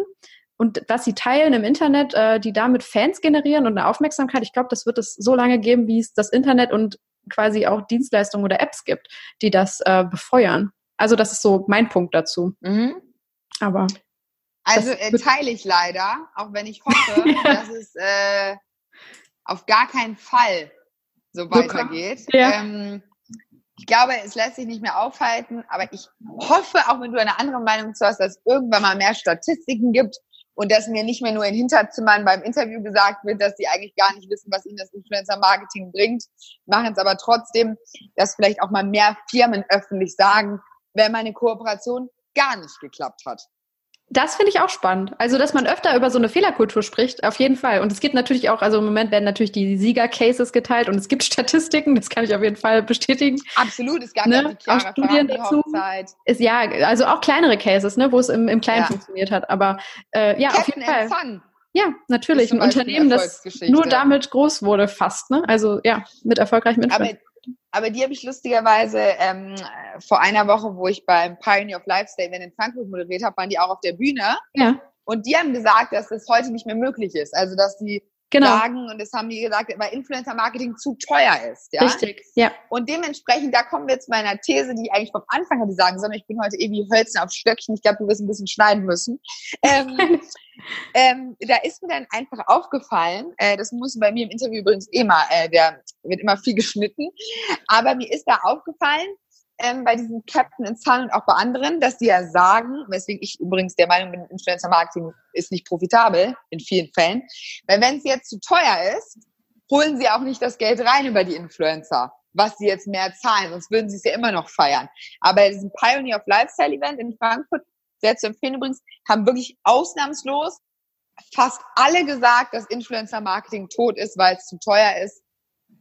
und was sie teilen im Internet, äh, die damit Fans generieren und eine Aufmerksamkeit, ich glaube, das wird es so lange geben, wie es das Internet und quasi auch Dienstleistungen oder Apps gibt, die das äh, befeuern. Also das ist so mein Punkt dazu. Mhm. Aber also äh, teile ich leider, auch wenn ich hoffe, ja. dass es äh, auf gar keinen Fall so weitergeht. Ja. Ähm, Ich glaube, es lässt sich nicht mehr aufhalten, aber ich hoffe, auch wenn du eine andere Meinung zu hast, dass es irgendwann mal mehr Statistiken gibt und dass mir nicht mehr nur in Hinterzimmern beim Interview gesagt wird, dass sie eigentlich gar nicht wissen, was ihnen das Influencer-Marketing bringt, machen es aber trotzdem, dass vielleicht auch mal mehr Firmen öffentlich sagen, wenn meine Kooperation gar nicht geklappt hat. Das finde ich auch spannend. Also, dass man öfter über so eine Fehlerkultur spricht, auf jeden Fall. Und es gibt natürlich auch, also im Moment werden natürlich die Sieger-Cases geteilt und es gibt Statistiken, das kann ich auf jeden Fall bestätigen. Absolut, es gab ne? ja auch Studien dazu. Ist, ja, also auch kleinere Cases, ne, wo es im, im Kleinen ja. funktioniert hat. Aber äh, ja, Captain auf jeden Fall. Fun. Ja, natürlich. Ein Unternehmen, das nur damit groß wurde, fast. Ne? Also ja, mit erfolgreichem Influencer. Aber aber die habe ich lustigerweise ähm, vor einer Woche, wo ich beim Pioneer of Lifestyle Event in Frankfurt moderiert habe, waren die auch auf der Bühne. Ja. Und die haben gesagt, dass das heute nicht mehr möglich ist. Also dass die genau. sagen, und das haben die gesagt, weil Influencer-Marketing zu teuer ist. Ja? Richtig, ja. Und dementsprechend, da kommen wir zu meiner These, die ich eigentlich vom Anfang hätte sagen sollen, ich bin heute irgendwie Hölzchen auf Stöckchen, ich glaube, du wirst ein bisschen schneiden müssen. Ähm, ähm, da ist mir dann einfach aufgefallen, äh, das muss bei mir im Interview übrigens immer, eh äh, der wird immer viel geschnitten, aber mir ist da aufgefallen, ähm, bei diesem Captain in Zahlen und auch bei anderen, dass die ja sagen, weswegen ich übrigens der Meinung bin, Influencer Marketing ist nicht profitabel in vielen Fällen, weil wenn es jetzt zu teuer ist, holen sie auch nicht das Geld rein über die Influencer, was sie jetzt mehr zahlen, sonst würden sie es ja immer noch feiern. Aber bei diesem Pioneer of Lifestyle Event in Frankfurt, sehr zu empfehlen übrigens, haben wirklich ausnahmslos fast alle gesagt, dass Influencer Marketing tot ist, weil es zu teuer ist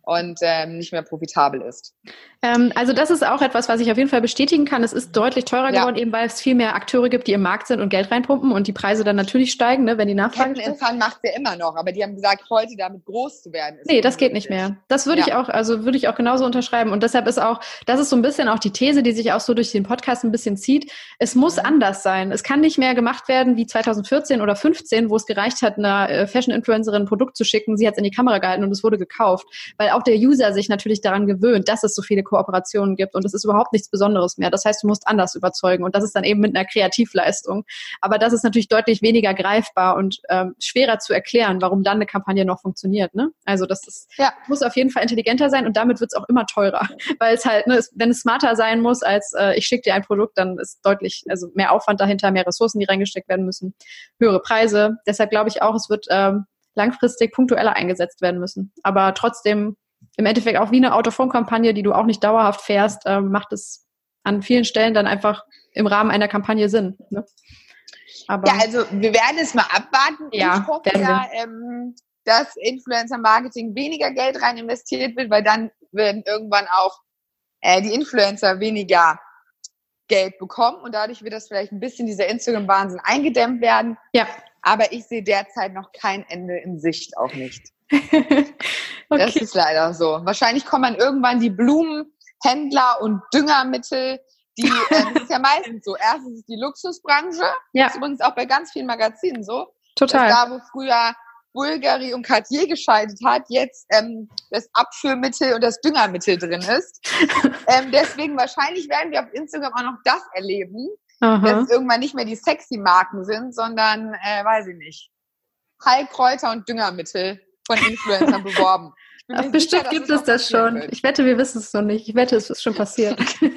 und ähm, nicht mehr profitabel ist. Ähm, also das ist auch etwas, was ich auf jeden Fall bestätigen kann. Es ist deutlich teurer ja. geworden, eben weil es viel mehr Akteure gibt, die im Markt sind und Geld reinpumpen und die Preise dann natürlich steigen, ne, wenn die Nachfrage steigt. macht ja immer noch, aber die haben gesagt, heute damit groß zu werden. nee, das geht nicht mehr. Das würde ja. ich auch, also würde ich auch genauso unterschreiben. Und deshalb ist auch, das ist so ein bisschen auch die These, die sich auch so durch den Podcast ein bisschen zieht. Es muss mhm. anders sein. Es kann nicht mehr gemacht werden wie 2014 oder 15, wo es gereicht hat, einer äh, Fashion-Influencerin ein Produkt zu schicken. Sie hat es in die Kamera gehalten und es wurde gekauft, weil auch der User sich natürlich daran gewöhnt, dass es so viele Kooperationen gibt gibt und es ist überhaupt nichts Besonderes mehr. Das heißt, du musst anders überzeugen und das ist dann eben mit einer Kreativleistung. Aber das ist natürlich deutlich weniger greifbar und ähm, schwerer zu erklären, warum dann eine Kampagne noch funktioniert. Ne? Also das ist, ja. muss auf jeden Fall intelligenter sein und damit wird es auch immer teurer, weil es halt, ne, es, wenn es smarter sein muss als äh, ich schicke dir ein Produkt, dann ist deutlich, also mehr Aufwand dahinter, mehr Ressourcen, die reingesteckt werden müssen, höhere Preise. Deshalb glaube ich auch, es wird ähm, langfristig punktueller eingesetzt werden müssen. Aber trotzdem im Endeffekt auch wie eine Autophone-Kampagne, die du auch nicht dauerhaft fährst, äh, macht es an vielen Stellen dann einfach im Rahmen einer Kampagne Sinn. Ne? Aber, ja, also wir werden es mal abwarten. Ja, ich hoffe ja, ähm, dass Influencer-Marketing weniger Geld rein investiert wird, weil dann werden irgendwann auch äh, die Influencer weniger Geld bekommen und dadurch wird das vielleicht ein bisschen dieser Instagram-Wahnsinn eingedämmt werden. Ja. Aber ich sehe derzeit noch kein Ende in Sicht, auch nicht. okay. Das ist leider so. Wahrscheinlich kommen dann irgendwann die Blumenhändler und Düngermittel, die, äh, das ist ja meistens so. Erstens ist die Luxusbranche. Ja. Das ist übrigens auch bei ganz vielen Magazinen so. Total. da, wo früher Bulgari und Cartier geschaltet hat, jetzt ähm, das Abführmittel und das Düngermittel drin ist. ähm, deswegen wahrscheinlich werden wir auf Instagram auch noch das erleben, Aha. dass es irgendwann nicht mehr die sexy Marken sind, sondern, äh, weiß ich nicht, Heilkräuter und Düngermittel von Influencern beworben. Ach, bestimmt sicher, gibt es das schon. Wird. Ich wette, wir wissen es noch nicht. Ich wette, es ist schon passiert. Gut.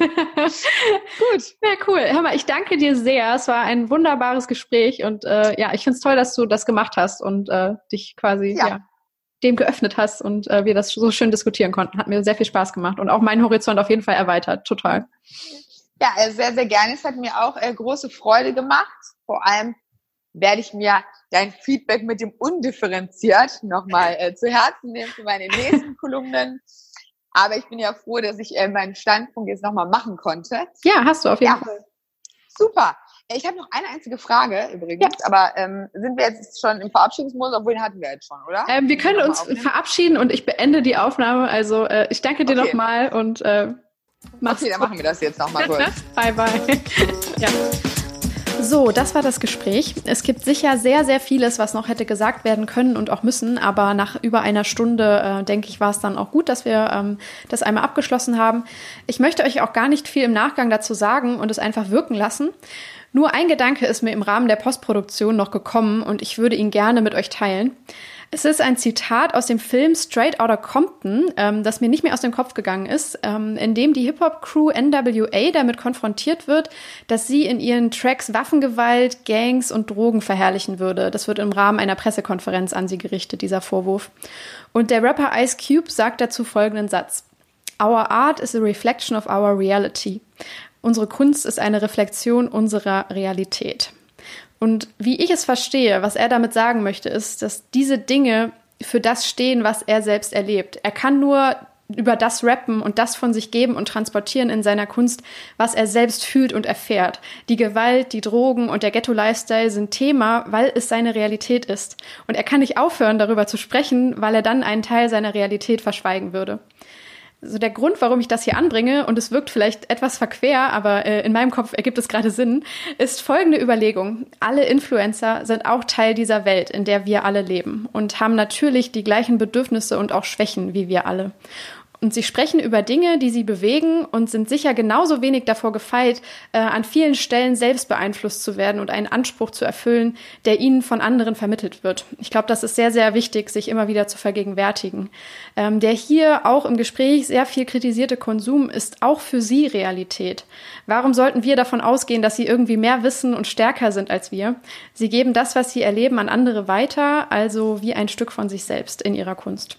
Ja, cool. Hör mal, ich danke dir sehr. Es war ein wunderbares Gespräch und äh, ja, ich finde es toll, dass du das gemacht hast und äh, dich quasi ja. ja. dem geöffnet hast und äh, wir das so schön diskutieren konnten. Hat mir sehr viel Spaß gemacht und auch meinen Horizont auf jeden Fall erweitert. Total. Ja, äh, sehr, sehr gerne. Es hat mir auch äh, große Freude gemacht. Vor allem werde ich mir dein Feedback mit dem undifferenziert nochmal äh, zu Herzen nehmen für meine nächsten Kolumnen. Aber ich bin ja froh, dass ich äh, meinen Standpunkt jetzt nochmal machen konnte. Ja, hast du auf jeden ja. Fall. Super. Ich habe noch eine einzige Frage übrigens, ja. aber ähm, sind wir jetzt schon im Verabschiedungsmodus, obwohl den hatten wir jetzt schon, oder? Ähm, wir können uns verabschieden und ich beende die Aufnahme. Also äh, ich danke dir okay. nochmal und äh, mach's Okay, dann machen wir das jetzt nochmal kurz. bye, bye. ja. So, das war das Gespräch. Es gibt sicher sehr, sehr vieles, was noch hätte gesagt werden können und auch müssen, aber nach über einer Stunde, äh, denke ich, war es dann auch gut, dass wir ähm, das einmal abgeschlossen haben. Ich möchte euch auch gar nicht viel im Nachgang dazu sagen und es einfach wirken lassen. Nur ein Gedanke ist mir im Rahmen der Postproduktion noch gekommen und ich würde ihn gerne mit euch teilen. Es ist ein Zitat aus dem Film Straight Outta Compton, ähm, das mir nicht mehr aus dem Kopf gegangen ist, ähm, in dem die Hip-Hop-Crew NWA damit konfrontiert wird, dass sie in ihren Tracks Waffengewalt, Gangs und Drogen verherrlichen würde. Das wird im Rahmen einer Pressekonferenz an sie gerichtet, dieser Vorwurf. Und der Rapper Ice Cube sagt dazu folgenden Satz. Our art is a reflection of our reality. Unsere Kunst ist eine Reflexion unserer Realität. Und wie ich es verstehe, was er damit sagen möchte, ist, dass diese Dinge für das stehen, was er selbst erlebt. Er kann nur über das rappen und das von sich geben und transportieren in seiner Kunst, was er selbst fühlt und erfährt. Die Gewalt, die Drogen und der Ghetto-Lifestyle sind Thema, weil es seine Realität ist. Und er kann nicht aufhören, darüber zu sprechen, weil er dann einen Teil seiner Realität verschweigen würde so der Grund, warum ich das hier anbringe, und es wirkt vielleicht etwas verquer, aber äh, in meinem Kopf ergibt es gerade Sinn, ist folgende Überlegung. Alle Influencer sind auch Teil dieser Welt, in der wir alle leben und haben natürlich die gleichen Bedürfnisse und auch Schwächen wie wir alle. Und sie sprechen über Dinge, die sie bewegen und sind sicher genauso wenig davor gefeit, äh, an vielen Stellen selbst beeinflusst zu werden und einen Anspruch zu erfüllen, der ihnen von anderen vermittelt wird. Ich glaube, das ist sehr, sehr wichtig, sich immer wieder zu vergegenwärtigen. Ähm, der hier auch im Gespräch sehr viel kritisierte Konsum ist auch für sie Realität. Warum sollten wir davon ausgehen, dass sie irgendwie mehr wissen und stärker sind als wir? Sie geben das, was sie erleben, an andere weiter, also wie ein Stück von sich selbst in ihrer Kunst.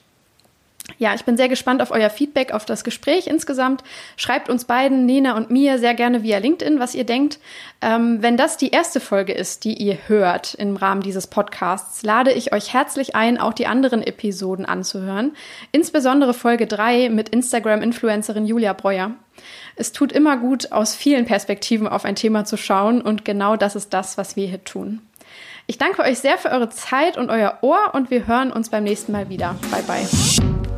Ja, ich bin sehr gespannt auf euer Feedback, auf das Gespräch insgesamt. Schreibt uns beiden, Nina und mir, sehr gerne via LinkedIn, was ihr denkt. Ähm, wenn das die erste Folge ist, die ihr hört im Rahmen dieses Podcasts, lade ich euch herzlich ein, auch die anderen Episoden anzuhören. Insbesondere Folge 3 mit Instagram-Influencerin Julia Breuer. Es tut immer gut, aus vielen Perspektiven auf ein Thema zu schauen und genau das ist das, was wir hier tun. Ich danke euch sehr für eure Zeit und euer Ohr und wir hören uns beim nächsten Mal wieder. Bye bye.